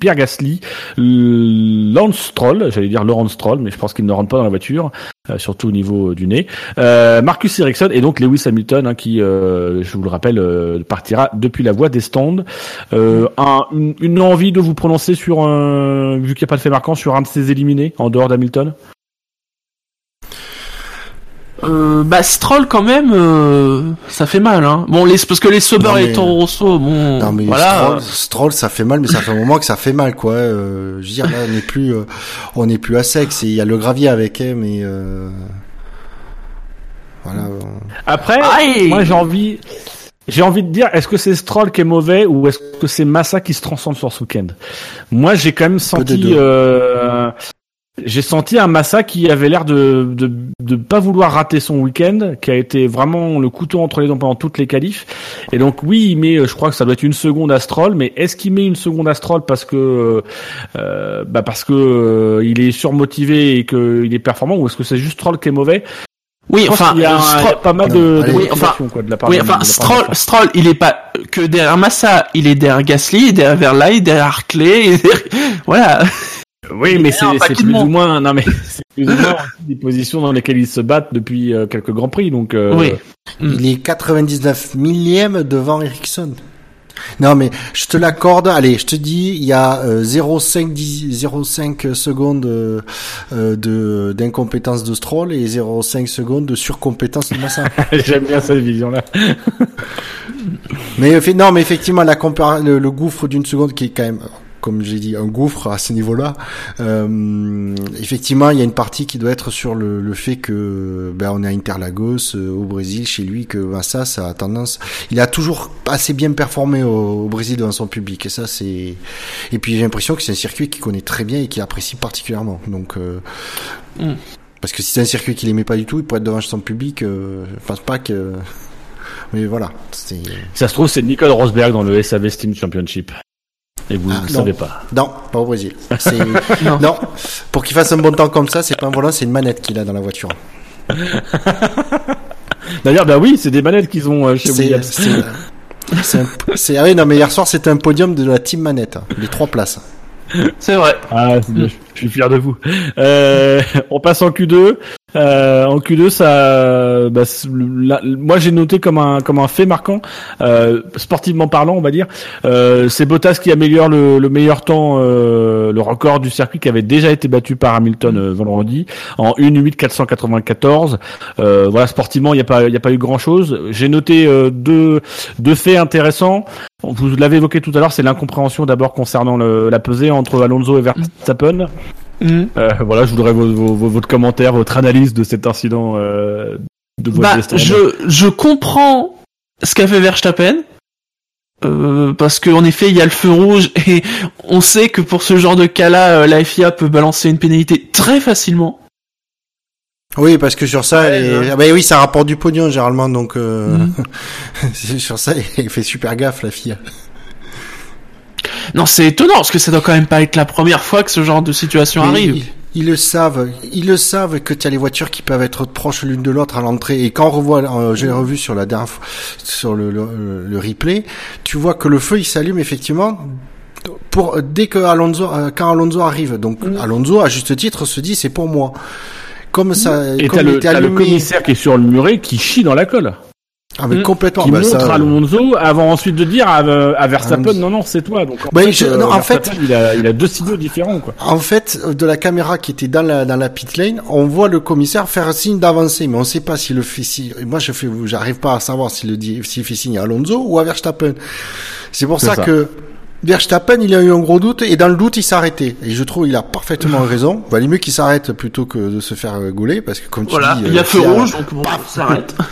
Pierre Gasly, Lance Stroll, j'allais dire Laurent Stroll, mais je pense qu'il ne rentre pas dans la voiture, surtout au niveau du nez. Euh, Marcus Ericsson et donc Lewis Hamilton hein, qui, je vous le rappelle, partira depuis la voie des stands. Un, une, une envie de vous prononcer sur un, vu qu'il n'y a pas de fait marquant, sur un de ces éliminés en dehors d'Hamilton? Euh, bah Stroll quand même euh, ça fait mal hein. Bon les parce que les Sauber et Toro Rosso bon non, mais voilà Stroll, ça fait mal mais ça fait un moment que ça fait mal quoi. Euh, je veux dire là on n'est plus euh, on n'est plus à sec, il y a le gravier avec hein, mais euh, voilà. Après moi j'ai envie j'ai envie de dire, est-ce que c'est Stroll qui est mauvais ou est-ce que c'est Massa qui se transforme sur ce week-end Moi, j'ai quand même senti, euh, j'ai senti un Massa qui avait l'air de, de de pas vouloir rater son week-end, qui a été vraiment le couteau entre les dents pendant toutes les qualifs. Et donc oui, il met, je crois que ça doit être une seconde à Stroll, mais est-ce qu'il met une seconde à Stroll parce que euh, bah parce que euh, il est surmotivé et qu'il est performant, ou est-ce que c'est juste Stroll qui est mauvais? Oui, enfin, il y, a, pas mal de, de oui, enfin, quoi, de la part oui, enfin, Stroll, Stroll, il est pas que derrière Massa, il est derrière Gasly, derrière Verlaine, derrière Hartley, voilà. Oui, mais c'est plus ou moins, non mais c'est plus ou moins des positions dans lesquelles ils se battent depuis euh, quelques grands prix, donc. Euh... Oui. Il est 99 millième devant Ericsson. Non, mais je te l'accorde. Allez, je te dis, il y a 0,5 euh, 0,5 secondes euh, euh, de d'incompétence de Stroll et 0,5 secondes de surcompétence de Massa. J'aime bien cette vision-là. mais non, mais effectivement, la le, le gouffre d'une seconde qui est quand même comme j'ai dit, un gouffre à ce niveau-là. Euh, effectivement, il y a une partie qui doit être sur le, le fait que ben, on est à Interlagos, euh, au Brésil, chez lui, que ben, ça, ça a tendance. Il a toujours assez bien performé au, au Brésil devant son public, et ça, c'est. Et puis j'ai l'impression que c'est un circuit qu'il connaît très bien et qu'il apprécie particulièrement. Donc. Euh... Mm. Parce que si c'est un circuit qu'il aimait pas du tout, il pourrait être devant son public. Euh, je pense pas que. Mais voilà. Ça se trouve, c'est Nicole Rosberg dans le SAV Steam Championship. Et vous Ah, ne non. savez pas. Non, pas au Brésil. Non. Pour qu'il fasse un bon temps comme ça, c'est pas un volant, c'est une manette qu'il a dans la voiture. D'ailleurs, bah oui, c'est des manettes qu'ils ont euh, chez Williams. c'est, ah oui, non, mais hier soir, c'était un podium de la team manette. hein, Les trois places. C'est vrai. Ah, c'est bien, je suis fier de vous. Euh, on passe en Q2. Euh, en Q2, ça, bah, moi j'ai noté comme un comme un fait marquant, euh, sportivement parlant, on va dire. Euh, c'est Bottas qui améliore le, le meilleur temps, euh, le record du circuit qui avait déjà été battu par Hamilton euh, vendredi en 1.8.494. Euh, voilà, sportivement, il n'y a pas il y a pas eu grand chose. J'ai noté deux deux faits intéressants. Vous l'avez évoqué tout à l'heure, c'est l'incompréhension d'abord concernant le, la pesée entre Alonso et Verstappen. Euh, voilà, je voudrais vos, vos- vos- votre commentaire, votre analyse de cet incident euh, de votre Bah, je, je comprends ce qu'a fait Verstappen. Euh, parce qu'en effet, il y a le feu rouge et on sait que pour ce genre de cas-là, euh, la FIA peut balancer une pénalité très facilement. Oui, parce que sur ça, Ouais, ouais. ah bah oui, ça rapporte du pognon généralement, donc euh... C'est sur ça, elle fait super gaffe la fille. Non, c'est étonnant parce que ça doit quand même pas être la première fois que ce genre de situation Mais arrive. Ils, ils le savent, ils le savent que tu as les voitures qui peuvent être proches l'une de l'autre à l'entrée. Et quand on revoit, euh, j'ai revu sur la dernière fois, sur le, le, le replay, tu vois que le feu il s'allume effectivement pour dès que Alonso, euh, quand Alonso arrive. Donc Mm. Alonso à juste titre se dit c'est pour moi. Comme ça, Et comme il le, était t'as le allumé, commissaire qui est sur le muret qui chie dans la colle. Ah, mais Mm. complètement. qui bah, montre ça, à Alonso avant ensuite de dire à, à Verstappen non non c'est toi. Donc en Ouais, fait, je- euh, non, en Verstappen, il a, il a deux signaux différents quoi. En fait, de la caméra qui était dans la dans la pit lane, on voit le commissaire faire signe d'avancer, mais on sait pas s'il le fait si moi je fais j'arrive pas à savoir s'il le dit s'il fait signe à Alonso ou à Verstappen. C'est pour ça, ça. que Verstappen, il a eu un gros doute et dans le doute, il arrêté. Et je trouve il a parfaitement raison. Bah, il est mieux qu'il s'arrête plutôt que de se faire euh, gauler parce que comme tu Voilà, dis, il y euh, a feu rouge, donc bon, ça s'arrête.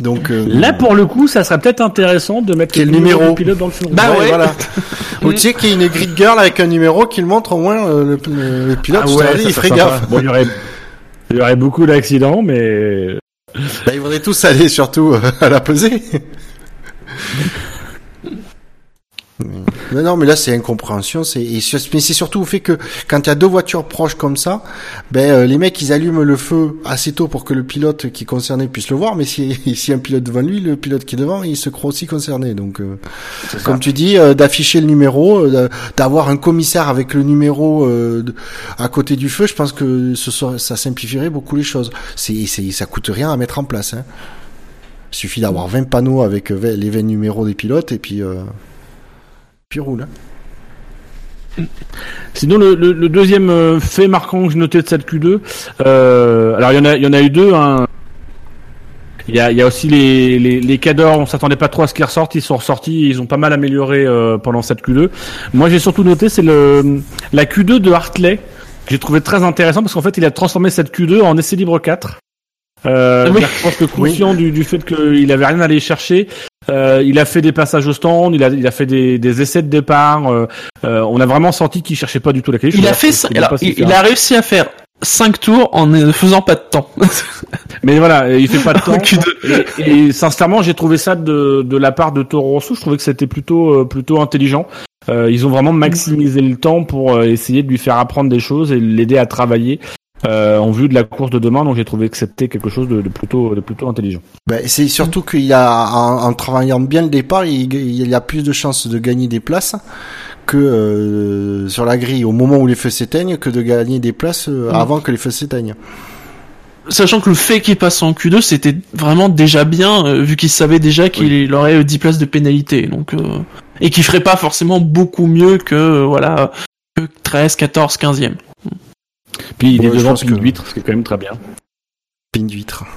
Donc euh, Là pour le coup, ça serait peut-être intéressant de mettre Quel le numéro du pilote dans le rouge. Bah ouais. voilà. Ou tu sais qu'il y a une grid girl avec un numéro qui le montre au moins euh, le, le- le pilote. Ah ouais, ça dit, il serait ferait gaffe. Bon, il y aurait il y aurait beaucoup d'accidents, mais Bah, ils voudraient tous aller surtout euh, à la pesée. Mais non, mais là c'est incompréhension, c'est mais c'est surtout au fait que quand il y a deux voitures proches comme ça, ben euh, les mecs ils allument le feu assez tôt pour que le pilote qui est concerné puisse le voir, mais si si un pilote devant lui, le pilote qui est devant, il se croit aussi concerné. Donc euh, comme tu dis, euh, d'afficher le numéro, euh, d'avoir un commissaire avec le numéro à côté du feu, je pense que ce soit, ça simplifierait beaucoup les choses. C'est ça coûte rien à mettre en place. Hein. Il suffit d'avoir 20 panneaux avec 20 les 20 numéros des pilotes et puis euh, puis roule. hein. Sinon, le, le- le deuxième euh, fait marquant que j'ai noté de cette Q2, euh, alors il y en a, y en a eu deux. Hein. Il y a, il y a aussi les, les, les cadors, on s'attendait pas trop à ce qu'ils ressortent, ils sont ressortis, ils ont pas mal amélioré euh, pendant cette Q2. Moi j'ai surtout noté c'est le la Q2 de Hartley, que j'ai trouvé très intéressant parce qu'en fait il a transformé cette Q2 en essai libre 4. Euh, Oui. Je pense que conscient du, du fait qu'il avait rien à aller chercher, euh, il a fait des passages au stand, il a, il a fait des, des essais de départ. euh, euh, on a vraiment senti qu'il cherchait pas du tout la qualité. Il a fait ça, alors, il, a réussi à faire 5 tours en ne faisant pas de temps. Mais voilà, il fait pas de temps. Q2. et, et sincèrement, j'ai trouvé ça de, de la part de Toro Rosso. Je trouvais que c'était plutôt euh, plutôt intelligent. Euh, ils ont vraiment maximisé le temps pour euh, essayer de lui faire apprendre des choses et l'aider à travailler euh, en vue de la course de demain. Donc j'ai trouvé que c'était quelque chose de, de plutôt de plutôt intelligent. Ben, c'est surtout qu'il y a en, en travaillant bien le départ, il, il y a plus de chances de gagner des places que euh, sur la grille au moment où les feux s'éteignent que de gagner des places euh, Mm. avant que les feux s'éteignent. Sachant que le fait qu'il passe en Q2, c'était vraiment déjà bien, euh, vu qu'il savait déjà qu'il aurait euh, 10 places de pénalité. Donc, euh, et qu'il ferait pas forcément beaucoup mieux que, euh, voilà, que 13, 14, 15e. Puis il est devant que- d'huître, ce qui est quand même très bien. Pine d'huître.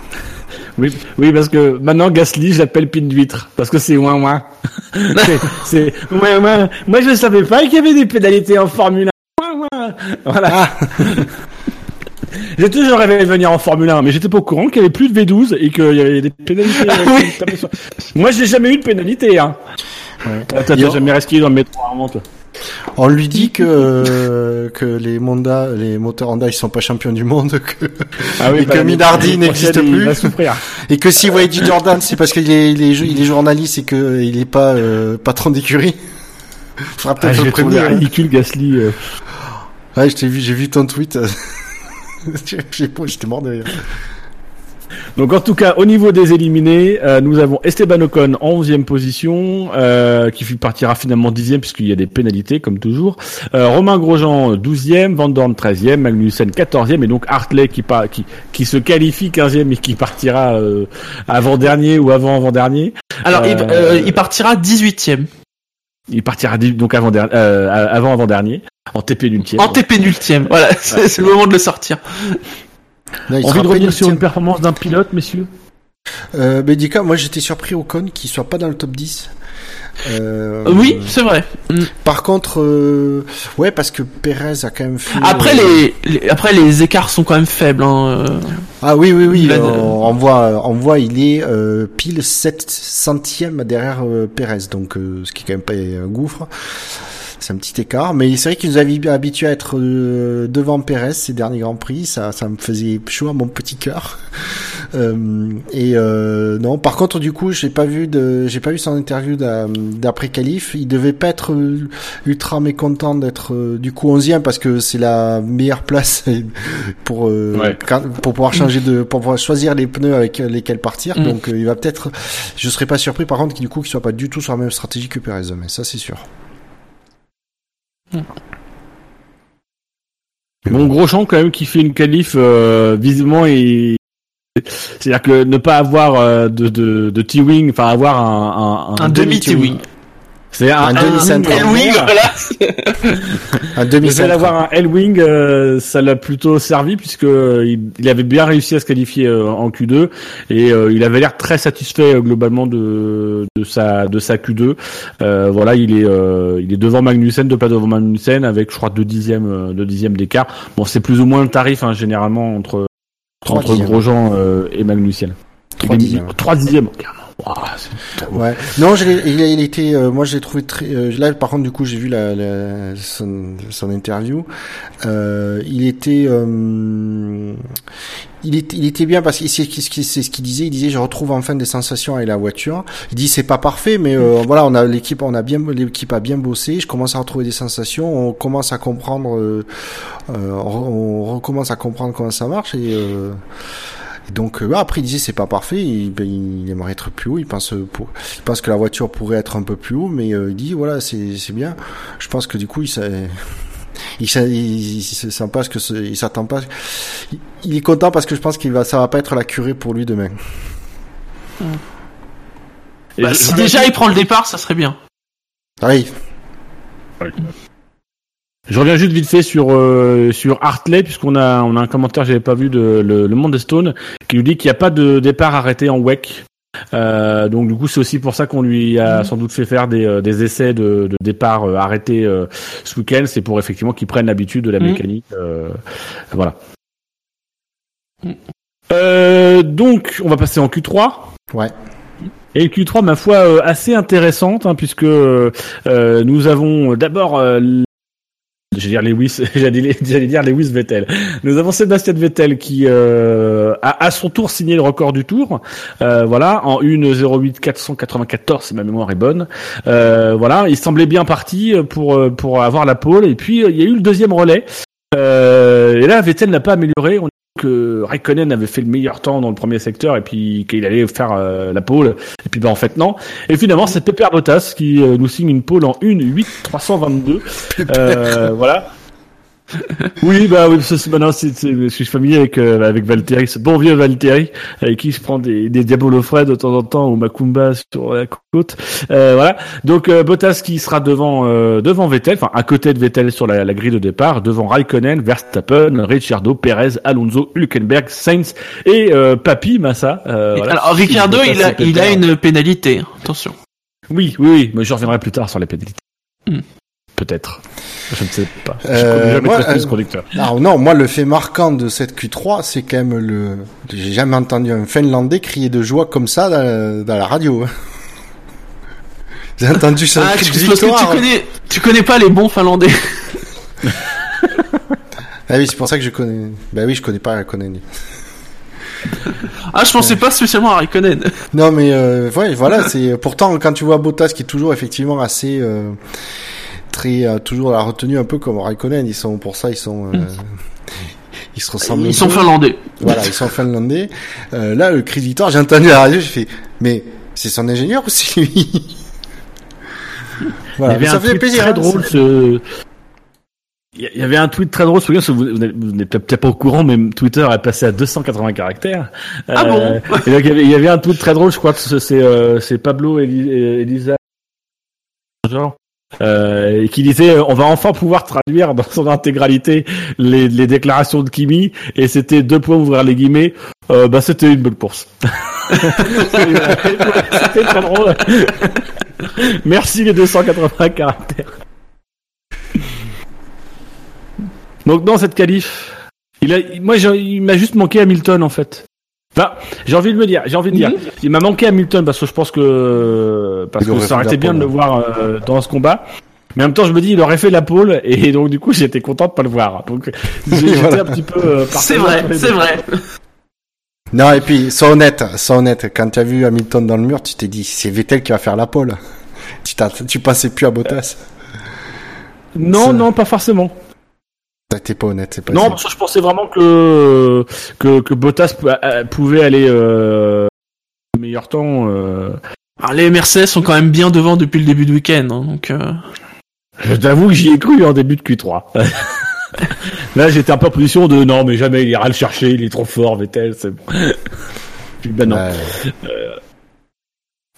Oui, oui, parce que maintenant Gasly, je l'appelle Pine d'huître parce que c'est ouin ouin. c'est ouin ouin. Moi, je ne savais pas qu'il y avait des pénalités en Formule 1. Ouin, ouin. Voilà. J'ai toujours rêvé de venir en Formule 1, mais j'étais pas au courant qu'il y avait plus de V12 et qu'il y avait des pénalités. euh, qui tapaient sur- Moi, j'ai jamais eu de pénalité. Hein. Ouais. Ah, t'as jamais resquillé dans le métro rarement, toi. On lui dit que euh, que les Monda, les moteurs Honda, ils sont pas champions du monde, que Ah et que Minardi n'existe plus, et que voit Eddie Jordan, c'est parce qu'il est, il est, il est journaliste et que il est pas euh, patron d'écurie. Faudra Ah, peut-être je le prévenir. hein. ridicule, Gasly. euh. Ouais, je t'ai vu, j'ai vu ton tweet. J'étais mort de rire. Donc en tout cas, au niveau des éliminés, euh, nous avons Esteban Ocon en 11e position, euh, qui partira finalement 10e puisqu'il y a des pénalités comme toujours. Euh, Romain Grosjean 12e, Van Dorn 13e, Magnussen 14e et donc Hartley qui, part, qui, qui se qualifie 15e et qui partira euh, avant-dernier ou avant-avant-dernier. Alors, il, Euh, euh, il partira 18ème. Il partira donc avant euh, avant avant dernier en TP ultime. En TP nultième. Voilà, c'est le moment de le sortir. Il Envie de revenir sur une performance d'un pilote, messieurs Euh, Dika, moi j'étais surpris au con qu'il soit pas dans le top 10. Euh, Oui, c'est vrai. Mm. Par contre, euh, ouais, parce que Perez a quand même fait. Après euh, les, les- après les écarts sont quand même faibles. Hein. euh. Ah oui, oui, oui. Euh, on voit, on voit, il est pile 7 centièmes derrière Perez, donc ce qui est quand même pas un gouffre. C'est un petit écart, mais c'est vrai qu'il nous avait habitué à être euh, devant Perez ces derniers grands prix. Ça, ça me faisait chaud à mon petit cœur. Euh, et euh, non, par contre, du coup, j'ai pas vu de, j'ai pas vu son interview d'a- d'après qualif. Il devait pas être euh, ultra mécontent d'être euh, du coup 11e parce que c'est la meilleure place pour euh, Ouais. pour pouvoir changer de, pour pouvoir choisir les pneus avec lesquels partir. Mm. Donc, il va peut-être. Je serais pas surpris, par contre, qu'il du coup, qu'il soit pas du tout sur la même stratégie que Perez, mais ça, c'est sûr. Bon, Grosjean quand même qui fait une qualif euh, visiblement et c'est-à-dire que ne pas avoir euh, de, de, de T-wing, enfin avoir un, un, Un demi T-wing. C'est un, Un demi-centre. L-wing, voilà. Un demi fait d'avoir un L-wing, euh, ça l'a plutôt servi puisque euh, il, il avait bien réussi à se qualifier euh, en Q2 et euh, il avait l'air très satisfait euh, globalement de, de sa de sa Q2. Euh, voilà, il est euh, il est devant Magnussen, deux pas devant Magnussen avec je crois deux dixièmes euh, deux dixièmes d'écart. Bon, c'est plus ou moins le tarif hein, généralement entre entre. Grosjean euh, et Magnussen. Trois dixièmes. Trois dixièmes. carrément. Ouais. Non, il, il était, euh, moi, je l'ai trouvé très. euh, là, par contre, du coup, j'ai vu la, la- son, son interview. Euh, il était, euh, il était, il était bien parce que c'est ce qu'il disait. Il disait, je retrouve enfin des sensations avec la voiture. Il dit, c'est pas parfait, mais euh, voilà, on a l'équipe, on a bien, l'équipe a bien bossé. Je commence à retrouver des sensations. On commence à comprendre, euh, euh, on, on recommence à comprendre comment ça marche et. Euh, donc euh, après il disait c'est pas parfait, il, ben, il aimerait être plus haut, il pense euh, pour, il pense que la voiture pourrait être un peu plus haut, mais euh, il dit voilà c'est c'est bien. Je pense que du coup il s'a- il, s'a- il, il, se sent pas que ce- il s'attend pas. Il, est content parce que je pense qu'il va ça va pas être la curée pour lui demain. Bah, je- si déjà il prend le départ, ça serait bien. Ah oui, Je reviens juste vite fait sur euh, sur Hartley puisqu'on a on a un commentaire que j'avais pas vu de le, le Monde des Stones qui nous dit qu'il n'y a pas de départ arrêté en WEC. Euh, donc du coup c'est aussi pour ça qu'on lui a sans doute fait faire des, euh, des essais de, de départ euh, arrêtés euh, ce week-end. C'est pour effectivement qu'ils prennent l'habitude de la Mhm. mécanique. euh, voilà. Mhm. Euh, donc on va passer en Q3. ouais. Et une Q3, ma foi, euh, assez intéressante, hein, puisque euh, nous avons d'abord, euh, j'allais dire Lewis, j'allais dire Lewis Vettel. Nous avons Sébastien Vettel qui euh, a à son tour signé le record du tour, euh, voilà, en 1.08 494, si ma mémoire est bonne. Euh, voilà, il semblait bien parti pour euh, pour avoir la pole, et puis euh, il y a eu le deuxième relais. Et là, Vettel n'a pas amélioré. Que Raikkonen avait fait le meilleur temps dans le premier secteur et puis qu'il allait faire euh, la pole. Et puis bah en fait non. Et finalement c'est Pepper Bottas qui euh, nous signe une pole en 1 8 322 euh, voilà oui bah oui c'est, c'est- bah non, c'est, c'est- je suis familier avec euh, avec Valtteri ce bon vieux Valtteri avec qui je prends des des Diabolo frais de temps en temps au Macumba sur la côte euh, voilà donc euh, Bottas qui sera devant euh, devant Vettel enfin à côté de Vettel sur la, la grille de départ devant Raikkonen Verstappen Ricciardo Perez Alonso Hülkenberg Sainz et euh, Papi Massa euh, voilà. Alors Bottas il a, il a une pénalité. Attention. Oui, oui, oui, mais je reviendrai plus tard sur les pénalités. Hmm. Peut-être. Je ne sais pas. Je Euh, connais jamais moi, euh, ce conducteur. Alors non, moi le fait marquant de cette Q3, c'est quand même le. J'ai jamais entendu un Finlandais crier de joie comme ça dans, dans la radio. hein. J'ai entendu ça. Ah, tu, parce que tu connais, tu connais pas les bons Finlandais. ah oui, c'est pour ça que je connais. Bah oui, je connais pas Raikkonen. ah, je pensais pas spécialement à Raikkonen. Non, mais euh, ouais, voilà, c'est pourtant quand tu vois Bottas qui est toujours effectivement assez euh, très euh, toujours la retenue un peu comme Raikkonen, ils sont pour ça ils sont euh, ils se ressemblent. Ils sont finlandais. Voilà, ils sont finlandais. Euh, là, le cri de victoire, j'ai entendu la radio, j'ai fait mais c'est son ingénieur ou c'est lui Voilà, il y avait ça un fait plaisir, très hein, drôle ce il y avait un tweet très drôle, vous, vous n'êtes peut-être pas au courant, mais Twitter est passé à 280 caractères. Ah bon euh, et donc, il y, avait, un tweet très drôle, je crois que c'est euh, Pablo Elisa genre, euh, qui disait on va enfin pouvoir traduire dans son intégralité les, déclarations de Kimi. Et c'était deux points ouvrir les guillemets. Euh, bah c'était une bonne course. Merci les 280 caractères. Donc dans cette qualif, il a, moi il m'a juste manqué Hamilton en fait. Enfin, j'ai envie de me dire, j'ai envie de dire, mhm. il m'a manqué Hamilton parce que je pense que parce que ça aurait été bien de le voir euh, dans ce combat. Mais en même temps, je me dis, il aurait fait la pole et donc du coup, j'étais content de pas le voir. Donc j'étais un petit peu. Euh, c'est vrai, c'est vrai. Non et puis sois honnête, sois honnête. Quand tu as vu Hamilton dans le mur, tu t'es dit, c'est Vettel qui va faire la pole. Tu, tu passais plus à Bottas. Non, non, pas forcément. T'es pas honnête, c'est pas Non, parce que je pensais vraiment que que, que Bottas pouvait aller euh, meilleur temps. Euh... Alors, les Mercedes sont quand même bien devant depuis le début du week-end, hein, donc. Euh... Je t'avoue que j'y ai cru en début de Q3. Là, j'étais un peu en position de non, mais jamais il ira le chercher, il est trop fort, Vettel. C'est bon. ben non. Euh,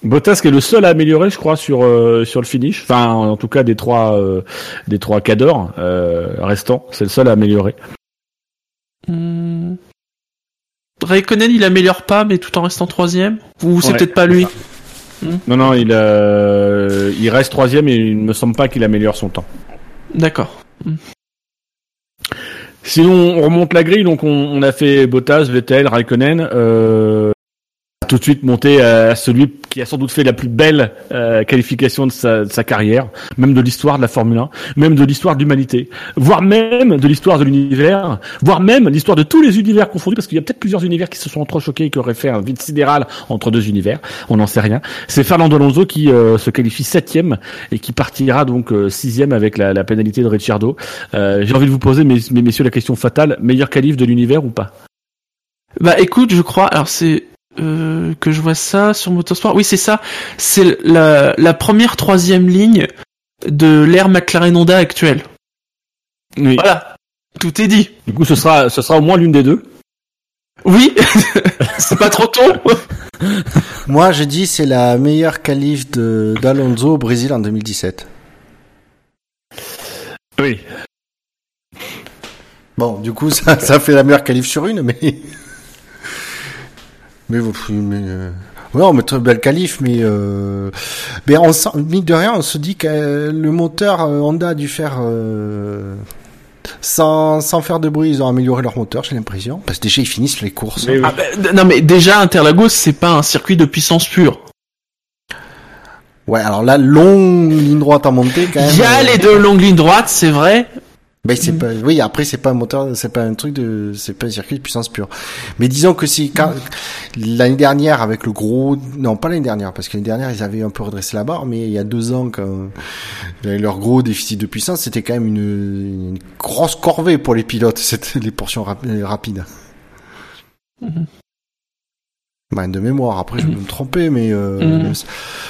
Bottas qui est le seul à améliorer, je crois, sur euh, sur le finish. Enfin, en tout cas des trois euh, des trois cadors euh, restants, c'est le seul à améliorer. Hmm. Raikkonen, il améliore pas, mais tout en restant troisième? Ou c'est peut-être pas lui? Hmm. Non, non, il il reste troisième et il ne me semble pas qu'il améliore son temps. D'accord. Hmm. Sinon, on remonte la grille, donc on, on a fait Bottas, Vettel, Raikkonen. Euh, tout de suite monter à celui qui a sans doute fait la plus belle euh, qualification de sa, de sa, carrière, même de l'histoire de la Formule 1, même de l'histoire de l'humanité, voire même de l'histoire de l'univers, voire même l'histoire de tous les univers confondus, parce qu'il y a peut-être plusieurs univers qui se sont entrechoqués et qui auraient fait un vide sidéral entre deux univers, on n'en sait rien. C'est Fernando Alonso qui euh, se qualifie septième et qui partira donc euh, sixième avec la, la, pénalité de Ricciardo. Euh, J'ai envie de vous poser, mes, mes messieurs, la question fatale, meilleur qualif de l'univers ou pas? Bah écoute, je crois, alors c'est euh, que je vois ça sur Motorsport. Oui, c'est ça. C'est la, la première troisième ligne de l'ère McLaren Honda actuelle. Oui. Voilà. Tout est dit. Du coup, ce sera, ce sera au moins l'une des deux. Oui. c'est pas trop tôt. Moi, je dis c'est la meilleure qualif de d'Alonso au Brésil en 2017. Oui. Bon, du coup, ça, ça fait la meilleure qualif sur une, mais. Mais, mais euh... non, mais très belle qualif, mais euh... mais on sent, mine de rien, on se dit que le moteur euh, Honda a dû faire euh... sans sans faire de bruit, ils ont amélioré leur moteur, j'ai l'impression, parce que déjà ils finissent les courses. Ah, bah, non, mais déjà Interlagos, c'est pas un circuit de puissance pure. Ouais, alors là, longue ligne droite à monter quand même. Il y a les deux longues lignes droites, c'est vrai. Ben c'est pas, oui, après c'est pas un moteur, c'est pas un truc de, c'est pas un circuit de puissance pure. Mais disons que si quand l'année dernière avec le gros, non pas l'année dernière parce que l'année dernière ils avaient un peu redressé la barre, mais il y a deux ans quand leur gros déficit de puissance, c'était quand même une, une, grosse corvée pour les pilotes, c'était les portions rapides. Mm-hmm. Ben, de mémoire, après je vais me tromper, mais euh, mm.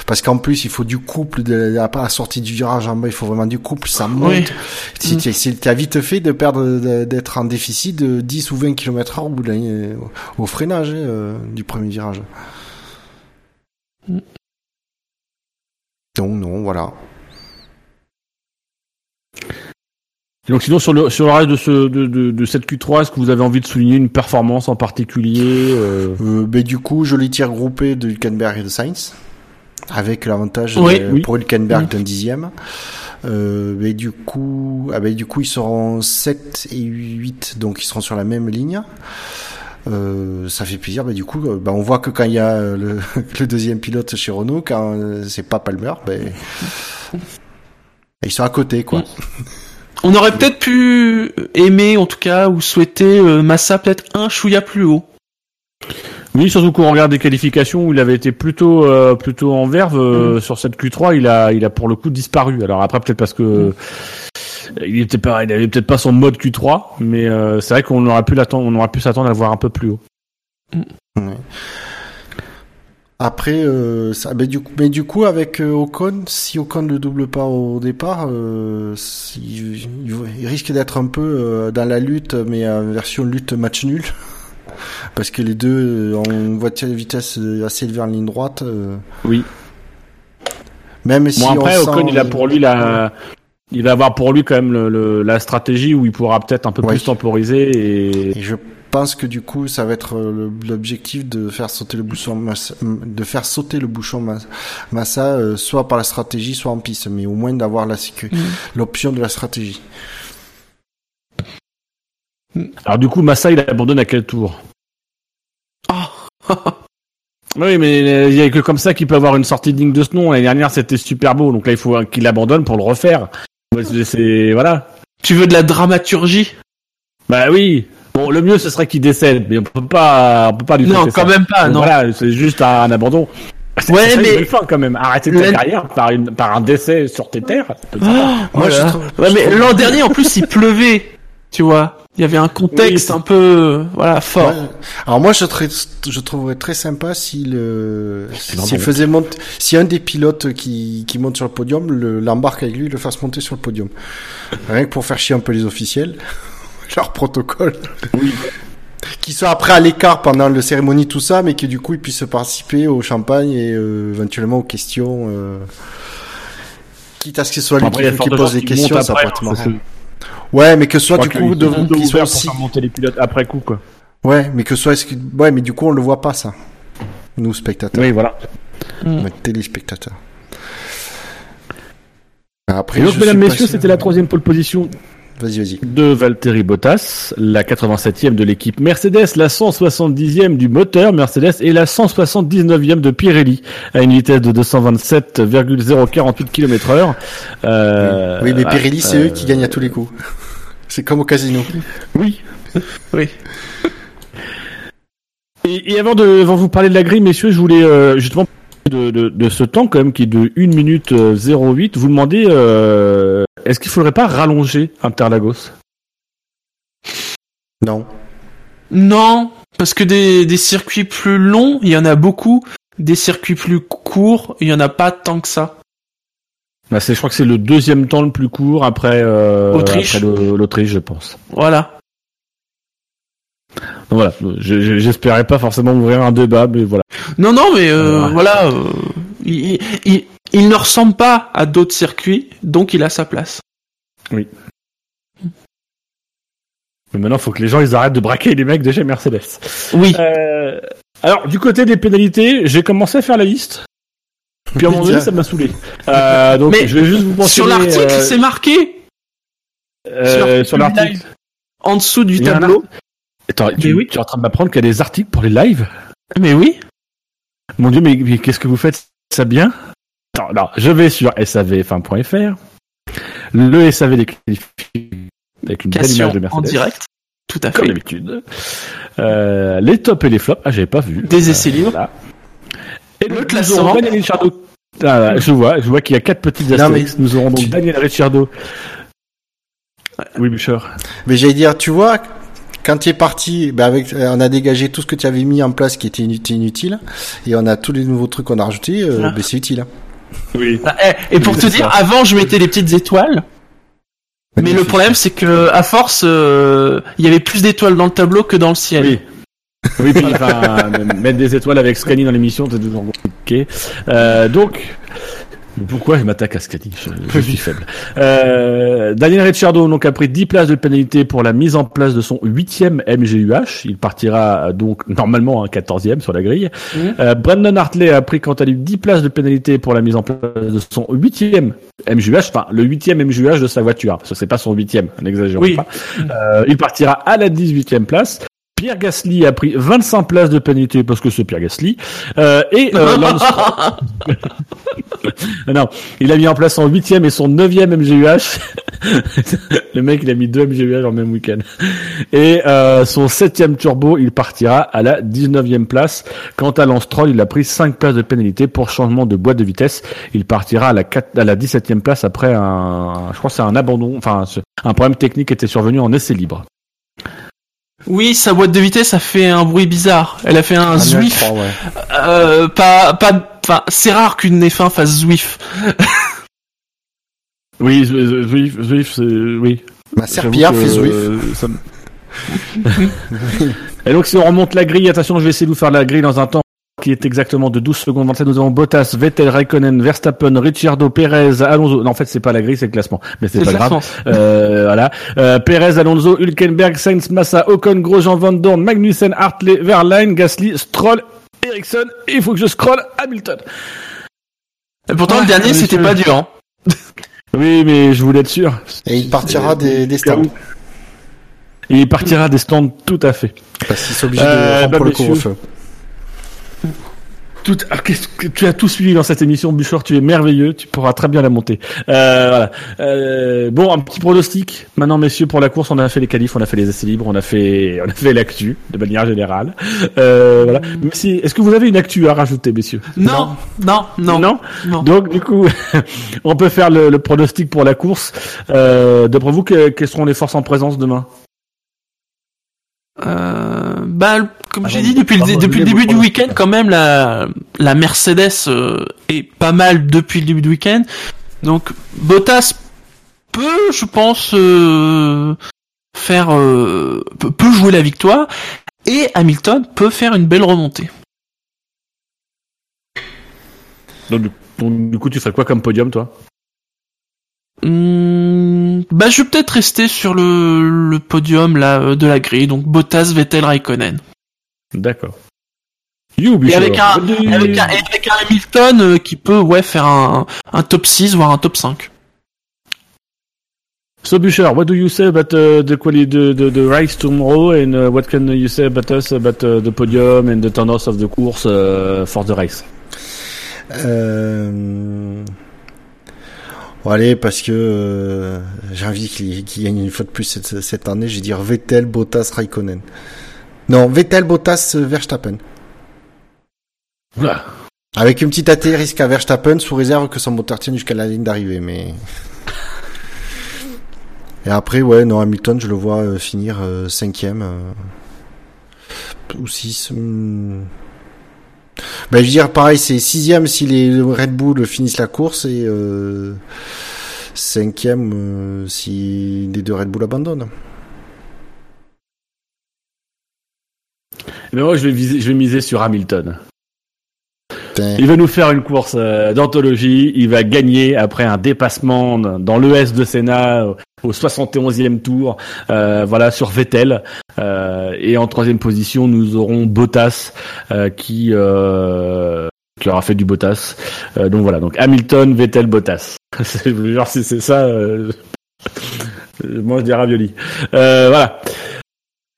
parce qu'en plus il faut du couple, de, à la sortie du virage en bas, il faut vraiment du couple, ça monte. Oui. Si mm. tu as vite fait de perdre, d'être en déficit de 10 ou 20 km heure au freinage hein, euh, du premier virage. Mm. Donc non, voilà. Donc sinon sur le sur le reste de ce de, de, de cette Q3, est-ce que vous avez envie de souligner une performance en particulier euh... Euh, ben, du coup, joli tir groupé de Hülkenberg et de Sainz, avec l'avantage oui, oui. pour Hülkenberg d'un dixième. Euh, mais du coup, ah ben, du coup, ils seront 7 et 8, donc ils seront sur la même ligne. Euh, ça fait plaisir. Mais du coup, bah, on voit que quand il y a le, le deuxième pilote chez Renault, quand c'est pas Palmer, ben ils sont à côté, quoi. On aurait peut-être pu aimer, en tout cas, ou souhaiter euh, Massa peut-être un chouïa plus haut. Oui, surtout qu'on regarde des qualifications où il avait été plutôt euh, plutôt en verve euh, sur cette Q3, il a il a pour le coup disparu. Alors après peut-être parce que il était pas il avait peut-être pas son mode Q3, mais euh, c'est vrai qu'on aurait pu l'attendre on aurait pu s'attendre à le voir un peu plus haut. Ouais. Après, euh, ça, mais, du coup, mais du coup, avec euh, Ocon, si Ocon ne double pas au départ, euh, il, il risque d'être un peu euh, dans la lutte, mais version lutte match nul. Parce que les deux ont une voiture de vitesse assez élevée en ligne droite. Oui. même si après on Ocon sent- il a pour lui la il va avoir pour lui quand même le, le- la stratégie où il pourra peut-être un peu Ouais. plus temporiser et Et je pense que du coup, ça va être euh, l'objectif de faire sauter le bouchon Massa, de faire sauter le bouchon Mas- Massa, euh, soit par la stratégie, soit en piste, mais au moins d'avoir la sécu- l'option de la stratégie. alors du coup Massa il abandonne à quel tour? Oh. Oui, mais euh, il y a que comme ça qu'il peut avoir une sortie digne de ce nom. L'année dernière, c'était super beau, donc là, il faut qu'il abandonne pour le refaire. C'est- C'est voilà. Tu veux de la dramaturgie? Bah oui. Bon, le mieux, ce serait qu'il décède, mais on peut pas, on peut pas lui Non, quand ça. même pas, Donc non. Voilà, c'est juste un, un abandon. C'est- Ouais, mais- une fin quand même. Arrêter ta carrière par une, par un décès sur tes terres. sympa. Moi, Voilà. je trouve- Ouais, je mais trouve- l'an dernier, en plus, il pleuvait. Tu vois, il y avait un contexte Oui. un peu, voilà, fort. Ouais. Alors moi, je, je trouverais très sympa si le, s'il faisait monter, si un des pilotes qui, qui monte sur le podium le- l'embarque avec lui, le fasse monter sur le podium. Rien que pour faire chier un peu les officiels, leur protocole. Oui. Qui soit après à l'écart pendant le cérémonie, tout ça, mais que du coup ils puissent participer au champagne et euh, éventuellement aux questions. Euh... Quitte à ce que ce soit lui Après, qui, qui pose des qu'il questions, ça après, pourrait être hein, marrant. Ouais, mais que ce soit du coup de, soient ouverts pour aussi. monter les pilotes après coup, quoi. Ouais, mais que ce soit, que- ouais, mais du coup on le voit pas ça. Nous spectateurs. Oui, voilà. Mm. Ouais, téléspectateurs. Après, Et donc, je mesdames, messieurs, c'était la troisième pole position Vas-y, vas-y. de Valtteri Bottas, la 87e de l'équipe Mercedes, la 170e du moteur Mercedes et la 179e de Pirelli à une vitesse de 227,048 km heure. Euh, oui, mais ouais, Pirelli, c'est euh, eux qui gagnent à tous les coups. C'est comme au casino. Oui. Oui. Et, et avant de avant vous parler de la grille, messieurs, je voulais euh, justement de, de, de ce temps quand même qui est de 1 minute euh, 08, vous demander euh, est-ce qu'il faudrait pas rallonger Interlagos? Non. Non, parce que des, des circuits plus longs, il y en a beaucoup. Des circuits plus courts, il y en a pas tant que ça. bah, c'est, Je crois que c'est le deuxième temps le plus court après, euh, Autriche. après le- l'Autriche, je pense. Voilà. Donc voilà, je- je- j'espérais pas forcément ouvrir un débat, mais voilà. Non, non, mais euh, Ouais. voilà, euh, il, il, il ne ressemble pas à d'autres circuits, donc il a sa place. Mais maintenant, il faut que les gens ils arrêtent de braquer les mecs de chez Mercedes. Oui. Euh, alors, du côté des pénalités, j'ai commencé à faire la liste. Puis à un moment donné, ça m'a saoulé. Euh, donc, Mais je vais juste vous Sur l'article, euh, c'est marqué euh, sur l'article en dessous du tableau. Attends, tu, oui. tu es en train de m'apprendre qu'il y a des articles pour les lives? Mais oui. Mon dieu, mais, mais qu'est-ce que vous faites? Ça bien? Attends, non, je vais sur savf1.fr. Le SAV des avec une belle image de Mercedes. en direct. Tout à Comme fait. d'habitude. Euh, les tops et les flops. Ah, j'avais pas vu. Des essais libres. Voilà. Et Le classement. Ah, je vois, je vois qu'il y a quatre petits Non, astérix. mais- Nous aurons donc tu- Daniel Ricciardo. Oui, Bouchard. Mais j'allais dire, tu vois, quand tu es parti, bah avec, euh, on a dégagé tout ce que tu avais mis en place qui était inutile, et on a tous les nouveaux trucs qu'on a rajoutés, euh, Ah. bah, c'est utile. Oui. Ah, eh, Et pour te dire, ça. avant je mettais des petites étoiles, mais le problème c'est que à force, euh, il y avait plus d'étoiles dans le tableau que dans le ciel. Oui. Oui, puis enfin, mettre des étoiles avec Scani dans l'émission, c'est toujours compliqué. Euh, donc, pourquoi je m'attaque à Scani je, je suis faible. Euh, Daniel Ricciardo donc a pris 10 places de pénalité pour la mise en place de son huitième MGUH. Il partira euh, donc normalement un 14e sur la grille. Euh, Brandon Hartley a pris quant à lui 10 places de pénalité pour la mise en place de son huitième MGUH, enfin le huitième MGUH de sa voiture, parce que c'est pas son huitième, n'exagérons Oui. pas. Euh, il partira à la 18e place. Pierre Gasly a pris 25 places de pénalité parce que c'est Pierre Gasly. Euh, et euh, Lance non, il a mis en place son huitième et son neuvième MGUH. le mec, il a mis deux MGUH en même week-end. Et euh, son septième turbo, il partira à la 19e place. Quant à Lance Stroll, il a pris 5 places de pénalité pour changement de boîte de vitesse. Il partira à la, 4, à la 17e place après un, je crois que c'est un abandon, enfin un problème technique était survenu en essai libre. Oui, sa boîte de vitesse a fait un bruit bizarre. Elle a fait un ouais. Euh, pas, pas, enfin, c'est rare qu'une F1 fasse zwiff. Oui, Zwift, Zwift, c'est- oui. Ma que, fait Zwift. euh, ça Et donc si on remonte la grille, attention, je vais essayer de vous faire la grille dans un temps qui est exactement de 12 secondes 27. Nous avons Bottas, Vettel, Raikkonen, Verstappen, Ricciardo, Perez, Alonso. Non, en fait, c'est pas la grille, c'est le classement. Mais c'est pas grave. Euh, voilà. Euh, Perez, Alonso, Hülkenberg, Sainz, Massa, Ocon, Grosjean, Van Dorn, Magnussen, Hartley, Verlaine, Gasly, Stroll, Ericsson. Et il faut que je scrolle Hamilton. Et pourtant, le dernier, c'était pas dur. Hein. Oui, mais je voulais être sûr. Et il partira des, des stands. Et il partira des stands tout à fait. Parce qu'ils sont obligés Euh, de bah, rompre le couvre-feu. Tout, qu'est-ce que tu as tout suivi dans cette émission, Bouchard. Tu es merveilleux. Tu pourras très bien la monter. Euh, voilà. Euh, bon, un petit pronostic. Maintenant, messieurs, pour la course, on a fait les qualifs, on a fait les essais libres, on a fait, on a fait l'actu de manière générale. Euh, voilà. Mais si, est-ce que vous avez une actu à rajouter, messieurs? Non, non, non, Non? non. Donc, du coup, on peut faire le, le pronostic pour la course. Euh, D'après vous, que- quelles seront les forces en présence demain? Euh, bah, comme Ah j'ai bon, dit depuis le, depuis le début du week-end, quand même, la, la Mercedes euh, est pas mal depuis le début du week-end. Donc, Bottas peut, je pense, euh, faire, euh, peut, peut jouer la victoire, et Hamilton peut faire une belle remontée. donc, du- donc, du coup, tu ferais quoi comme podium, toi? Hum, bah, je vais peut-être rester sur le, le podium là euh, de la grille, donc Bottas, Vettel, Raikkonen. D'accord. You, Et Bouchard. avec un, avec un, et avec un Hamilton euh, qui peut ouais faire un, un top 6 voire un top 5. So Boucher, what do you say about uh, the quality the, the, the race tomorrow? And uh, what can you say about us about uh, the podium and the turnout of the course uh, for the race? Euh... Bon, allez, parce que euh, j'ai envie qu'il gagne une fois de plus cette, cette année. Je vais dire Vettel, Bottas, Raikkonen. Non, Vettel, Bottas, euh, Verstappen. Oula. Avec une petite atterrisque à Verstappen sous réserve que son moteur tienne jusqu'à la ligne d'arrivée, mais. Et après, ouais, non, Hamilton, je le vois euh, finir euh, cinquième euh, ou six. hmm. Ben, je veux dire, pareil, c'est sixième si les Red Bull finissent la course et euh, cinquième euh, si les deux Red Bull abandonnent. Mais moi, je vais, viser, je vais miser sur Hamilton. Il va nous faire une course euh, d'anthologie. Il va gagner après un dépassement dans l'ES de Sénat au- au 71e tour. euh, voilà sur Vettel. Euh, et en troisième position, nous aurons Bottas euh, qui euh, qui aura fait du Bottas. Euh, donc voilà. Donc Hamilton, Vettel, Bottas. Genre si c'est ça. Euh, je raviolis. Euh, voilà.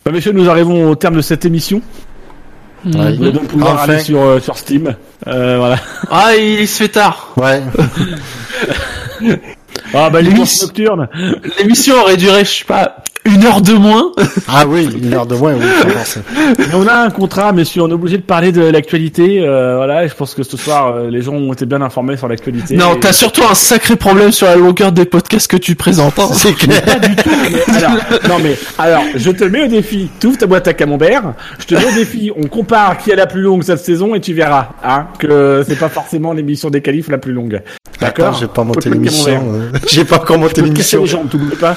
Bah, messieurs, nous arrivons au terme de cette émission. Ouais. Vous allez donc pouvoir aller sur, euh, sur Steam. Euh, voilà. Ah, il se fait tard. Ouais. Ah bah courses nocturnes. L'émission aurait duré, je sais pas, une heure de moins. Ah oui, une heure de moins, oui. on a un contrat, messieurs. On est obligé de parler de l'actualité. Euh, voilà. et Je pense que ce soir, euh, les gens ont été bien informés sur l'actualité. non, Et- t'as surtout un sacré problème sur la longueur des podcasts que tu présentes. hein. C'est clair. Pas du tout. mais alors, non mais alors, je te mets au défi. Tu ouvres ta boîte à camembert. Je te mets au défi. On compare qui est la plus longue cette saison et tu verras, hein, que c'est pas forcément l'émission des qualifs la plus longue. D'accord. J'ai pas monté l'émission. euh, J'ai pas encore monté l'émission. les jambes, t'oublies pas.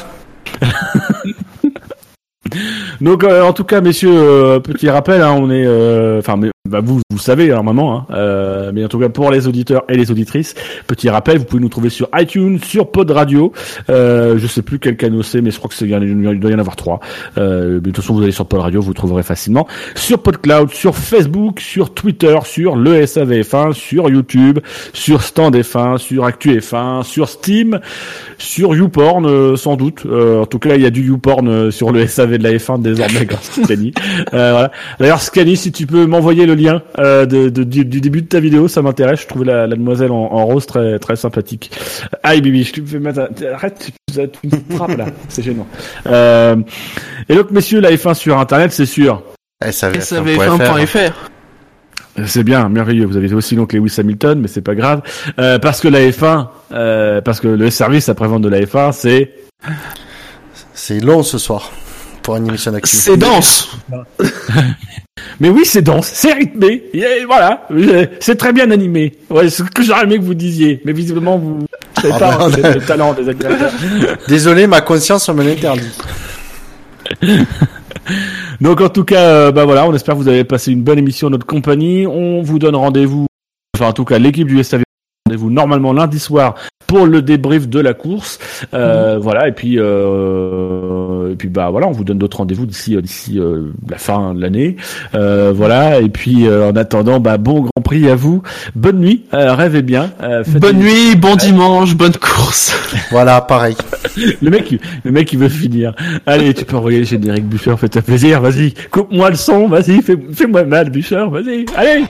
Donc euh, en tout cas, messieurs, euh, petit rappel, hein, on est, euh, enfin, mais, bah, vous, vous savez normalement, hein, euh, mais en tout cas pour les auditeurs et les auditrices, petit rappel, vous pouvez nous trouver sur iTunes, sur Pod Radio, euh, je sais plus quel canal c'est, mais je crois que c'est, il doit y en avoir trois. Euh, de toute façon, vous allez sur Pod Radio, vous trouverez facilement. Sur PodCloud, sur Facebook, sur Twitter, sur le SAVF1, sur YouTube, sur Stand F1, sur Actu F1, sur Steam, sur YouPorn euh, sans doute. Euh, en tout cas, il y a du YouPorn euh, sur le SAV de la F1 désormais grâce à Scani. Euh, voilà. D'ailleurs, Scani, si tu peux m'envoyer le lien euh, de, de- du, du début de ta vidéo, ça m'intéresse. Je trouve la, la demoiselle en, en rose très très sympathique. Aïe, Bibi, je te fais mettre. un- Arrête, tu, tu me frappes là, c'est gênant. Euh, et donc, messieurs, la F1 sur Internet, c'est sûr. SAVF1.fr. C'est bien, merveilleux. Vous avez aussi donc Lewis Hamilton, mais c'est pas grave, euh, parce que la F1, euh, parce que le service après-vente de la F1, c'est C'est long ce soir pour une émission d'actu. C'est dense. Mais oui, c'est dense, c'est rythmé, et voilà, c'est très bien animé. Ouais, c'est ce que j'aurais aimé que vous disiez, mais visiblement vous savez Ah pas a- le talent des agrégateurs. Désolé, ma conscience me l'interdit. Donc en tout cas, euh, bah voilà, on espère que vous avez passé une bonne émission en notre compagnie. On vous donne rendez-vous, enfin en tout cas l'équipe du SAV rendez-vous normalement lundi soir pour le débrief de la course. Euh, Voilà, et puis euh, et puis bah voilà, on vous donne d'autres rendez-vous d'ici euh, d'ici euh, la fin de l'année. Euh, voilà, et puis euh, en attendant, bah bon Grand Prix à vous. Bonne nuit, euh, rêvez bien. euh, Bonne des- nuit, bon dimanche, bonne course. Voilà, pareil. Le mec, il- le mec, il veut finir. Allez, tu peux envoyer le générique Buffer, fais-toi plaisir, vas-y. Coupe-moi le son, vas-y, fais- fais-moi mal, Buffer, vas-y. Allez